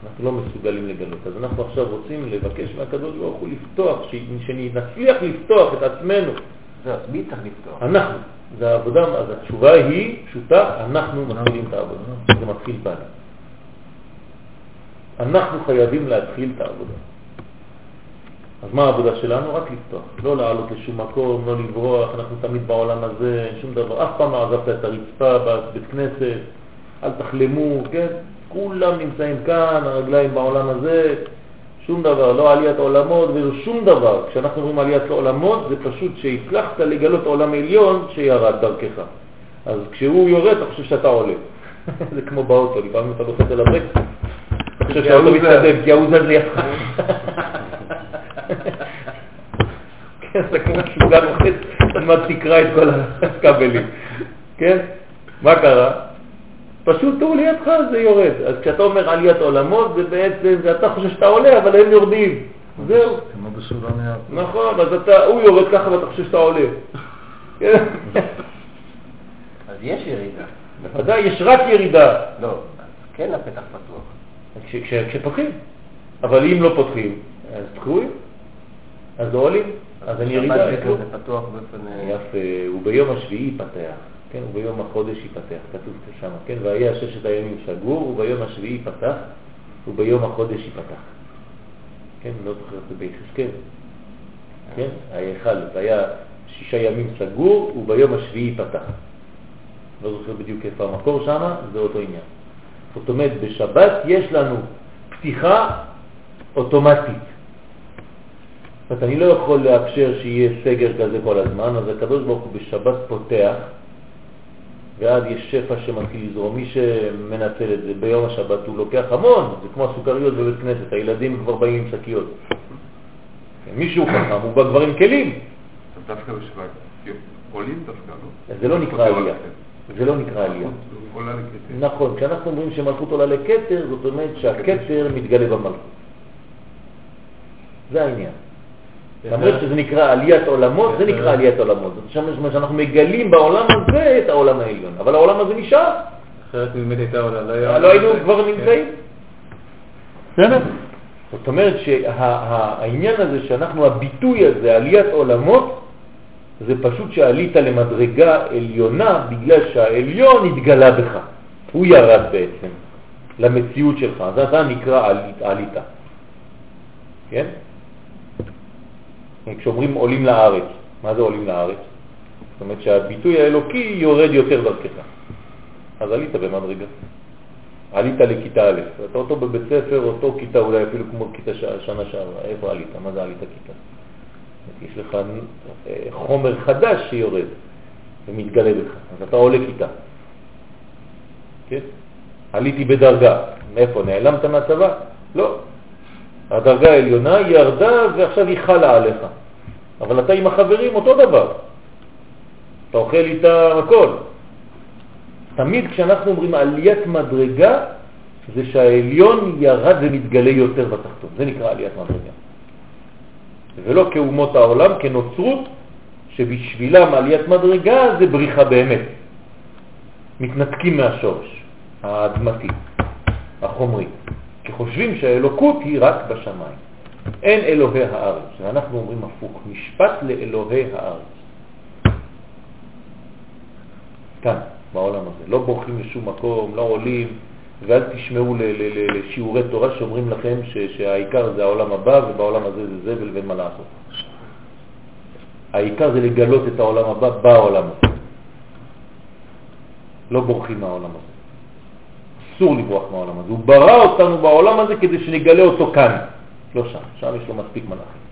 אנחנו לא מסוגלים לגלות. אז אנחנו עכשיו רוצים לבקש מהקדוש ברוך הוא לפתוח, שנצליח לפתוח את עצמנו. אז מי צריך לפתוח? אנחנו. זה העבודה, אז התשובה היא פשוטה, אנחנו מתחילים את העבודה. זה מתחיל בנו. אנחנו חייבים להתחיל את העבודה. אז מה העבודה שלנו? רק לפתוח. לא לעלות לשום מקום, לא לברוח, אנחנו תמיד בעולם הזה, שום דבר. אף פעם לא עזבת את הרצפה בבית כנסת, אל תחלמו, כן? כולם נמצאים כאן, הרגליים בעולם הזה, שום דבר, לא עליית עולמות ולא שום דבר. כשאנחנו אומרים עליית עולמות זה פשוט שהצלחת לגלות עולם עליון שירד דרכך. אז כשהוא יורד אתה חושב שאתה עולה. זה כמו באוטו, לפעמים אתה לוחץ על הברקס, אתה חושב שהאוטו מתקדם, כי ההוא זז לידך. כן, זה כמו שוגע לוחץ, עוד מעט תקרא את כל הכבלים. כן? מה קרה? פשוט הוא לידך זה יורד. אז כשאתה אומר עליית עולמות, זה בעצם, זה אתה חושב שאתה עולה, אבל הם יורדים. זהו. כמו בסולם יעקב. נכון, אז אתה, הוא יורד ככה ואתה חושב שאתה עולה. אז יש ירידה. בוודאי, יש רק ירידה. לא, אז כן הפתח פתוח. כש- כש- כשפותחים. אבל אם לא פותחים, אז תקועים. אז לא עולים. אז אין ירידה. זה פתוח באופן... אה, יפה, וביום השביעי ייפתח, כן, וביום החודש ייפתח, כתוב שם, כן, והיה ששת הימים סגור, וביום השביעי ייפתח, וביום החודש ייפתח. כן, לא זוכר את זה ביחזקאל, כן, ההיכל, זה היה שישה ימים סגור, וביום השביעי ייפתח. לא זוכר בדיוק איפה המקור שם, זה אותו עניין. זאת אומרת, בשבת יש לנו פתיחה אוטומטית. זאת אומרת, אני לא יכול לאפשר שיהיה סגר כזה כל הזמן, אז הקדוש בשבת פותח, ואז יש שפע שמתחיל לזרום. מי שמנצל את זה ביום השבת הוא לוקח המון, זה כמו הסוכריות בבית כנסת, הילדים כבר באים עם שקיות. כן, מישהו חכם, הוא בא כבר עם כלים. דווקא בשבת, כאילו, עולים דווקא, לא? אז זה לא נקרא עלייה. זה לא נקרא עלייה. נכון, כשאנחנו אומרים שמלכות עולה לכתר, זאת אומרת שהכתר מתגלה במלכות. זה העניין. למרות שזה נקרא עליית עולמות, זה נקרא עליית עולמות. זאת אומרת שאנחנו מגלים בעולם הזה את העולם העליון, אבל העולם הזה נשאר, אחרת באמת הייתה עולה, לא. לא היינו כבר נמצאים. בסדר? זאת אומרת שהעניין הזה שאנחנו, הביטוי הזה, עליית עולמות, זה פשוט שעלית למדרגה עליונה בגלל שהעליון התגלה בך. הוא ירד בעצם למציאות שלך, אז אתה נקרא עלית. כן? כשאומרים עולים לארץ, מה זה עולים לארץ? זאת אומרת שהביטוי האלוקי יורד יותר דרכך. אז עלית במדרגה. עלית לכיתה א', אתה אותו בבית ספר, אותו כיתה, אולי אפילו כמו כיתה ש- שנה שעברה, איפה עלית? מה זה עלית כיתה? יש לך אה, חומר חדש שיורד ומתגלה בך, אז אתה עולה כיתה. כן? עליתי בדרגה, מאיפה? נעלמת מהצבא? לא. הדרגה העליונה ירדה ועכשיו היא חלה עליך. אבל אתה עם החברים אותו דבר. אתה אוכל איתה הכל. תמיד כשאנחנו אומרים עליית מדרגה, זה שהעליון ירד ומתגלה יותר בתחתון. זה נקרא עליית מדרגה. ולא כאומות העולם, כנוצרות, שבשבילם עליית מדרגה זה בריחה באמת. מתנתקים מהשורש האדמתי, החומרי. כי חושבים שהאלוקות היא רק בשמיים. אין אלוהי הארץ, ואנחנו אומרים הפוך, משפט לאלוהי הארץ. כאן, בעולם הזה. לא בורחים לשום מקום, לא עולים, ואל תשמעו לשיעורי תורה שאומרים לכם שהעיקר זה העולם הבא ובעולם הזה זה זבל ואין מה לעשות. העיקר זה לגלות את העולם הבא בעולם הזה. לא בורחים מהעולם הזה. אסור לברוח מהעולם הזה. הוא ברא אותנו בעולם הזה כדי שנגלה אותו כאן, לא שם. שם יש לו מספיק מלאכים.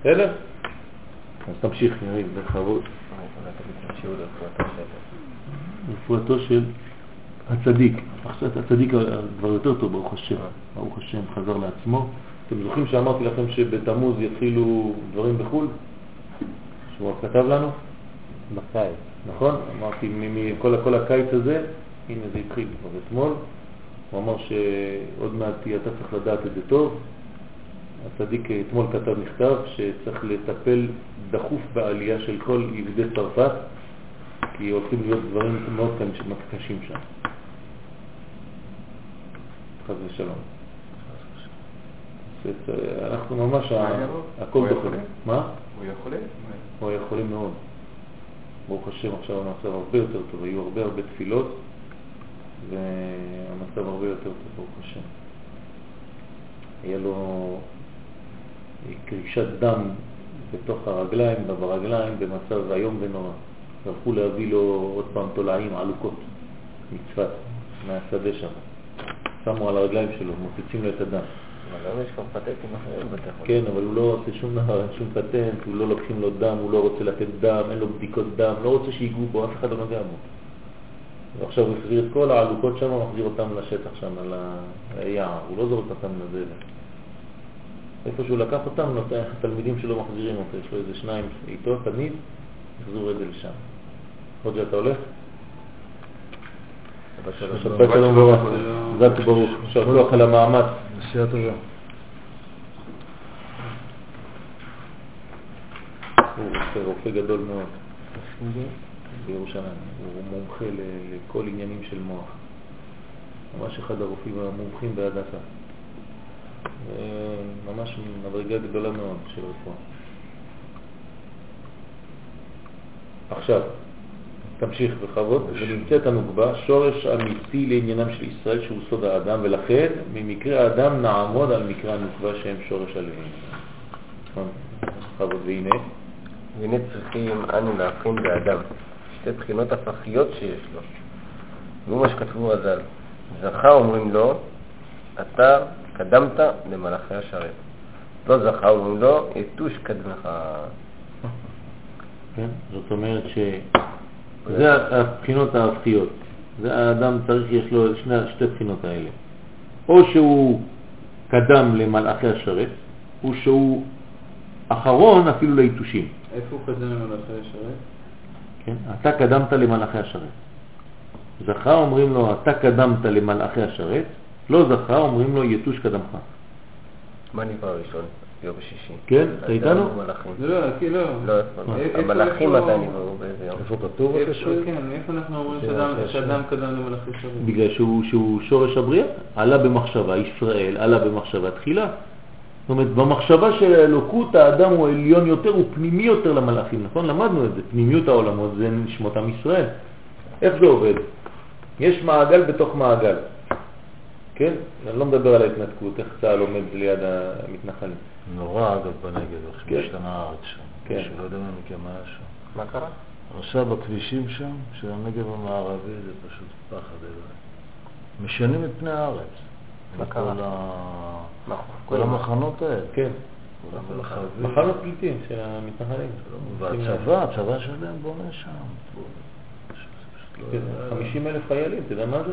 בסדר? אז תמשיך, יריב, בכבוד. רפואתו של הצדיק. עכשיו הצדיק כבר יותר טוב, ברוך השם. ברוך השם, חזר לעצמו. אתם זוכרים שאמרתי לכם שבתמוז יתחילו דברים בחו"ל? שהוא כתב לנו? בקיץ. נכון? אמרתי, מכל כל הקיץ הזה, הנה זה התחיל כבר אתמול, הוא אמר שעוד מעט אתה צריך לדעת את זה טוב. הצדיק אתמול כתב מכתב שצריך לטפל דחוף בעלייה של כל יהודי צרפת, כי הולכים להיות דברים מאוד קשים שם. חס ושלום. אנחנו ממש? הכל דוחה. מה? הוא חולה? הוא חולה מאוד. ברוך השם עכשיו המצב הרבה יותר טוב, היו הרבה הרבה תפילות והמצב הרבה יותר טוב, ברוך השם. היה לו קרישת דם בתוך הרגליים, ברגליים, במצב איום ונורא. הלכו להביא לו עוד פעם תולעים עלוקות מצפת, מהשדה שם. שמו על הרגליים שלו, מוצצים לו את הדם. היום. כן, אבל הוא לא עושה שום דבר, אין שום פטנט, הוא לא לוקחים לו דם, הוא לא רוצה לתת דם, אין לו בדיקות דם, לא רוצה שיגעו בו, אף אחד לא נוגע בו. ועכשיו הוא החזיר את כל העלוקות שם, מחזיר אותם לשטח שם, על היער, הוא לא זורק אותם לזבל. איפה שהוא לקח אותם, נותן, התלמידים שלו מחזירים אותו, יש לו איזה שניים איתו תמיד, יחזור רגל לשם. רוג'ה, אתה הולך? שבת שלום וברוך, חזק וברוך, יישר כוח על המאמץ. נסיעה טובה. הוא רופא, רופא גדול מאוד בירושלים, הוא מומחה לכל עניינים של מוח. ממש אחד הרופאים המומחים בהדסה. ממש מדרגה גדולה מאוד של רפואה. עכשיו, תמשיך בכבוד, ונמצאת הנוגבה שורש אמיתי לעניינם של ישראל שהוא סוד האדם, ולכן ממקרה האדם נעמוד על מקרה הנוגבה שהם שורש. נכון, בכבוד, והנה, והנה צריכים אנו להבחין באדם שתי בחינות הפכיות שיש לו. והוא מה שכתבו רז"ל. זכה אומרים לו, אתה קדמת למלאכי השרת. לא זכה אומרים לו, יתוש קדמך. כן? זאת אומרת שזה הבחינות ההפכיות. זה האדם צריך, יש לו שני, שתי בחינות האלה. או שהוא קדם למלאכי השרת, או שהוא אחרון אפילו ליתושים. איפה הוא קדם למלאכי השרת? כן? אתה קדמת למלאכי השרת. זכה אומרים לו, אתה קדמת למלאכי השרת, לא זכה אומרים לו, יתוש קדמך. מה נברא ראשון? יום שישי. כן, אתה איתנו? לא, כי לא. לא, איפה? איפה- המלאכים מתי נבראו? באיזה יום? איפה כתוב איפה- הקשור? כן, איפה אנחנו אומרים שאדם- קדם למלאכי השרת? בגלל שהוא, שהוא שורש הבריאה, עלה במחשבה, ישראל עלה במחשבה תחילה. זאת אומרת, במחשבה של האלוקות האדם הוא עליון יותר, הוא פנימי יותר למלאכים, נכון? למדנו את זה, פנימיות העולמות זה נשמות עם ישראל. איך זה עובד? יש מעגל בתוך מעגל, כן? אני לא מדבר על ההתנתקות, איך צה"ל עומד ליד המתנחלים. נורא אגב בנגב, איך כן. שמשתנה הארץ שם. כן. מישהו לא יודע מה מכם היה שם. מה קרה? עכשיו בכבישים שם, של הנגב המערבי, זה פשוט פחד אלוהים. משנים את פני הארץ. מה עם קרה? כל? כל המחנות האלה. כן. מחנות פליטים של המתנחלים. והצבא, הצבא שלהם בונה שם. פשוט לא כן, יאללה. 50 אלף חיילים, אתה יודע מה זה?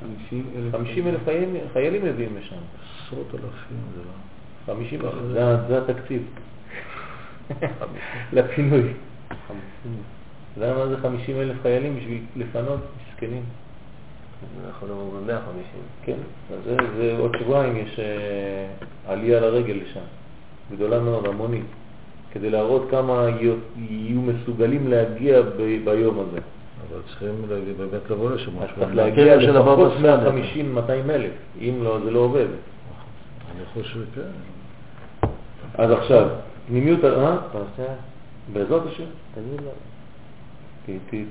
50 אלף. 50 חיילים, מביאים לשם. עשרות אלפים, זה לא... 50 אלף, זה התקציב. לפינוי. אתה יודע מה זה 50 אלף חיילים בשביל לפנות מסכנים? זה יכול להיות ב-150. כן, אז זה, זה עוד שבועיים יש אה, עלייה לרגל לשם, גדולה מאוד, המונית, כדי להראות כמה יהיו, מסוגלים להגיע ב, ביום הזה. אבל צריכים באמת לבוא לשם. אז. צריך להגיע הבבא לפחות סאלי. 150-200 אלף, אם לא, זה לא עובד. אני חושב, כן. אז עכשיו, פנימיות, אה? אתה עושה? בעזרת השם, תגיד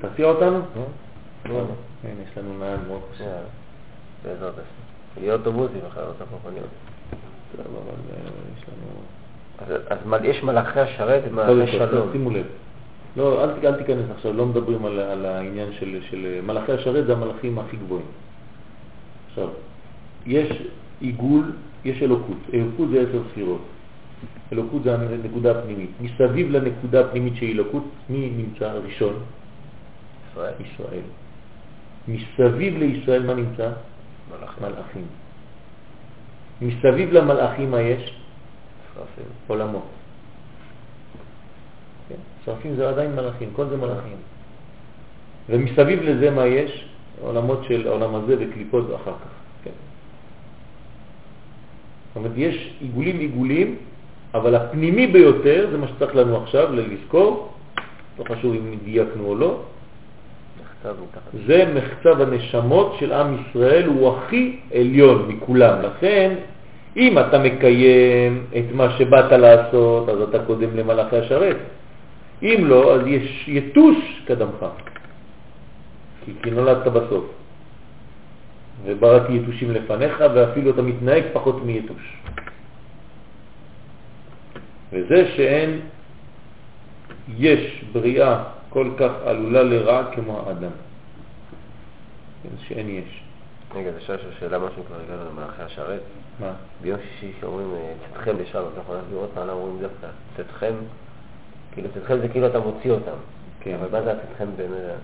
ת- תסיע אותנו? לא. כן, יש לנו נהג מאוד קשה. בעזרת השם. יהיו אוטובוסים אחרי אותה מכוניות. טוב, אבל אה, יש לנו... אז- יש מלאכי השרת ומלאכי שלום. שימו לב. לא, אל, ת- אל תיכנס עכשיו, לא מדברים על, על העניין של, של מלאכי השרת, זה המלאכים הכי גבוהים. עכשיו, יש עיגול, יש אלוקות. אלוקות זה עשר ספירות. אלוקות זה הנקודה הפנימית. מסביב לנקודה הפנימית של אלוקות, מי נמצא ראשון? ישראל. ישראל. מסביב לישראל מה נמצא? מלאכים. מלאכים. מסביב למלאכים מה יש? שרפים. עולמות. כן? שרפים זה עדיין מלאכים, כל זה מלאכים. ומסביב לזה מה יש? עולמות של העולם הזה וקליפות אחר כך. כן? זאת אומרת, יש עיגולים עיגולים, אבל הפנימי ביותר, זה מה שצריך לנו עכשיו לזכור, לא חשוב אם דייקנו או לא. זה מחצב הנשמות של עם ישראל, הוא הכי עליון מכולם. לכן, אם אתה מקיים את מה שבאת לעשות, אז אתה קודם למלאכי השרת. אם לא, אז יש יתוש קדמך, כי, כי נולדת בסוף. ובראתי יתושים לפניך, ואפילו אתה מתנהג פחות מיתוש. וזה שאין, יש בריאה כל כך עלולה לרע כמו האדם. שאין יש. רגע, זה שאלה שאלה משהו כבר הגענו למלאכי השרת. מה? ביום שישי שאומרים אה, צאתכם לשם, אתה יכול לראות מה אומרים דווקא צאתכם, כאילו צאתכם זה כאילו אתה מוציא אותם. כן. אבל מה זה הצאתכם באמת?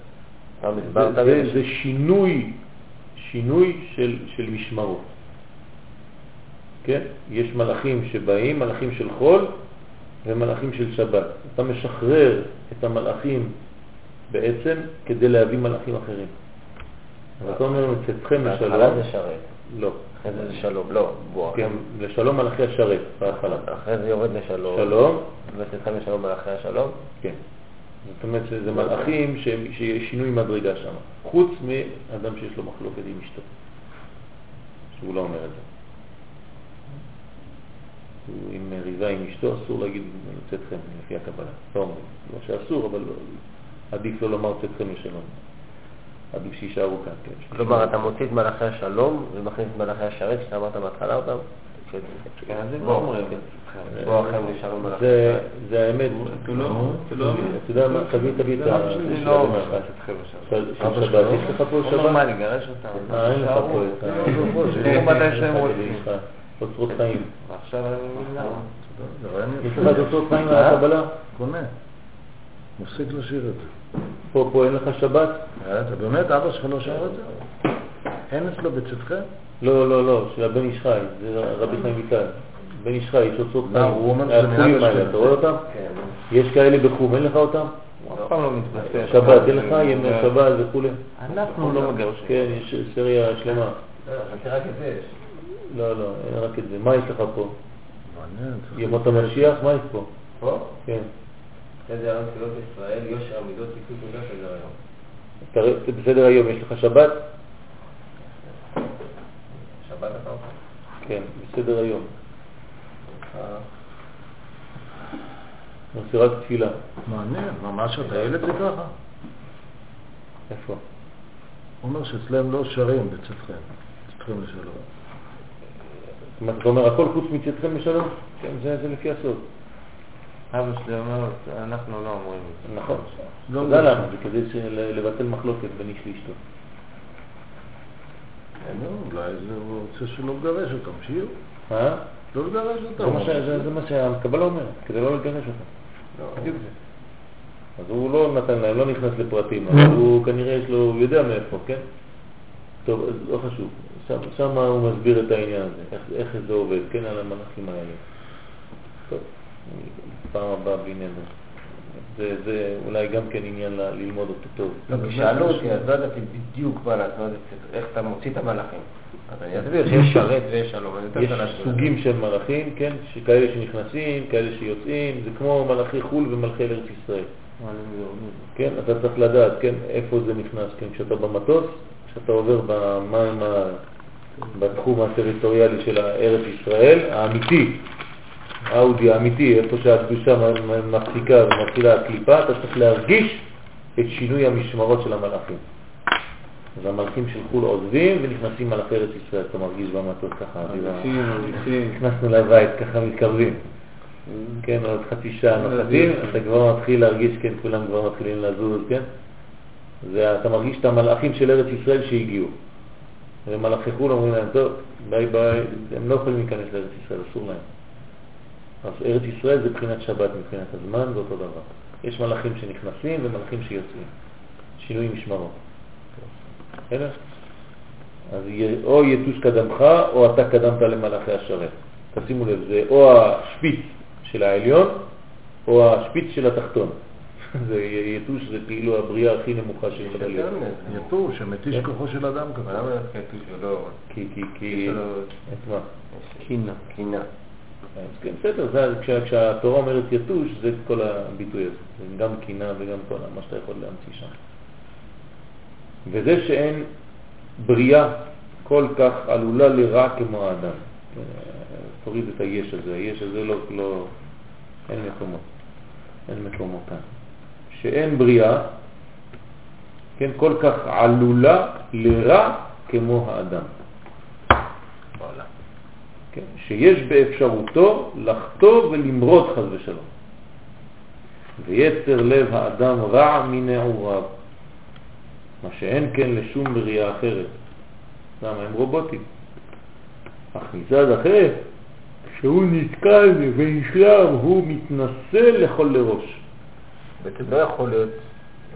זה, שינוי, שינוי של, של משמרות. כן? יש מלאכים שבאים, מלאכים של חול ומלאכים של שבת. אתה משחרר את המלאכים בעצם כדי להביא מלאכים אחרים. אבל אתה אומר מצאתכם בהתחלה לשלום, זה שרת, לא. אחרי זה זה שלום, לא, בוא, כן, לשלום מלאכי השרת בהתחלה. אחרי זה יורד לשלום, שלום, וצאתכם לשלום מלאכי השלום, כן. זאת אומרת שזה מלאכים שיש שינוי מדרגה שם, חוץ מאדם שיש לו מחלוקת עם אשתו, שהוא לא אומר את זה. הוא עם מריבה עם אשתו, אסור להגיד צאתכם לפי הקבלה. לא אומרים. לא שאסור, אבל לא, עדיף לא לומר צאתכם לשלום. עדיף שיישארו כאן, כן. כלומר אתה מוציא את מלאכי השלום ומכניס את מלאכי השרת, שאתה אמרת בהתחלה אותם, לא זה-. זה האמת. אתה לא- לא יודע מה, תביא תביא את ה... שלי לא לא אומר לך. שבת. יש לך פה שבת? אה, אין לך פה. את ה... אוצרות חיים. ועכשיו אני מבין למה. זה רעיון יש. לך את אוצרות חיים מהקבלה? קונה. מפסיק לשיר את זה. פה פה אין לך שבת? אה, אתה באמת, אבא שלך לא שר את זה? אין אצלו בצאתכם? לא, לא, לא, של הבן איש חי, זה רבי חיים ויטל. בן איש חי, יש אוצרות לא, חיים. הוא אומר שזה מנהג האלה. אתה רואה אותם? כן, יש כאלה בחום, אין לך אותם? אף פעם לא מתבטא. שבת, אין לך ימי שבת וכולי? אנחנו לא מגרשים. כן, יש סריה שלמה. לא, חכה רק את זה יש. לא, לא, אין רק את זה. מה יש לך פה? ימות המשיח, מה יש פה? פה? כן. סדר היום תפילות ישראל, יושר המידות, תיקון תודה סדר היום. בסדר היום, יש לך שבת? שבת אתה אומר? כן, בסדר היום. נעשה רק תפילה. מעניין, ממש אתה ילד זה ככה? איפה? הוא אומר שאצלם לא שרים בצאתכם. צאתכם לשלום. אומרת, אתה אומר הכל חוץ מצאתכם לשלום? כן, זה זה לפי הסוד. אבא שלי אומר, אנחנו לא אומרים את זה. נכון. לא תודה לא. למה, זה כדי לבטל מחלוקת בין איש לאשתו. נו, אולי זה רוצה שלא לגרש אותם, שיהיו. אה? לא לגרש אותם. מה זה- זה מה שהקבלה אומרת, כדי לא לגרש אותם. לא. בדיוק זה. אז הוא לא נתן להם, לא נכנס לפרטים, אבל הוא כנראה יש לו, הוא יודע מאיפה, כן? טוב, לא חשוב. שם, שם הוא מסביר את העניין הזה, איך, איך זה עובד, כן, על המלאכים האלה. טוב, פעם הבאה בלי נדר. זה, זה אולי גם כן עניין ל- ללמוד אותו טוב. לא, כי שאלו אותי, אז לא ידעתי בדיוק מה לעשות, איך אתה מוציא את המלאכים. אז אני אסביר שיש שרת ויש שלום, יש. סוגים של מלאכים, כן, כאלה שנכנסים, כאלה שיוצאים, זה כמו מלאכי חו"ל ומלכי ארץ ישראל. כן, אתה צריך לדעת, כן, איפה זה נכנס, כן, כשאתה במטוס, כשאתה עובר במים, בתחום הטריטוריאלי של ארץ ישראל, האמיתי, האודי האמיתי, איפה שהקדושה מפסיקה ומתחילה הקליפה, אתה צריך להרגיש את שינוי המשמרות של המלאכים. אז המלאכים של חו"ל עוזבים ונכנסים מלאכי ארץ ישראל, אתה מרגיש במטוס ככה. נכנסנו לבית, ככה מתקרבים. כן, עוד חצי שעה נוחתים, אתה כבר מתחיל להרגיש, כן, כולם כבר מתחילים לזוז, כן? זה, אתה מרגיש את המלאכים של ארץ ישראל שהגיעו. ומלאכי חו"ל אומרים להם, טוב, ביי ביי, הם לא יכולים להיכנס לארץ ישראל, אסור להם. אז ארץ ישראל זה מבחינת שבת, מבחינת הזמן, זה אותו דבר. יש מלאכים שנכנסים ומלאכים שיוצאים. שינוי משמרות. בסדר? אז או יתוש קדמך, או אתה קדמת למלאכי השרת. תשימו לב, זה או השפיץ של העליון, או השפיץ של התחתון. זה יתוש זה כאילו הבריאה הכי נמוכה שיכולה להיות. יתוש, שמתיש כן. כוחו של אדם כזה. למה דווקא יתוש ולא... כי, כי, כי... את מה? קינה. קינה. כן, בסדר, כשהתורה אומרת יתוש, זה כל הביטוי הזה. זה גם קינה וגם כל מה שאתה יכול להמציא שם. וזה שאין בריאה כל כך עלולה לרע כמו האדם. אה, תוריד את היש הזה, היש הזה לא, לא, אין מקומו, אין מקומו כאן. שאין בריאה, כן, כל כך עלולה לרע כמו האדם. כן, שיש באפשרותו לחטוא ולמרוד חז ושלום. ויצר לב האדם רע מנעוריו, מה שאין כן לשום בריאה אחרת. למה? הם רובוטים. אך מצד אחר, כשהוא נתקל ונשלם, הוא מתנסה לכל לראש. בעצם לא יכול להיות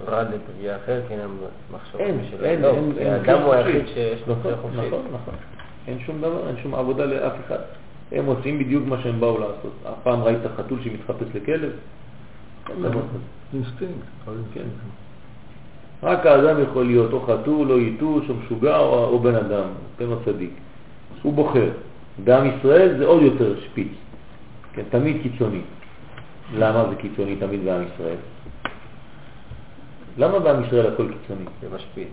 רע לבריאה אחר, כי אין להם מחשבות אין. אין, לא, אין, אין האדם הוא. היחיד שיש לו נכון, חופשי. נכון, נכון. אין שום דבר, אין שום עבודה לאף אחד. הם עושים בדיוק מה שהם באו לעשות. הפעם ראית חתול שמתחפש לכלב? אינסטינקט. כן. רק האדם יכול להיות או חתול, או יתוש, או משוגע, או, או בן אדם, תן לו צדיק. הוא בוחר. בעם ישראל זה עוד יותר שפיץ, כן, תמיד קיצוני. למה זה קיצוני תמיד בעם ישראל? למה בעם ישראל הכל קיצוני? זה משפיץ.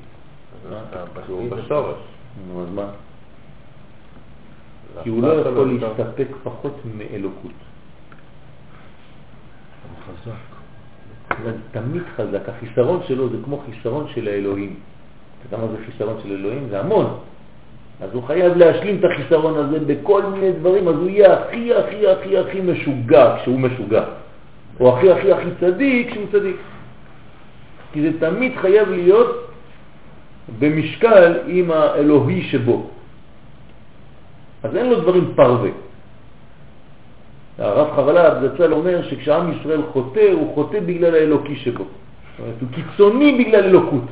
אז אה, הוא בשורש. נו, אז מה? כי הוא לא יכול להסתפק פחות מאלוקות. זה תמיד חזק, החיסרון שלו זה כמו חיסרון של האלוהים. אתה יודע מה זה חיסרון של אלוהים? זה המון. אז הוא חייב להשלים את החיסרון הזה בכל מיני דברים, אז הוא יהיה הכי הכי הכי הכי משוגע כשהוא משוגע, או הכי הכי הכי צדיק כשהוא צדיק. כי זה תמיד חייב להיות במשקל עם האלוהי שבו. אז אין לו דברים פרווה. הרב חרל"ב זצ"ל אומר שכשעם ישראל חוטא, הוא חוטא בגלל האלוקי שבו. זאת אומרת, הוא קיצוני בגלל אלוקות.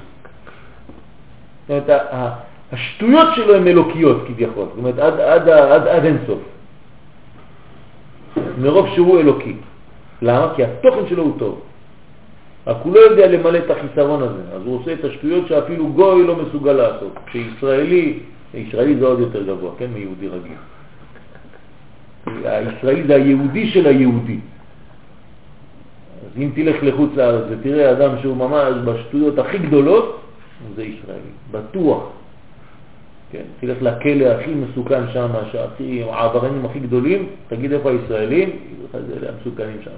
זאת אומרת, השטויות שלו הן אלוקיות כביכול, זאת אומרת, עד, עד, עד, עד אינסוף. מרוב שהוא אלוקי. למה? כי התוכן שלו הוא טוב. רק הוא לא יודע למלא את החיסרון הזה, אז הוא עושה את השטויות שאפילו גוי לא מסוגל לעשות. כשישראלי, ישראלי זה עוד יותר גבוה, כן, מיהודי רגיל. הישראלי זה היהודי של היהודי. אז אם תלך לחוץ לארץ ותראה אדם שהוא ממש בשטויות הכי גדולות, זה ישראלי, בטוח. כן, תלך לכלא הכי מסוכן שם, שהכי, העבריינים הכי גדולים, תגיד איפה הישראלים, זה המסוכנים שם.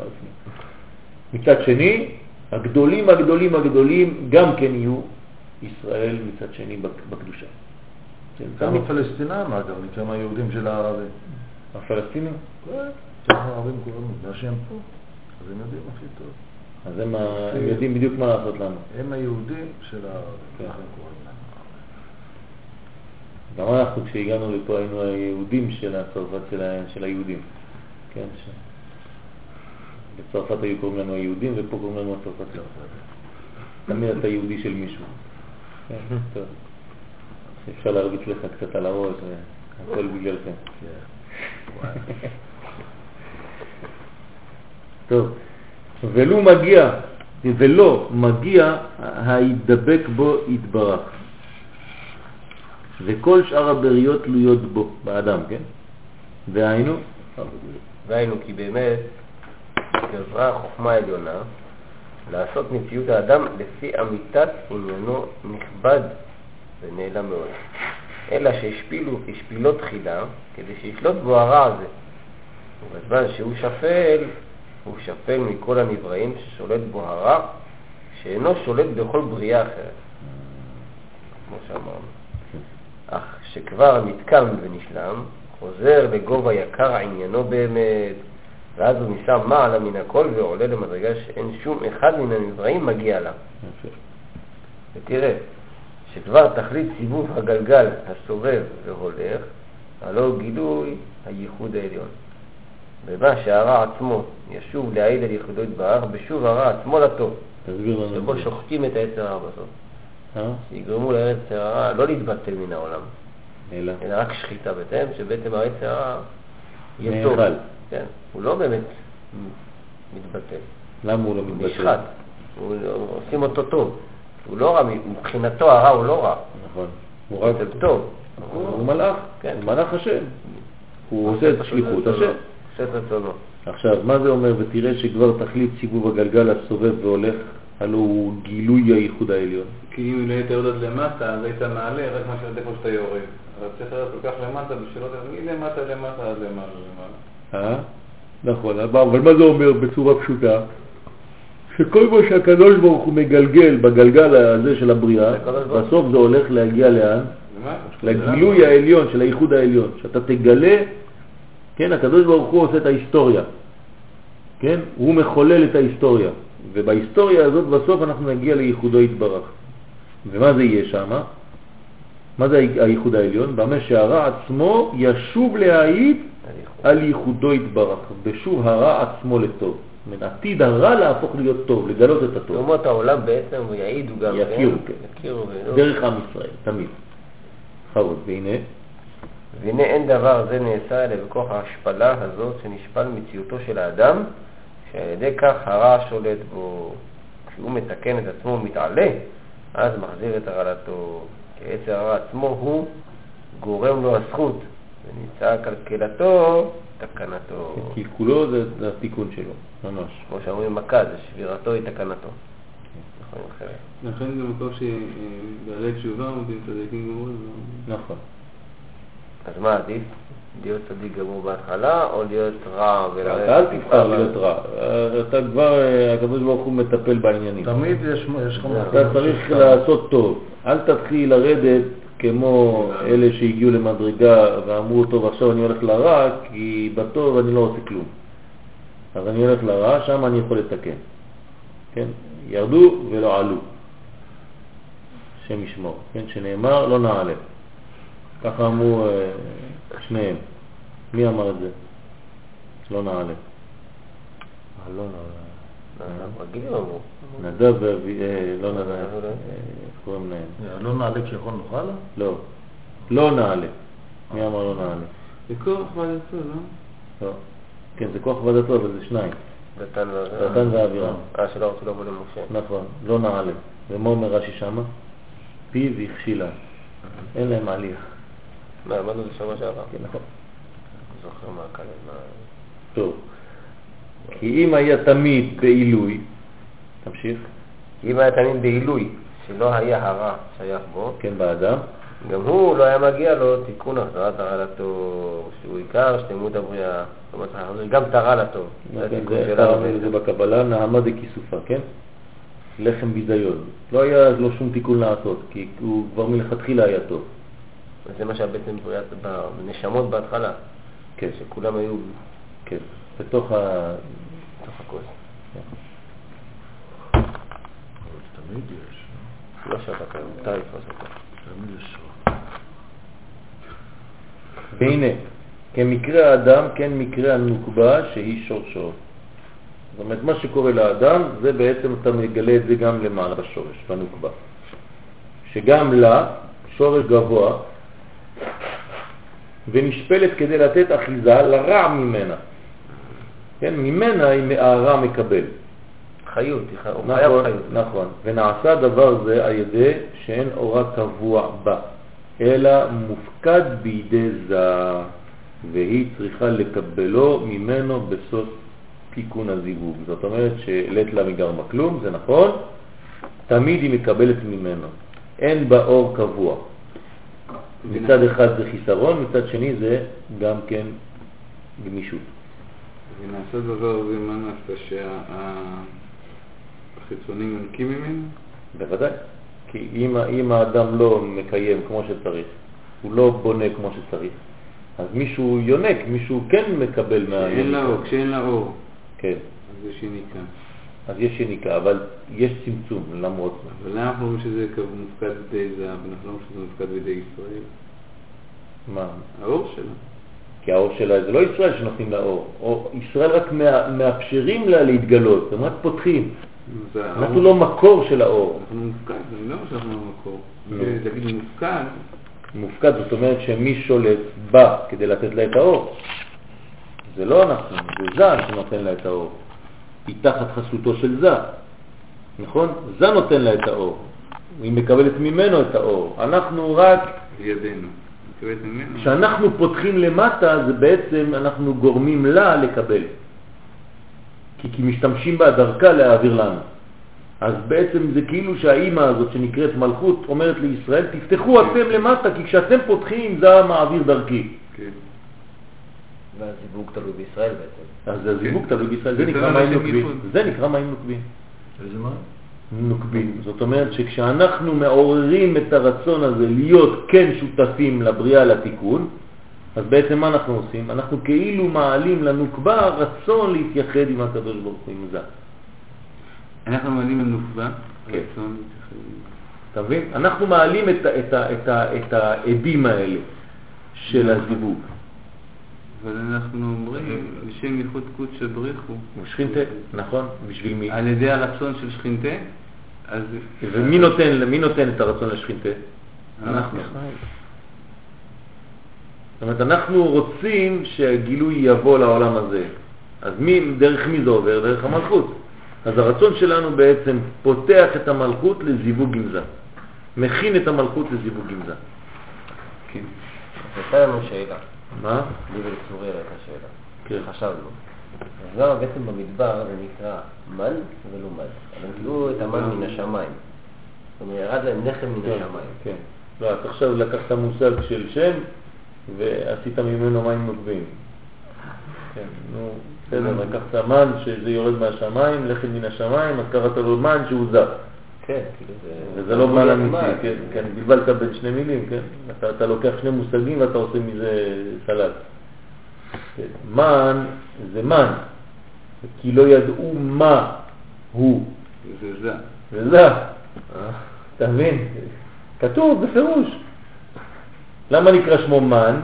מצד שני, הגדולים הגדולים הגדולים גם כן יהיו ישראל מצד שני בק- בקדושה. כן, גם. הפלסטינאים אגב, מכמה יהודים של הערבים. הפלסטינים? כמה הערבים קוראים בגלל שהם פה, אז הם יודעים הכי טוב. אז הם, יודעים בדיוק מה לעשות לנו. הם היהודים של הערבים, כן. גם אנחנו כשהגענו לפה היינו היהודים של הצרפת של, היהודים. כן. בצרפת היו קוראים לנו היהודים ופה קוראים לנו הצרפתים. תמיד אתה יהודי של מישהו. אפשר להרביץ לך קצת על הראש, והכל בגללכם. טוב, ולו מגיע, ולא מגיע ההידבק בו יתברך. וכל שאר הבריות תלויות בו, באדם, כן? והיינו, והיינו כי באמת גברה החוכמה העליונה לעשות מציאות האדם לפי אמיתת עניינו נכבד ונעלם מאוד. אלא שהשפילו כשפילות תחילה כדי שישלוט בו הרע הזה. ובזמן שהוא שפל, הוא שפל מכל הנבראים ששולט בו הרע, שאינו שולט בכל בריאה אחרת. כמו שאמרנו. אך שכבר נתקם ונשלם, חוזר לגובה יקר עניינו באמת, ואז הוא נישא מעלה מן הכל ועולה למדרגה שאין שום אחד מן הנבראים מגיע לה. ותראה, שכבר תכלית סיבוב הגלגל הסובב והולך, הלא גילוי הייחוד העליון. במה שהרע עצמו ישוב להעיד על ייחודו יתברך, בשוב הרע עצמו לטוב, תסביר לנו. שבו. שוחטים את היצר הרע בסוף. אה? שיגרמו ליצר הרע לא להתבטל מן העולם, אלא. אלא רק שחיטה בתיהם, שבעצם היצר הרע יהיה טוב. כן, הוא לא באמת מתבטל, למה הוא לא הוא מתבטל? נשחט, הוא- עושים אותו טוב. הוא לא רע, מבחינתו הרע הוא לא רע, נכון. הוא רק... זה טוב. הוא מלאך, כן. הוא מלאך השם. הוא עושה את שליחות השם. עושה את רצונו. עכשיו, מה זה אומר? ותראה שכבר תכלית סיבוב הגלגל הסובב והולך, הלא הוא גילוי הייחוד העליון. כי אם היית יורד למטה, אז היית מעלה רק מה כמו שאתה יורד. אבל צריך להיות כל כך למטה בשביל לא מלמטה למטה עד למעלה למעלה. אה? נכון, אבל מה זה אומר בצורה פשוטה? שכל מה שהקדוש ברוך הוא מגלגל בגלגל הזה של הבריאה. בסוף זה הולך להגיע לאן? לגילוי העליון של הייחוד העליון, שאתה תגלה, כן, הקדוש ברוך הוא עושה את ההיסטוריה, כן, הוא מחולל את ההיסטוריה, ובהיסטוריה הזאת בסוף אנחנו נגיע לייחודו יתברך. ומה זה יהיה שם? מה זה הייחוד העליון? במה שהרע עצמו ישוב להעיד על ייחודו יתברך, בשוב הרע עצמו לטוב. אומרת, עתיד הרע להפוך להיות טוב, לגלות את הטוב. אומות העולם בעצם יעידו גם, יכירו, כן. יכירו, ולא- דרך עם ישראל, תמיד. בכבוד, והנה, והנה אין דבר זה נעשה אלא בכוח ההשפלה הזאת שנשפל מציאותו של האדם, שעל ידי כך הרע שולט בו. כשהוא מתקן את עצמו ומתעלה, אז מחזיר את הרעלתו. כי עצר הרע עצמו הוא גורם לו הזכות, ונמצא קלקלתו תקנתו. קלקולו זה זה התיקון שלו, ממש. כמו שאומרים מכה, זה שבירתו היא תקנתו. נכון, אחרת. לכן זה מקום שבעלי תשובה עומדים צדיקים גמורים. לא? נכון. אז מה עדיף? להיות צדיק גמור בהתחלה, או להיות רע ולרדת אל תבחר להיות רע. אתה כבר, אה, הקדוש ברוך הוא מטפל בעניינים. תמיד יש יש לך אתה צריך לעשות טוב. אל תתחיל לרדת כמו אלה שהגיעו למדרגה ואמרו, טוב, עכשיו אני הולך לרע, כי בטוב אני לא עושה כלום. אז אני הולך לרע, שם אני יכול לתקן. כן? ירדו ולא עלו. השם ישמור. כן? שנאמר, לא נעלה. ככה אמרו אה, שניהם. מי אמר את זה? לא נעלה. אה, לא, רגילים אמרו. נדב ואבי... אה, לא אה, לא. איך קוראים להם? לא נעלה כי יכול נוכל? לא. לא נעלה. מי אמר לא נעלה? זה כוח ועדתו, לא? לא. כן, זה כוח ועדתו, אבל זה שניים. דתן ואבירם. אה, שלא רצו לבוא למשה. נכון, לא נעלה. ומה אומר רש"י שמה? פיו הכשילה. אין להם עלייה. מה, אמרנו את זה שבוע שעבר. כן, נכון. זוכר מה כאן, מה... טוב. כי אם היה תמיד בעילוי, תמשיך, אם היה תמיד בעילוי, שלא היה הרע שייך בו, כן, באדם, גם הוא לא היה מגיע לו תיקון החזרת הרע לטוב, שהוא עיקר שלמות הבריאה. זאת אומרת, גם את הרע לטוב. זה כן, זה בקבלה, נעמה דכיסופה, כן? לחם ביזיון. לא היה לו שום תיקון לעשות, כי הוא כבר מלכתחילה היה טוב. זה מה שהיה בעצם בנשמות בהתחלה, כן, שכולם היו כן. בתוך ה... בתוך הכוס. תמיד יש. לא שאתה כאן, אתה יתפוס אותו. תמיד יש. והנה, כמקרה האדם, כן מקרה הנוקבה שהיא שורשו. זאת אומרת, מה שקורה לאדם, זה בעצם אתה מגלה את זה גם למעלה בשורש, בנוקבה. שגם לה, שורש גבוה, ונשפלת כדי לתת אחיזה לרע ממנה. כן, ממנה הרע מקבל. חיות, היא חי- הוא חייב נכון, חיות. נכון. ונעשה דבר זה על ידי שאין אורה קבוע בה, אלא מופקד בידי זר, והיא צריכה לקבלו ממנו בסוף תיקון הזיווג. זאת אומרת שלית לה מגרמה כלום, זה נכון, תמיד היא מקבלת ממנו. אין בה אור קבוע. מצד אחד זה חיסרון, מצד שני זה גם כן גמישות. ונעשה דבר זה, מה נעשה? שהחיצונים מנקים ממנו? בוודאי. כי אם, אם האדם לא מקיים כמו שצריך, הוא לא בונה כמו שצריך, אז מישהו יונק, מישהו כן מקבל מה... כשאין לה אור, כשאין לה אור, כן, אז יש יניקה. אז יש יניקה, אבל יש צמצום למרות זאת. אבל למה אנחנו אומרים שזה מופקד בידי זהב, ואנחנו לא אומרים שזה מופקד בידי ישראל? מה? האור שלה. כי האור שלה זה לא ישראל שנותנים לה אור, או ישראל רק מה, מאפשרים לה להתגלות, הם רק פותחים. זה. אנחנו לא מקור של האור. אנחנו מופקד, אני לא אומר שאנחנו לא מקור. להגיד מופקד, מופקד זאת אומרת שמי שולט בה כדי לתת לה את האור. זה לא אנחנו, זה זה שנותן לה את האור. היא תחת חסותו של זה, נכון? זה נותן לה את האור. היא מקבלת ממנו את האור. אנחנו רק, ממנו. כשאנחנו פותחים למטה, זה בעצם אנחנו גורמים לה לקבל. כי, כי משתמשים בה דרכה להעביר לנו. אז בעצם זה כאילו שהאימא הזאת שנקראת מלכות אומרת לישראל, תפתחו אתם למטה, כי כשאתם פותחים זה המעביר דרכי. כן. והזיווג תלוי בישראל בעצם. אז הזיווג תלוי בישראל, זה זה נקרא מים נוקבים. זה נקרא מים נוקבים. איזה מה? נוקבים. זאת אומרת שכשאנחנו מעוררים את הרצון הזה להיות כן שותפים לבריאה, לתיקון, אז בעצם מה אנחנו עושים? אנחנו כאילו מעלים לנוקבה רצון להתייחד עם הקדוש ברוך הוא, עם זה. אנחנו מעלים לנוקבה, כן. רצון, אתה מבין? אנחנו מעלים את, העדים האלה של הזיווג. אבל אנחנו אומרים, לשם ייחוד קודשא בריחו, שכינתה, נכון? בשביל מי? על ידי הרצון של שכינתה, אז... ומי נותן, מי נותן את הרצון לשכינתה? אנחנו. זאת אומרת, אנחנו רוצים שהגילוי יבוא לעולם הזה. אז מי, דרך מי זה עובר? דרך המלכות. אז הרצון שלנו בעצם פותח את המלכות לזיווג גמזה. מכין את המלכות לזיווג גמזה. כן. הייתה לנו שאלה, מה? לי ולצוריאל הייתה שאלה. כן. חשבנו. אז למה בעצם במדבר זה נקרא מן ולא מן? אבל הם קיבלו את המן מן השמיים. זאת אומרת, ירד להם לחם מן כן, השמיים. כן. לא, אתה עכשיו לקחת מושג של שם ועשית ממנו מים נוקבים. כן, נו, בסדר, לקחת מן שזה יורד מהשמיים, לחם מן השמיים, אז קראת לו מן שהוא זר. כן, כאילו זה... וזה לא מן אמיתי. כן, כן, בלבלת בין שני מילים, כן? אתה, אתה לוקח שני מושגים ואתה עושה מזה סלט. כן. מן זה מן, כי לא ידעו מה הוא, זה זה. וזה, אה? אתה מבין? כתוב בפירוש. למה נקרא שמו מן?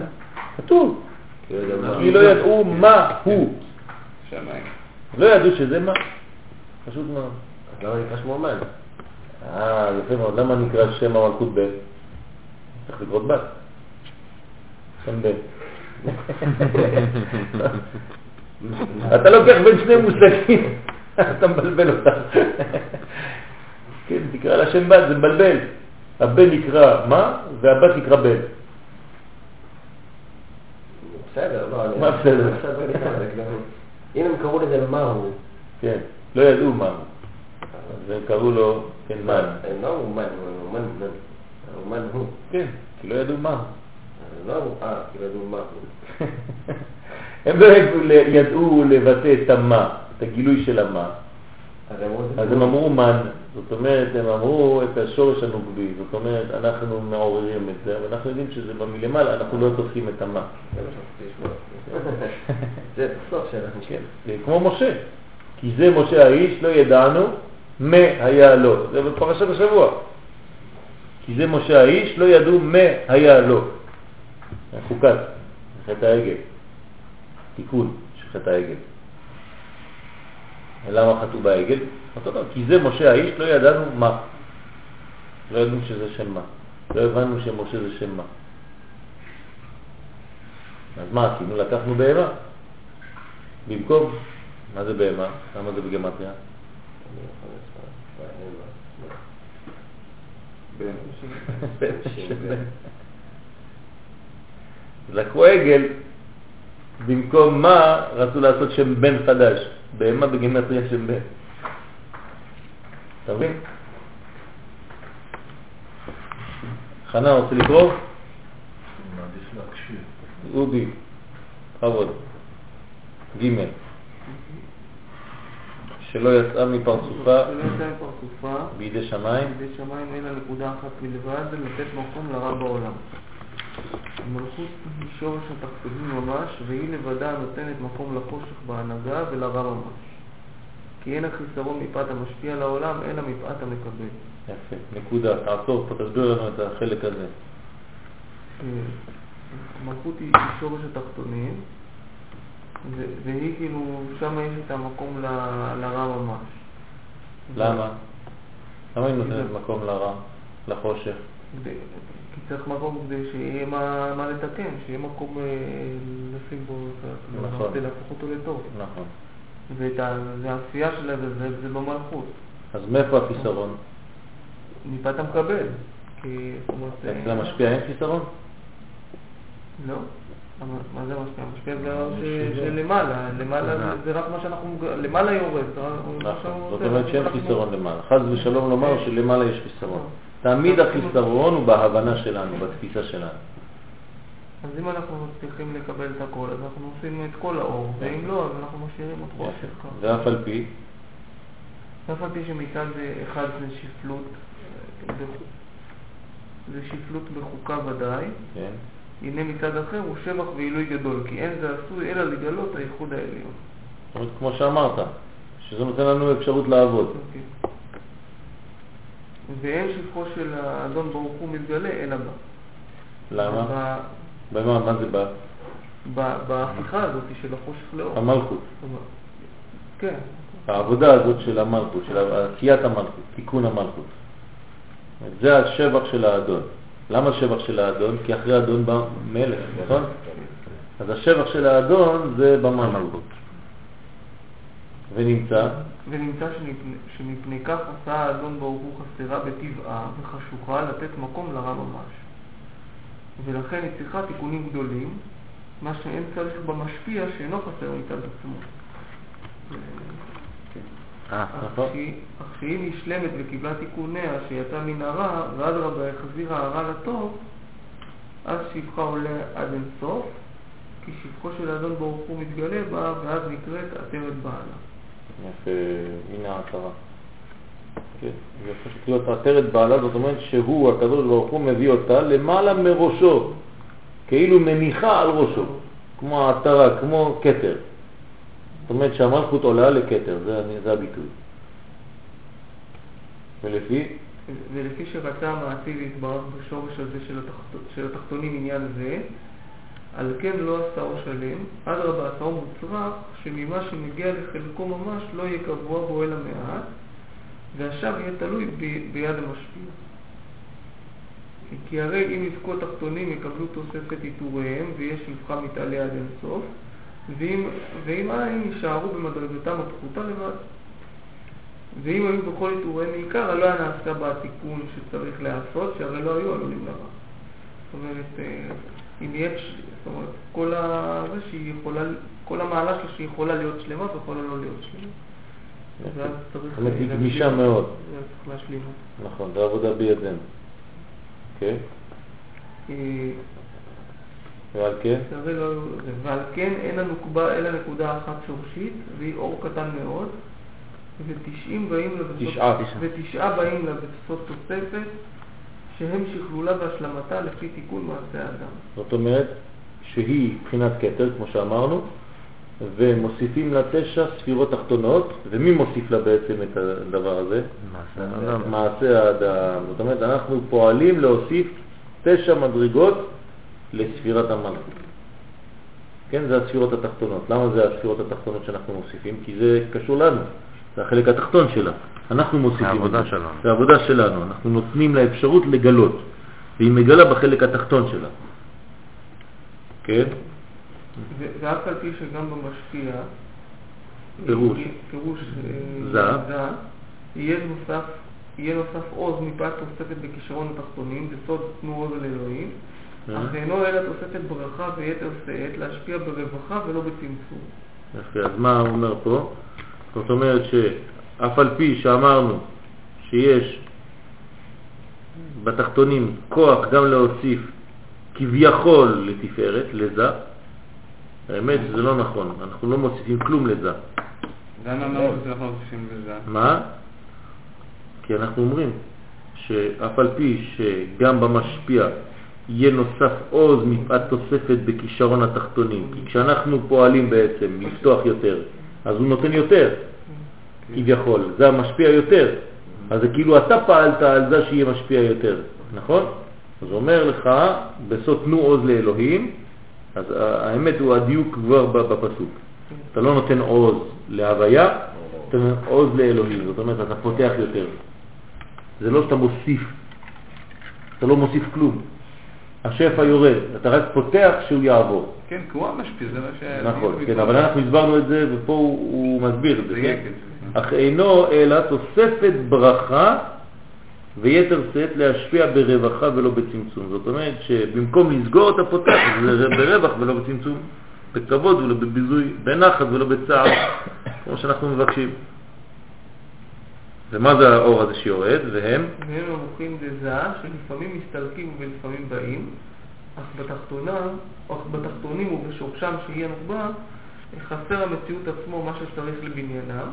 כתוב. כי לא מה. ידעו מה הוא. שמיים. לא ידעו שזה מה. פשוט מאוד. אז למה נקרא שמו מן? אה, יפה מאוד. למה נקרא שם המלכות בן? צריך לקרות בת. שם בן. אתה לוקח בין שני מושגים, אתה מבלבל אותם. כן, תקרא לה שם בת, זה מבלבל. הבן נקרא מה, והבת נקרא בן. בסדר, לא, אני... מה בסדר? אם הם קראו לזה מהו, כן, לא ידעו מה הוא. אז הם קראו לו, כן, מן. הם לא אמרו מן, הוא מן, מן. הוא מן הוא. כן, כי לא ידעו מה הוא. הם לא אה, כי לא ידעו מה הוא. הם לא ידעו, לבטא את המה, את הגילוי של המה. אז הם אמרו מן, זאת אומרת, הם אמרו את השורש הנוגבי, זאת אומרת, אנחנו מעוררים את זה, אבל אנחנו יודעים שזה בא מלמעלה, אנחנו לא תופסים את המה. זה בסוף שאנחנו כן, כמו משה, כי זה משה האיש, לא ידענו מה היה לו. זה בפרשת השבוע. כי זה משה האיש, לא ידעו מה היה לו. חוקת, חטא העגל. תיקון של חטא העגל. למה חטאו בעגל? אותו דבר, כי זה משה האיש, לא ידענו מה. לא ידענו שזה שם מה. לא הבנו שמשה זה שם מה. אז מה עשינו? לקחנו בהמה. במקום, מה זה בהמה? למה זה בגמטריה? לקחו עגל, במקום מה רצו לעשות שם בן חדש. בהמה בגימטריה שם בן. אתה מבין? חנה, רוצה לקרוא? מעדיף להקשיב. אודי, בכבוד. ג' שלא יצאה מפרצופה בידי שמיים, בידי שמיים אלא נקודה אחת בלבד, זה לתת מקום לרע בעולם. המלכות היא שורש התחתונים ממש, והיא לבדה נותנת מקום לחושך בהנהגה ולרע ממש. כי אין החיסרון מפאת המשפיע לעולם, אלא מפאת המקבל. יפה, נקודה, תעצור פה, תסביר לנו את החלק הזה. אה, המלכות היא שורש התחתונים, והיא כאילו, שם יש את המקום לרע ממש. למה? למה היא נותנת מקום לרע, לחושך? כי צריך מקום כדי שיהיה מה, מה לתקן, שיהיה מקום אה, לשים בו, נכון. כדי להפוך אותו לטוב. נכון. ואת ה- והעשייה שלה זה, זה, זה במלכות, אז מאיפה החיסרון? מפאת המקבל. כי, אומרת, אה, אצל המשפיע אין חיסרון? לא. מה זה משפיע? משפיע זה שלמעלה, למעלה זה- רק מה שאנחנו, למעלה יורד. מה נכון. זאת אומרת שאין חיסרון למעלה. חס ושלום לומר שלמעלה יש חיסרון. תמיד החיסרון הוא בהבנה שלנו, בתפיסה שלנו. אז אם אנחנו מצליחים לקבל את הכל, אז אנחנו עושים את כל האור, ואם לא, אז אנחנו משאירים את חושך. ואף על פי, אף על פי שמצד אחד זה שפלות, אה, זה שפלות בחוקה ודאי, כן, הנה מצד אחר הוא שבח ועילוי גדול, כי אין זה עשוי אלא לגלות הייחוד העליון. זאת אומרת, כמו שאמרת, שזה נותן לנו אפשרות לעבוד. אוקיי. ואין שפחו של האדון ברוך הוא מתגלה אלא בה. למה? ב- במה, מה זה בא? בהפיכה הזאת של החושך לאור. המלכות. כן, העבודה הזאת של המלכות, של עשיית המלכות, תיקון המלכות. זה השבח של האדון. למה השבח של האדון? כי אחרי האדון בא מלך, נכון? אז השבח של האדון זה במלכות. ונמצא, ונמצא שמפני, כך עשה האדון ברוך הוא חסרה בטבעה וחשוכה לתת מקום לרע ממש. ולכן היא צריכה תיקונים גדולים, מה שאין צריך במשפיע שאינו חסר מצד עצמו. אה. כשהיא- כשהיא נשלמת וקיבלה תיקוניה שיצא מן הרע, ואדרבה החזירה הרע לטוב, אז שבחה עולה עד אין סוף, כי שבחו של האדון ברוך הוא מתגלה בה, ואז נקראת עטרת בעלה. יפה, הנה ההצהרה. כן, פשוט להיות עטרת בעלה, זאת אומרת שהוא, הקדוש ברוך הוא, מביא אותה למעלה מראשו, כאילו מניחה על ראשו, כמו העטרה, כמו כתר. זאת אומרת שהמלכות עולה לכתר, זה, זה הביטוי. ולפי, ולפי שרצה המעשי להתברך בשורש הזה של, התחת... של התחתונים עניין זה, על כן לא עשהו שלם, אדרבה עשהו מוצרח, שממה שמגיע לחלקו ממש לא יהיה קבוע בו אלא מעט, והשב יהיה תלוי ב... ביד המשפיע. כי הרי אם יזכו התחתונים יקבלו תוספת עיטוריהם, ויש שפחה מתעלה עד אין סוף, ואם, ואם אין יישארו במדרגתם הפחותה לבד. ואם היו בכל עיטוריהם מעיקר, לא היה נעשה בה התיקון שצריך להיעשות, שהרי לא היו עלולים לרע. זאת אומרת, אה, אם יש, זאת אומרת, כל ה... זה שהיא יכולה, כל המעלה שלה שהיא יכולה להיות שלמה ויכולה לא להיות שלמה. ואז צריך... זאת אומרת, היא גמישה. מאוד. צריך להשלים. נכון, זה עבודה בידינו. כן? ועל כן? לא. ועל כן אין הנוקבה אלא נקודה אחת שורשית, והיא אור קטן מאוד, ותשעים באים לבסוף... תשעה. ותשעה באים לבסוף תוספת, שהם שכלולה והשלמתה לפי תיקון מעשה האדם. זאת אומרת שהיא מבחינת כתר, כמו שאמרנו, ומוסיפים לה תשע ספירות תחתונות, ומי מוסיף לה בעצם את הדבר הזה? מעשה האדם. מעשה האדם. זאת אומרת, אנחנו פועלים להוסיף תשע מדרגות לספירת המלכות. כן, זה הספירות התחתונות. למה זה הספירות התחתונות שאנחנו מוסיפים? כי זה קשור לנו, זה החלק התחתון שלה. אנחנו מוסיפים את העבודה זה. שלנו. זה העבודה שלנו, אנחנו נותנים לה אפשרות לגלות, והיא מגלה בחלק התחתון שלה. כן? ואף על פי שגם במשפיע, פירוש. פירוש אה, זה. זה, יהיה נוסף, יהיה נוסף עוז מפאת תוספת בכישרון התחתונים, בסוד תנו עוז אל אלוהים, אה? אך אינו אלא תוספת ברכה ויתר שאת להשפיע ברווחה ולא בצמצום. יפה, אז מה הוא אומר פה? זאת אומרת שאף על פי שאמרנו שיש בתחתונים כוח גם להוסיף כביכול לתפארת, לזה, האמת שזה לא נכון, אנחנו לא מוסיפים כלום לזה. למה אמרנו שאנחנו מוסיפים בזה? מה? כי אנחנו אומרים שאף על פי שגם במשפיע יהיה נוסף עוז מפאת תוספת בכישרון התחתונים, כי כשאנחנו פועלים בעצם לפתוח יותר, אז הוא נותן יותר, כביכול, זה המשפיע יותר, אז זה כאילו אתה פעלת על זה שיהיה משפיע יותר, נכון? אז אומר לך, בסוד תנו עוז לאלוהים, אז האמת הוא הדיוק כבר בפסוק. אתה לא נותן עוז להוויה, אתה נותן עוז לאלוהים, זאת אומרת, אתה פותח יותר. זה לא שאתה מוסיף, אתה לא מוסיף כלום. השפע יורד, אתה רק פותח שהוא יעבור. כן, הוא המשפיע, זה מה ש... נכון, כן, אבל אנחנו הסברנו את זה, ופה הוא, הוא מסביר את זה, כן? את זה. אך אינו אלא תוספת ברכה ויתר שאת להשפיע ברווחה ולא בצמצום. זאת אומרת שבמקום לסגור אתה פותח, זה ברווח ולא בצמצום, בכבוד ולא בביזוי, בנחת ולא בצער, כמו שאנחנו מבקשים. ומה זה האור הזה שיורד? והם? והם המוחים דזה, שלפעמים מסתלקים ולפעמים באים, אך בתחתונה, אך בתחתונים ובשורשם שיהיה נוקבה, חסר המציאות עצמו מה שצריך לבניינם,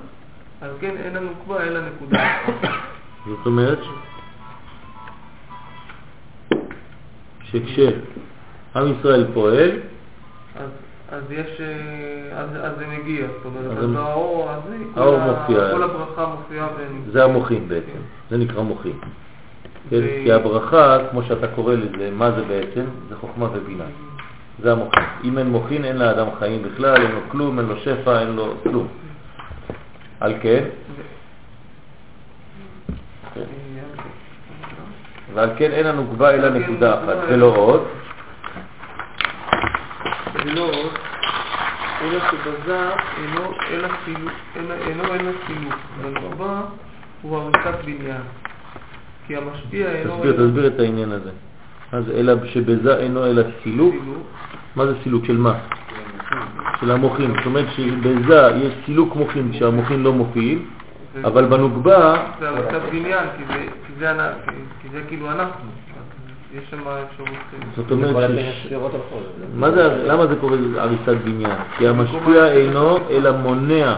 על כן אין הנוקבה אלא נקודה אחת. זאת אומרת שכשעם ישראל פועל, אז, אז יש, אה, אז, אז זה מגיע, זאת אומרת, אז האור האור מופיע. כל הברכה מופיעה. זה המוחין בעצם, זה נקרא מוחין. כן? כי הברכה, כמו שאתה קורא לזה, מה זה בעצם? זה חוכמה ובינה. זה המוחין. אם אין מוחין, אין לאדם חיים בכלל, אין לו כלום, אין לו שפע, אין לו כלום. על כן, כן. ועל כן אין לנו גבה אלא נקודה אחת, ולא עוד. עוד, אלא שבזה אינו אלא סילוק, והנקבה הוא הריסת בניין. כי המשפיע אינו תסביר, תסביר את העניין הזה. אז אלא שבזה אינו אלא סילוק, מה זה סילוק של מה? של המוחין. זאת אומרת שבזה יש סילוק מוחין כשהמוחין לא מופיעים, אבל בנוגבה, זה הריסת בניין, כי זה- כי זה אנ- כי- כי זה כאילו אנחנו. יש שם אפשרות... זאת אומרת, הלכות. מה זה, למה זה קורה הריסת בניין? כי המשפיע אינו אלא מונע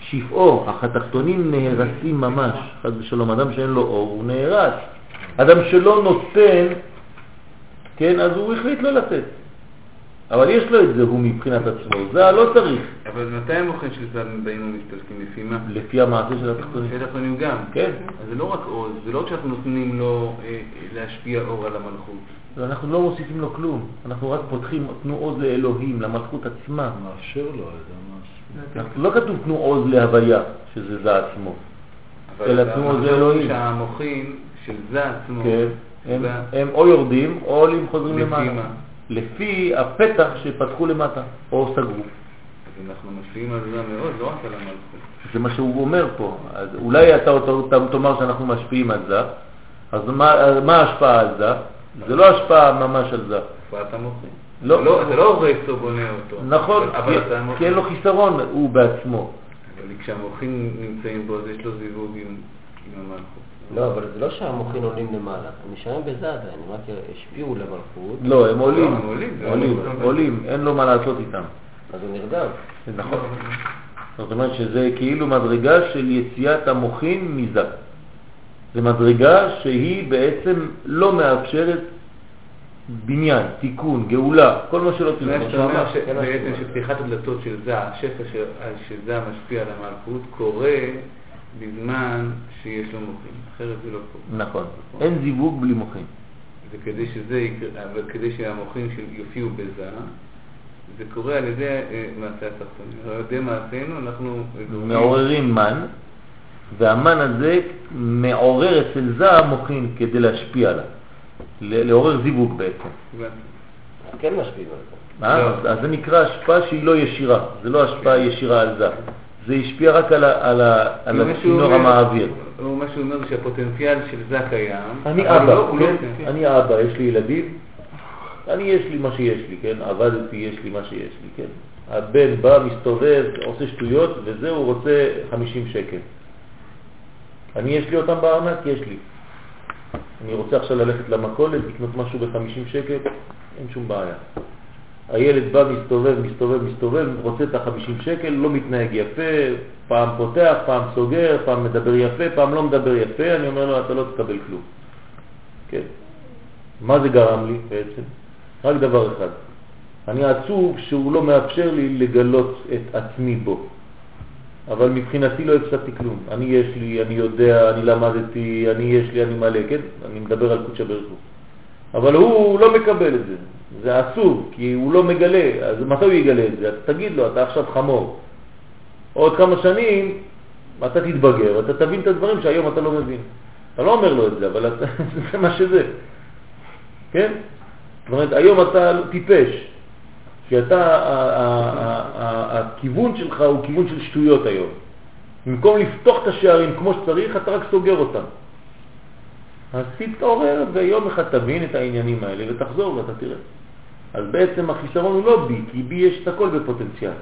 שפעו, אך התחתונים נהרסים ממש. חס ושלום, אדם שאין לו אור הוא נהרס. אדם שלא נותן, כן, אז הוא החליט לא לתת. אבל יש לו את זה הוא מבחינת עצמו, זה לא צריך, אבל מתי המוחין של זד באים ומסתלקים? לפי מה? לפי המעשה של התחתונים. לפי התחתונים גם. כן, אז זה לא רק עוז, זה לא רק שאנחנו נותנים לו אה, להשפיע אור על המלכות. ואנחנו לא מוסיפים לו כלום, אנחנו רק פותחים, תנו עוז לאלוהים, למלכות עצמה. מאפשר לו את המס. אנחנו- לא כתוב תנו עוז להוויה, שזה זה עצמו. אלא תנו עוז לאלוהים. שהמוחין של זה עצמו, כן, הם, זה- הם או יורדים או חוזרים לפי למעלה. לפי הפתח שפתחו למטה, או סגרו. אז אנחנו משפיעים על זה מאוד, לא רק על המלכות. זה מה שהוא אומר פה. אז אולי אתה, תאמר שאנחנו משפיעים על זה, אז מה, ההשפעה על זה? זה לא השפעה ממש על זה. תופעת המוחין. לא. אתה לא, לא הורס או בונה אותו. נכון, כי, אין לו חיסרון, הוא בעצמו. אבל כשהמוחין נמצאים בו, אז יש לו זיווג עם המלכות. לא, אבל זה לא שהמוחין עולים למעלה, הם נשארים בזה עדיין, הם רק השפיעו למלכות, לא, הם עולים, הם עולים, זה עולים, לא- עולים, אין לו מה לעשות איתם. אז הוא נרדם. זה נכון. זאת אומרת שזה כאילו מדרגה של יציאת המוחין מזה. זה מדרגה שהיא בעצם לא מאפשרת בניין, תיקון, גאולה, כל מה שלא זאת אומרת, תרצה. אתה אומר ממש, כן, שבעצם משהו. שפתיחת הדלתות של זה, השפע ש- שזה המשפיע על המלכות, קורה בזמן שיש לו מוחין, אחרת זה לא קורה. נכון, אין זיווג בלי מוחין. וכדי שזה יקרה, אבל כדי שהמוחין של יופיעו בזה, זה קורה על ידי אה, מעשה התחתונים. על ידי מעשינו אנחנו... מעוררים מן, והמן הזה מעורר אצל זה המוחין כדי להשפיע עליו, לעורר זיווג בעצם. כן משפיעים על זה. אה? לא. אז זה נקרא השפעה שהיא לא ישירה, זה לא השפעה ישירה על זה. זה השפיע רק על, ה- על, ה- על מה שהוא הצינור המעביר. מה שהוא אומר זה שהפוטנציאל של זה קיים. אני אבא, לא- לא- כן? אני אבא, יש לי ילדים, אני יש לי מה שיש לי, כן? עבדתי, יש לי מה שיש לי, כן? הבן בא, מסתובב, עושה שטויות, וזה הוא רוצה 50 שקל. אני יש לי אותם בארנק? יש לי. אני רוצה עכשיו ללכת למכולת, לקנות משהו ב-50 שקל, אין שום בעיה. הילד בא, מסתובב, מסתובב, מסתובב, רוצה את ה-50 שקל, לא מתנהג יפה, פעם פותח, פעם סוגר, פעם מדבר יפה, פעם לא מדבר יפה, אני אומר לו, אתה לא תקבל כלום. כן. מה זה גרם לי בעצם? רק דבר אחד. אני עצוב שהוא לא מאפשר לי לגלות את עצמי בו. אבל מבחינתי לא הפסדתי כלום. אני יש לי, אני יודע, אני למדתי, אני יש לי, אני מלא, כן? אני מדבר על קודשא הוא. אבל הוא לא מקבל את זה. זה עצוב, כי הוא לא מגלה. אז מתי הוא יגלה את זה? תגיד לו, אתה עכשיו חמור. עוד כמה שנים אתה תתבגר, אתה תבין את הדברים שהיום אתה לא מבין. אתה לא אומר לו את זה, אבל אתה, זה מה שזה. כן? זאת אומרת, היום אתה טיפש, כי אתה, הכיוון שלך הוא כיוון של שטויות היום. במקום לפתוח את השערים כמו שצריך, אתה רק סוגר אותם. אז תתעורר ויום אחד תבין את העניינים האלה ותחזור ואתה תראה. אז בעצם החיסרון הוא לא בי, כי בי יש את הכל בפוטנציאל.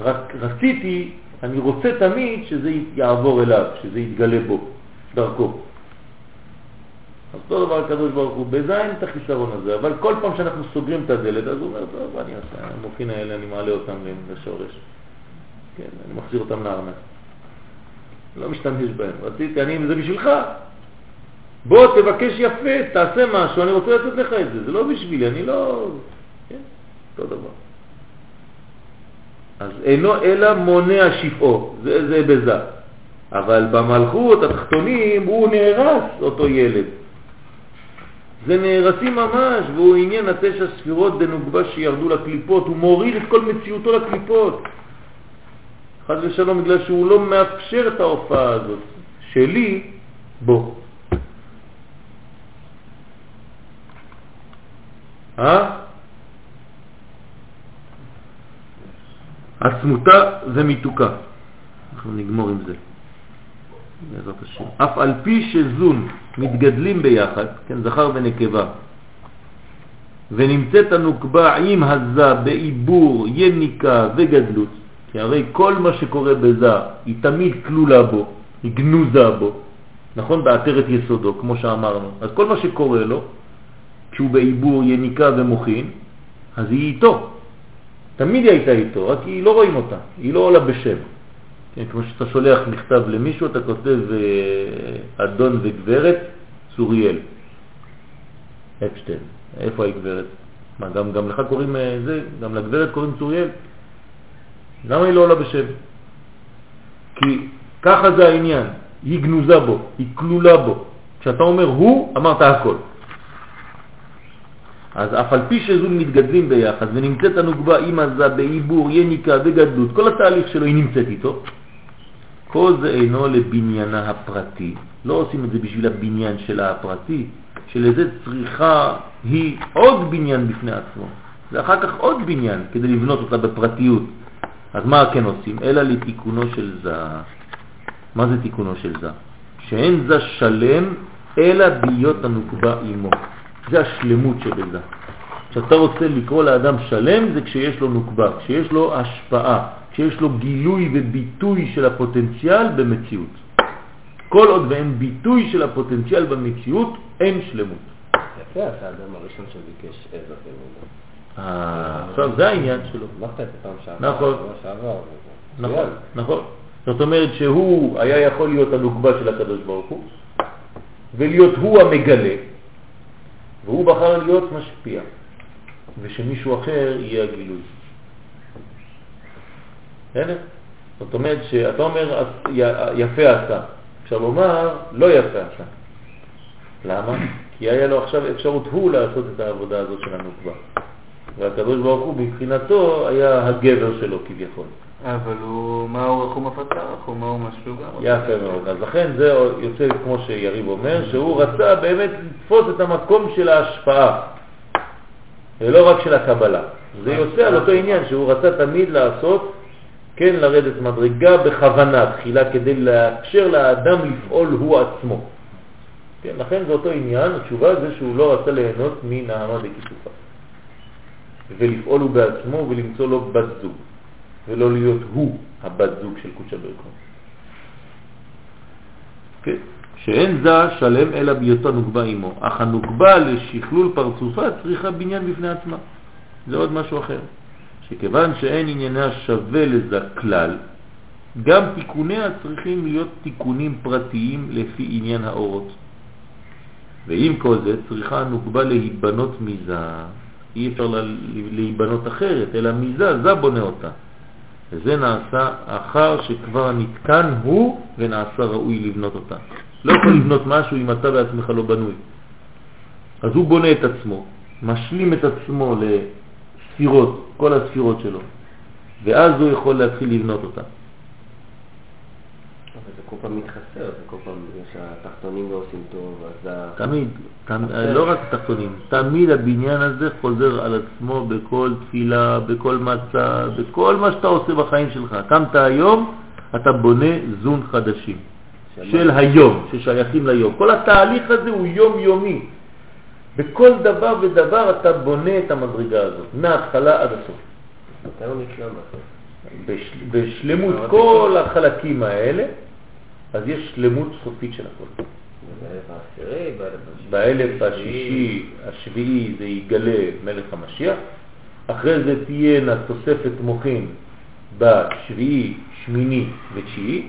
רק רציתי, אני רוצה תמיד שזה יעבור אליו, שזה יתגלה בו, דרכו. אז אותו דבר הקדוש ברוך הוא, בזה את החיסרון הזה, אבל כל פעם שאנחנו סוגרים את הדלת, אז הוא אומר, טוב, אני אעשה, המוחין האלה, אני מעלה אותם לשורש. כן, אני מחזיר אותם לארנק. לא משתמש בהם. רציתי, אני, זה בשבילך. בוא, תבקש יפה, תעשה משהו, אני רוצה לתת לך את זה. זה לא בשבילי, אני לא... כן, אותו דבר. אז אינו אלא מונע שפעו, זה, זה בזה. אבל במלכות התחתונים הוא נהרס, אותו ילד. זה נהרסים ממש, והוא עניין התשע ספירות דנוגבה שירדו לקליפות, הוא מוריד את כל מציאותו לקליפות. חד ושלום, בגלל שהוא לא מאפשר את ההופעה הזאת. שלי, בוא. אה? עצמותה זה מיתוקה. אנחנו נגמור עם זה. בעזרת השם. אף על פי שזון מתגדלים ביחד, כן, זכר ונקבה, ונמצאת הנוקבה עם הזה בעיבור, יניקה וגדלות, כי הרי כל מה שקורה בזה היא תמיד כלולה בו, היא גנוזה בו, נכון? בעטרת יסודו, כמו שאמרנו. אז כל מה שקורה לו, כשהוא בעיבור, יניקה ומוכין, אז היא איתו. תמיד היא הייתה איתו, רק היא לא רואים אותה, היא לא עולה בשם. כן, כמו שאתה שולח מכתב למישהו, אתה כותב אה, אדון וגברת צוריאל. אפשטיין. איפה הגברת? מה, גם, גם לך קוראים אה, זה? גם לגברת קוראים צוריאל? למה היא לא עולה בשם? כי ככה זה העניין, היא גנוזה בו, היא כלולה בו. כשאתה אומר הוא, אמרת הכל. אז אף על פי שזו מתגדלים ביחד ונמצאת הנוגבה עם עזה בעיבור, יניקה וגדלות, כל התהליך שלו היא נמצאת איתו, כל זה אינו לבניינה הפרטי. לא עושים את זה בשביל הבניין שלה הפרטי, שלזה צריכה היא עוד בניין בפני עצמו, ואחר כך עוד בניין כדי לבנות אותה בפרטיות. אז מה כן עושים? אלא לתיקונו של זה. מה זה תיקונו של זה? שאין זה שלם אלא ביות הנוקבה עמו. זה השלמות שבזה. כשאתה רוצה לקרוא לאדם שלם זה כשיש לו נוקבה, כשיש לו השפעה, כשיש לו גילוי וביטוי של הפוטנציאל במציאות. כל עוד ואין ביטוי של הפוטנציאל במציאות, אין שלמות. יפה, אתה האדם הראשון שביקש עזר כמובן. אה, עכשיו זה העניין שלו. אמרת את זה פעם שעברה. נכון. נכון, נכון. זאת אומרת שהוא היה יכול להיות הנוגבה של הקדוש ברוך הוא, ולהיות הוא המגלה, והוא בחר להיות משפיע, ושמישהו אחר יהיה הגילוי. בסדר? זאת אומרת שאתה אומר יפה עשה, אפשר לומר לא יפה עשה. למה? כי היה לו עכשיו אפשרות הוא לעשות את העבודה הזאת של הנוקבה. והקדוש ברוך הוא מבחינתו היה הגבר שלו כביכול. אבל הוא, מה הוא רחום רחום הוא משהו גם. יפה מאוד. אז לכן זה יוצא, כמו שיריב אומר, שהוא רצה באמת לתפוס את המקום של ההשפעה, ולא רק של הקבלה. זה יוצא על אותו עניין שהוא רצה תמיד לעשות, כן, לרדת מדרגה בכוונה, תחילה, כדי לאפשר לאדם לפעול הוא עצמו. כן, לכן זה אותו עניין, התשובה זה שהוא לא רצה ליהנות מנעמה בכיסופה. ולפעול הוא בעצמו ולמצוא לו בת זוג. ולא להיות הוא הבת זוג של קודשא ברכו. כן? שאין זה שלם אלא בהיותו נוגבה עמו, אך הנוגבה לשכלול פרצופה צריכה בניין בפני עצמה. זה עוד משהו אחר. שכיוון שאין ענייניה שווה לזה כלל, גם תיקוניה צריכים להיות תיקונים פרטיים לפי עניין האורות. ועם כל זה צריכה הנוגבה להיבנות מזה. אי אפשר להיבנות אחרת, אלא מזה, זה בונה אותה. וזה נעשה אחר שכבר נתקן הוא ונעשה ראוי לבנות אותה. לא יכול לבנות משהו אם אתה בעצמך לא בנוי. אז הוא בונה את עצמו, משלים את עצמו לספירות, כל הספירות שלו, ואז הוא יכול להתחיל לבנות אותה. כל פעם מתחסר, כל פעם, שהתחתונים לא עושים טוב, אז ה... תמיד, לא רק תחתונים, תמיד הבניין הזה חוזר על עצמו בכל תפילה, בכל מצע, בכל מה שאתה עושה בחיים שלך. קמת היום, אתה בונה זון חדשים, של היום, ששייכים ליום. כל התהליך הזה הוא יומיומי. בכל דבר ודבר אתה בונה את המדרגה הזאת, מההתחלה עד הסוף. מתי הוא נקרא בסוף? בשלמות כל החלקים האלה, אז יש שלמות סופית של הכל. באלף השישי, השביעי, זה יגלה מלך המשיח. אחרי זה תהיינה תוספת מוחין בשביעי, שמיני ותשיעי,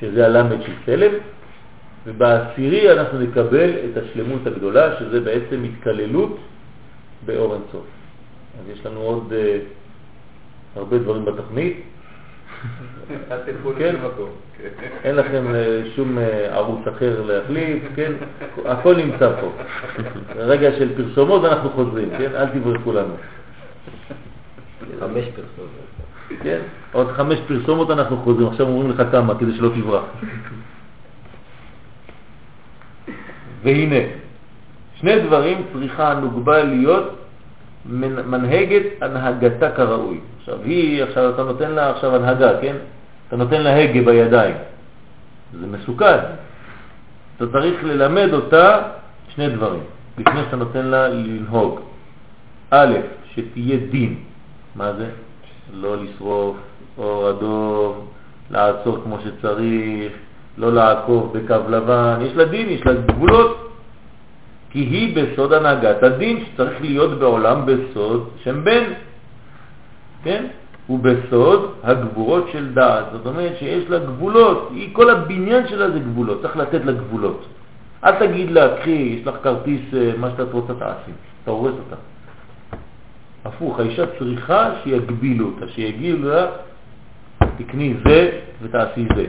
שזה הלמד של צלם, ובעשירי אנחנו נקבל את השלמות הגדולה, שזה בעצם התקללות באור אינסוף. אז יש לנו עוד uh, הרבה דברים בתוכנית, כן. מקום. אין לכם אה, שום אה, ערוץ אחר להחליף, כן? הכל נמצא פה. רגע של פרסומות ואנחנו חוזרים, כן? אל תברחו לנו. חמש פרסומות. כן? עוד חמש פרסומות אנחנו חוזרים, עכשיו אומרים לך כמה, כדי שלא תברח. והנה, שני דברים צריכה הנוגבה להיות מנהגת הנהגתה כראוי. עכשיו היא, עכשיו אתה נותן לה עכשיו הנהגה, כן? אתה נותן לה הגה בידיים. זה מסוכן. אתה צריך ללמד אותה שני דברים, לפני שאתה נותן לה לנהוג. א', שתהיה דין. מה זה? לא לשרוף אור אדום, לעצור כמו שצריך, לא לעקוב בקו לבן. יש לה דין, יש לה גבולות. כי היא בסוד הנהגת הדין שצריך להיות בעולם בסוד שם בן, כן? ובסוד הגבורות של דעת. זאת אומרת שיש לה גבולות, היא, כל הבניין שלה זה גבולות, צריך לתת לה גבולות. אל תגיד לה, קחי, יש לך כרטיס, אה, מה שאת רוצה תעשי, אתה הורס אותה. הפוך, האישה צריכה שיגבילו אותה, שיגידו לה, תקני זה ותעשי זה.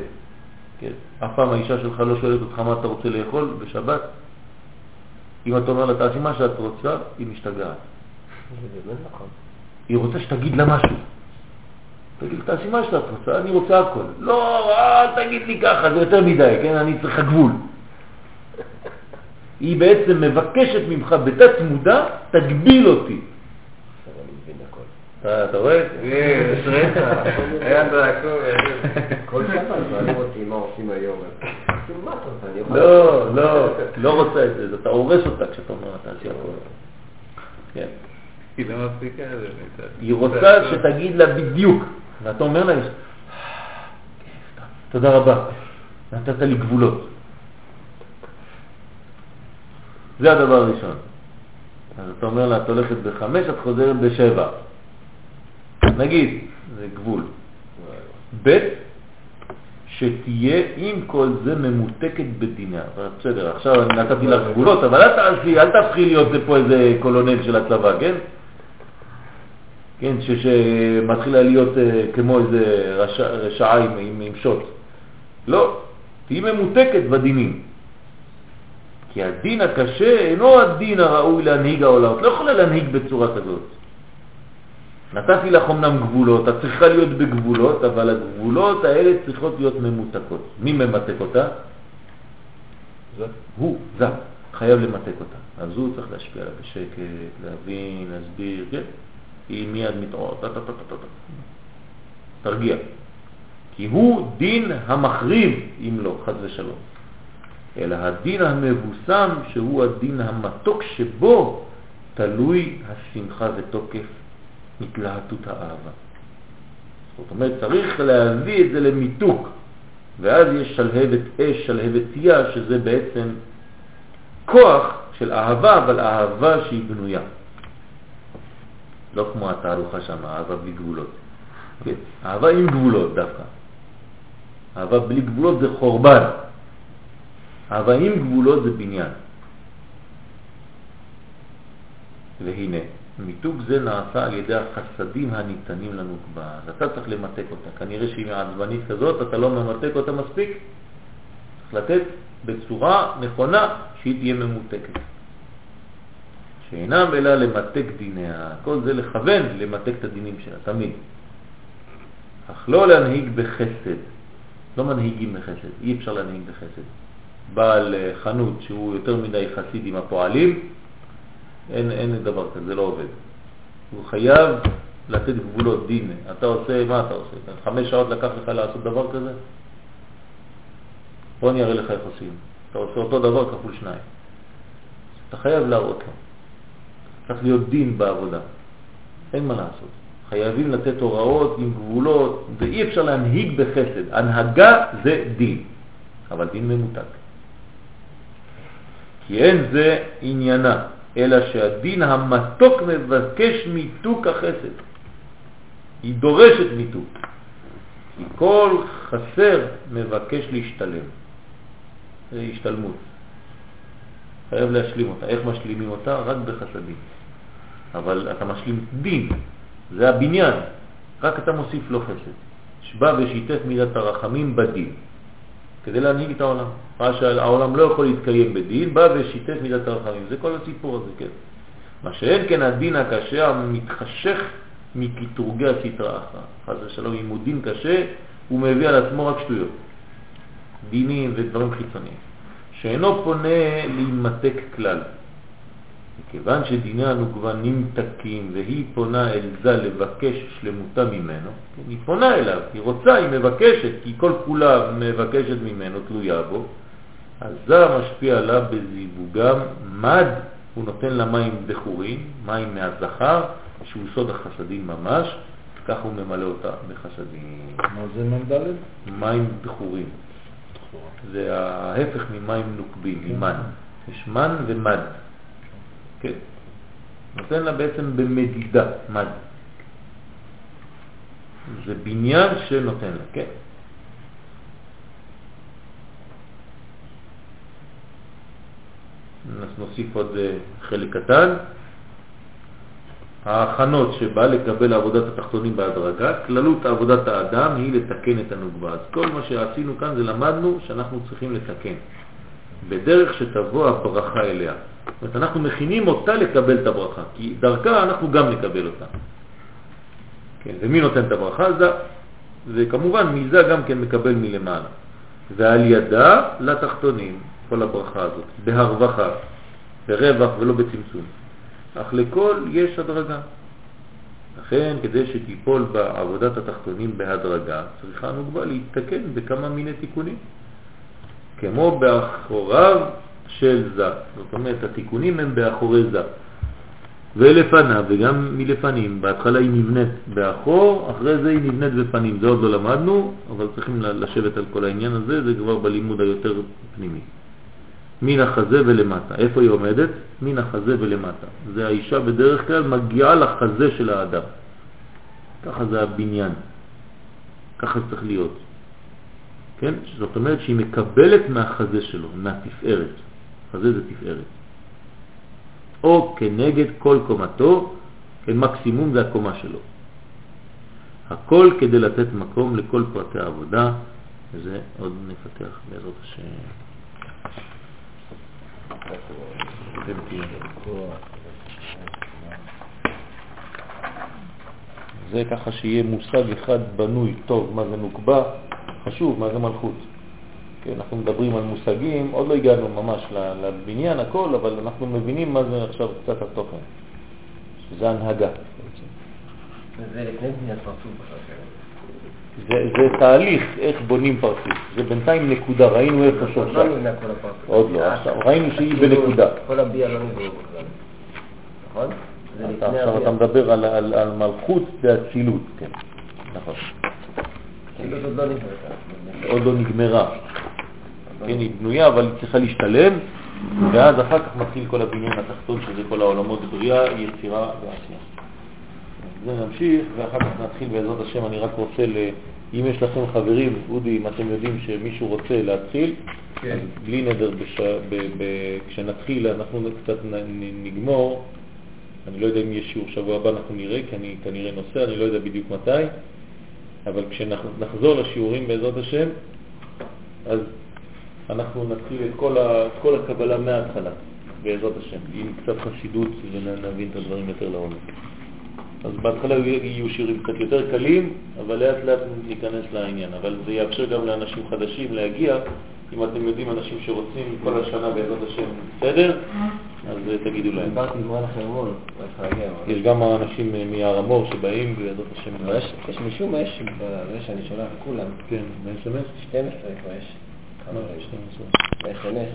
כן? אף פעם האישה שלך לא שואלת אותך מה אתה רוצה לאכול בשבת. אם אתה אומר לה, תעשי מה שאת רוצה, היא משתגעת. נכון. היא רוצה שתגיד לה משהו. תגיד, תעשי מה שאת רוצה, אני רוצה הכל. לא, אל תגיד לי ככה, זה יותר מדי, כן? אני צריכה גבול. היא בעצם מבקשת ממך בתת מודע, תגביל אותי. עכשיו אני מבין הכל. אתה אתה רואה? יש רצח, היה זעקו. כל שבת שואלים אותי מה עושים היום. כאילו, אתה. לא, לא, לא רוצה את זה, אתה הורס אותה כשאתה אומר לה תעשי הכל. כן. היא לא מפסיקה את זה. באמת. היא רוצה שתגיד לה בדיוק, ואתה אומר לה, תודה רבה, נתת לי גבולות. זה הדבר הראשון. אז אתה אומר לה, את הולכת בחמש, את חוזרת בשבע. נגיד, זה גבול. ב' שתהיה עם כל זה ממותקת בדינה. בסדר, עכשיו אני נתתי לך גבולות, אבל אל תעשי, אל תהפכי להיות פה איזה קולונל של הצבא, כן? כן, שמתחילה להיות אה, כמו איזה רשע, רשעה עם, שוט. לא, תהי ממותקת בדינים. כי הדין הקשה אינו הדין הראוי להנהיג העולם. את לא יכולה להנהיג בצורה כזאת. נתתי לך אמנם גבולות, את צריכה להיות בגבולות, אבל הגבולות האלה צריכות להיות ממותקות. מי ממתק אותה? זה. הוא, זה, חייב למתק אותה. אז הוא צריך להשפיע עליה בשקט, להבין, להסביר, כן? היא מיד מתעוררת. תרגיע. כי הוא דין המחריב, אם לא, חד ושלום. אלא הדין המבוסם, שהוא הדין המתוק שבו תלוי השמחה ותוקף התלהטות האהבה. זאת אומרת, צריך להביא את זה למיתוק, ואז יש שלהבת אש, שלהבת תיה, שזה בעצם כוח של אהבה, אבל אהבה שהיא בנויה. לא כמו התהלוכה שם, אהבה בלי גבולות. כן? אהבה עם גבולות דווקא. אהבה בלי גבולות זה חורבן. אהבה עם גבולות זה בניין. והנה, מיתוג זה נעשה על ידי החסדים הניתנים לנו כבר. אתה צריך למתק אותה. כנראה שהיא מעצבנית כזאת, אתה לא ממתק אותה מספיק. צריך לתת בצורה נכונה שהיא תהיה ממותקת. שאינם אלא למתק דיניה. כל זה לכוון למתק את הדינים שלה, תמיד. אך לא להנהיג בחסד. לא מנהיגים בחסד, אי אפשר להנהיג בחסד. בעל חנות שהוא יותר מדי חסיד עם הפועלים, אין, אין דבר כזה, זה לא עובד. הוא חייב לתת גבולות דין. אתה עושה, מה אתה עושה? חמש שעות לקח לך לעשות דבר כזה? בוא אני אראה לך איך עושים. אתה עושה אותו דבר כפול שניים. אתה חייב להראות לו. צריך להיות דין בעבודה. אין מה לעשות. חייבים לתת הוראות עם גבולות, ואי אפשר להנהיג בחסד. הנהגה זה דין, אבל דין ממותק. כי אין זה עניינה, אלא שהדין המתוק מבקש מיתוק החסד. היא דורשת מיתוק. כי כל חסר מבקש להשתלם. זה השתלמות. חייב להשלים אותה. איך משלימים אותה? רק בחסדים. אבל אתה משלים דין, זה הבניין. רק אתה מוסיף לו חסד. שבא ושיתף מידת הרחמים בדין, כדי להנהיג את העולם. ראה שהעולם לא יכול להתקיים בדין, בא ושיתף מידת הרחמים. זה כל הסיפור הזה, כן. מה שאין כן הדין הקשה המתחשך מקטורגי הסטרא אחרא. חס ושלום, אם הוא דין קשה, הוא מביא על עצמו רק שטויות. דינים ודברים חיצוניים. שאינו פונה להימתק כלל. מכיוון שדיני הנוגבה נמתקים והיא פונה אל זה לבקש שלמותה ממנו, היא פונה אליו, היא רוצה, היא מבקשת, כי כל כולה מבקשת ממנו, תלויה בו, אז זה משפיע עליו בזיווגם מד, הוא נותן לה מים בחורים, מים מהזכר, שהוא סוד החסדים ממש, כך הוא ממלא אותה בחסדים. מה זה מ"ד? מים בחורים. זה ההפך ממים נוקבים, ממן. יש מן ומד. כן. נותן לה בעצם במדידה, מד. זה בניין שנותן לה, כן. נוסיף עוד אה, חלק קטן. ההכנות שבא לקבל עבודת התחתונים בהדרגה, כללות עבודת האדם היא לתקן את הנוגבה. אז כל מה שעשינו כאן זה למדנו שאנחנו צריכים לתקן, בדרך שתבוא הברכה אליה. זאת אומרת, אנחנו מכינים אותה לקבל את הברכה, כי דרכה אנחנו גם נקבל אותה. כן, ומי נותן את הברכה? זה, וכמובן מזה גם כן מקבל מלמעלה. ועל ידה לתחתונים, כל הברכה הזאת, בהרווחה, ברווח ולא בצמצום. אך לכל יש הדרגה. לכן, כדי שתיפול בעבודת התחתונים בהדרגה, צריכה הנוגבה להתתקן בכמה מיני תיקונים. כמו באחוריו של זה. זאת אומרת, התיקונים הם באחורי זה. ולפניו, וגם מלפנים. בהתחלה היא נבנית באחור, אחרי זה היא נבנית בפנים. זה עוד לא למדנו, אבל צריכים לשבת על כל העניין הזה, זה כבר בלימוד היותר פנימי. מן החזה ולמטה. איפה היא עומדת? מן החזה ולמטה. זה האישה בדרך כלל מגיעה לחזה של האדם. ככה זה הבניין. ככה זה צריך להיות. כן? זאת אומרת שהיא מקבלת מהחזה שלו, מהתפארת. חזה זה תפארת. או כנגד כל קומתו, כן, מקסימום זה הקומה שלו. הכל כדי לתת מקום לכל פרטי העבודה, וזה עוד נפתח בעזרת השם. זה ככה שיהיה מושג אחד בנוי טוב, מה זה נוקבה, חשוב, מה זה מלכות. כן, אנחנו מדברים על מושגים, עוד לא הגענו ממש לבניין הכל, אבל אנחנו מבינים מה זה עכשיו קצת התוכן, שזה הנהגה. וזה לפני בניית פרצוף בכלל. זה, זה תהליך איך בונים פרצוף, זה בינתיים נקודה, ראינו איפה לא שעכשיו. נבנה כל הפרצוף. עוד לא, עכשיו ראינו שהיא בנקודה. כל הביאה לא נבראו בכלל. נכון? זה עכשיו אתה. מדבר על מלכות ואצילות, כן, נכון. כאילו זאת לא נבנתה. עוד לא נגמרה. כן, היא בנויה, אבל היא צריכה להשתלם, ואז אחר כך מתחיל כל הבניין התחתון, שזה כל העולמות בריאה, יצירה ועשייה. זה נמשיך, ואחר כך נתחיל בעזרת השם. אני רק רוצה, ל... אם יש לכם חברים, אודי, אם אתם יודעים שמישהו רוצה להתחיל, כן. בלי נדר, בש... ב... ב... כשנתחיל אנחנו קצת נגמור. אני לא יודע אם יש שיעור שבוע הבא, אנחנו נראה, כי אני כנראה נוסע, אני לא יודע בדיוק מתי, אבל כשנחזור לשיעורים בעזרת השם, אז אנחנו נתחיל את כל, ה... את כל הקבלה מההתחלה, בעזרת השם, עם קצת חסידות ונבין את הדברים יותר לעומק. אז בהתחלה יהיו שירים קצת יותר קלים, אבל לאט לאט ניכנס לעניין. אבל זה יאפשר גם לאנשים חדשים להגיע. אם אתם יודעים אנשים שרוצים כל השנה בעזרת השם בסדר, אז תגידו להם. דיברתי עם רן החרמון, יש גם אנשים מהר המור שבאים בעזרת השם. יש- יש משום מה, יש בזה שאני שולח לכולם, כן, ב-SMS? 12 כבר יש. כמה רגעים. ב-SMS